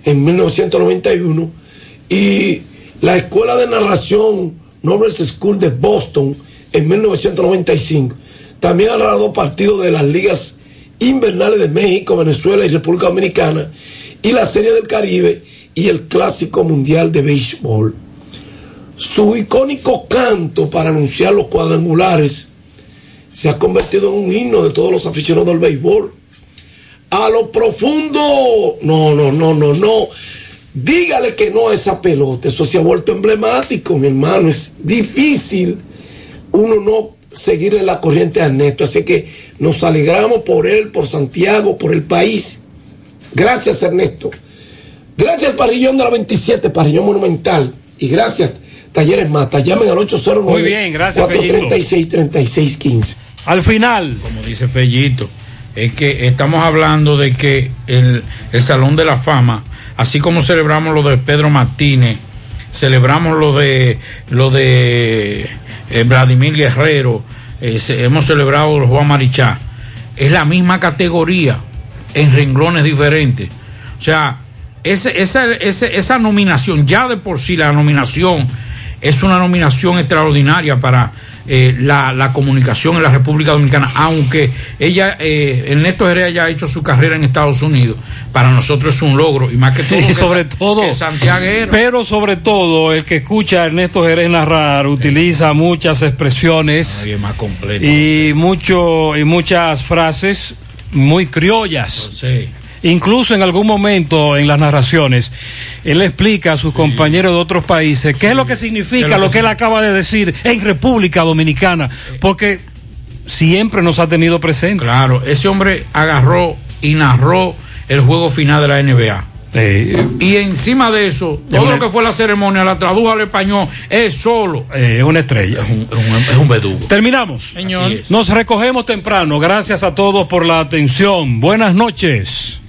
Speaker 57: en 1991, y la Escuela de Narración Nobles School de Boston en 1995. También ha narrado partidos de las ligas invernales de México, Venezuela y República Dominicana, y la Serie del Caribe y el Clásico Mundial de Béisbol. Su icónico canto para anunciar los cuadrangulares se ha convertido en un himno de todos los aficionados del béisbol. A lo profundo, no, no, no, no, no. Dígale que no a esa pelota. Eso se ha vuelto emblemático, mi hermano. Es difícil uno no seguir en la corriente de Ernesto. Así que nos alegramos por él, por Santiago, por el país. Gracias, Ernesto. Gracias, Parrillón de la 27, Parrillón Monumental. Y gracias, Talleres Mata. Llamen al 809
Speaker 6: Muy bien, gracias,
Speaker 57: 436 3615
Speaker 6: Al final.
Speaker 8: Como dice Fellito, es que estamos hablando de que el, el Salón de la Fama, así como celebramos lo de Pedro Martínez, celebramos lo de lo de eh, Vladimir Guerrero, eh, hemos celebrado los Juan Marichá, es la misma categoría en renglones diferentes. O sea, ese- esa, ese- esa nominación, ya de por sí la nominación es una nominación extraordinaria para eh, la, la comunicación en la República Dominicana, aunque ella, eh, Ernesto Jerez haya hecho su carrera en Estados Unidos, para nosotros es un logro, y más que todo,
Speaker 6: Y
Speaker 8: que
Speaker 6: sobre
Speaker 8: Sa-
Speaker 6: todo,
Speaker 8: que santiaguero.
Speaker 6: pero sobre todo el que escucha a Ernesto Jerez narrar utiliza muchas expresiones
Speaker 8: Ay, es más completo.
Speaker 6: y mucho y muchas frases muy criollas.
Speaker 8: Sí.
Speaker 6: Incluso en algún momento en las narraciones, él explica a sus compañeros de otros países qué es lo que significa
Speaker 8: ¿Qué es lo que
Speaker 6: él acaba de decir en República Dominicana, porque siempre nos ha tenido presente.
Speaker 8: Claro, ese hombre agarró y narró el juego final de la NBA. Y encima de eso, todo
Speaker 6: una-
Speaker 8: lo que fue la ceremonia la tradujo al español, es solo.
Speaker 6: Eh, Es una estrella.
Speaker 8: Es un, es un verdugo.
Speaker 6: Terminamos.
Speaker 8: Señor.
Speaker 6: Nos recogemos temprano. Gracias a todos por la atención. Buenas noches.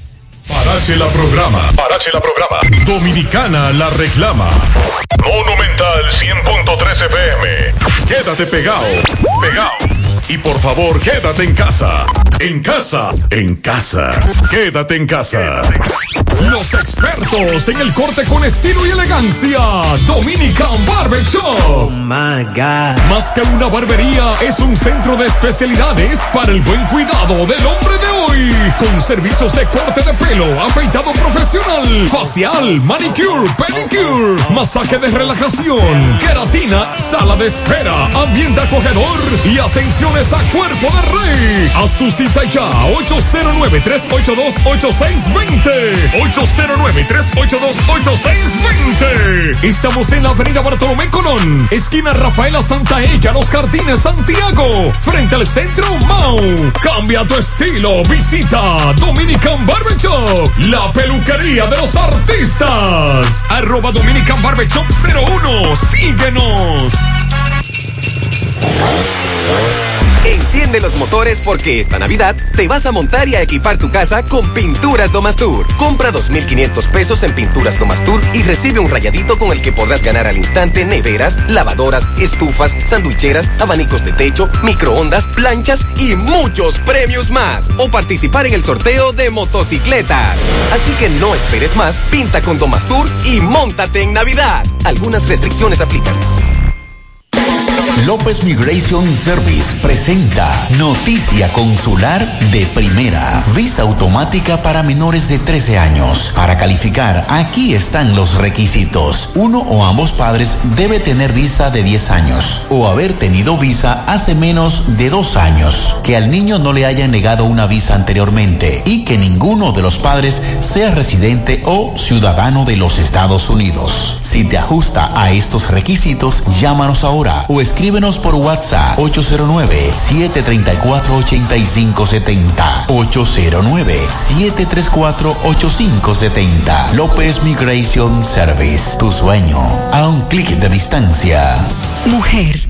Speaker 4: Parache la programa. Parache la programa. Dominicana la reclama. Monumental 100.13 FM. Quédate pegado. Pegado. Y por favor, quédate en casa. En casa. En casa. Quédate en casa. Los expertos en el corte con estilo y elegancia. Dominican Barber Shop.
Speaker 58: my God.
Speaker 4: Más que una barbería, es un centro de especialidades para el buen cuidado del hombre de Con servicios de corte de pelo, afeitado profesional, facial, manicure, pedicure, masaje de relajación, queratina, sala de espera, ambiente acogedor y atenciones a cuerpo de rey. Haz tu cita ya, 809-382-8620. 809-382-8620. Estamos en la avenida Bartolomé Colón, esquina Rafaela Santaella, Los Jardines, Santiago, frente al centro Mau. Cambia tu estilo, visita Dominican Barber Shop, la peluquería de los artistas. Arroba Dominican Barber Shop 01, síguenos.
Speaker 59: Enciende los motores porque esta Navidad te vas a montar y a equipar tu casa con Pinturas Domastur. Compra 2.500 pesos en Pinturas Domastur y recibe un rayadito con el que podrás ganar al instante neveras, lavadoras, estufas, sandwicheras, abanicos de techo, microondas, planchas y muchos premios más. O participar en el sorteo de motocicletas. Así que no esperes más, pinta con Domastur y móntate en Navidad. Algunas restricciones aplican.
Speaker 60: López Migration Service presenta Noticia Consular de Primera. Visa automática para menores de 13 años. Para calificar, aquí están los requisitos. Uno o ambos padres debe tener visa de 10 años o haber tenido visa hace menos de dos años. Que al niño no le hayan negado una visa anteriormente y que ninguno de los padres sea residente o ciudadano de los Estados Unidos. Si te ajusta a estos requisitos, llámanos ahora o escríbenos por WhatsApp 809-734-8570. 809-734-8570. López Migration Service. Tu sueño a un clic de distancia.
Speaker 61: Mujer,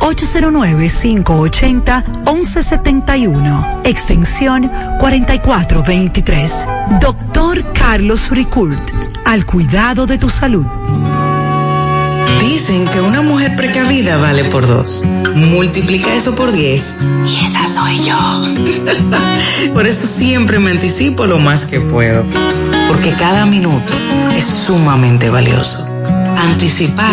Speaker 61: 809-580-1171. Extensión 4423. Doctor Carlos Ricourt. Al cuidado de tu salud.
Speaker 62: Dicen que una mujer precavida vale por dos. Multiplica eso por 10 y esa soy yo. por eso siempre me anticipo lo más que puedo. Porque cada minuto es sumamente valioso. Anticipar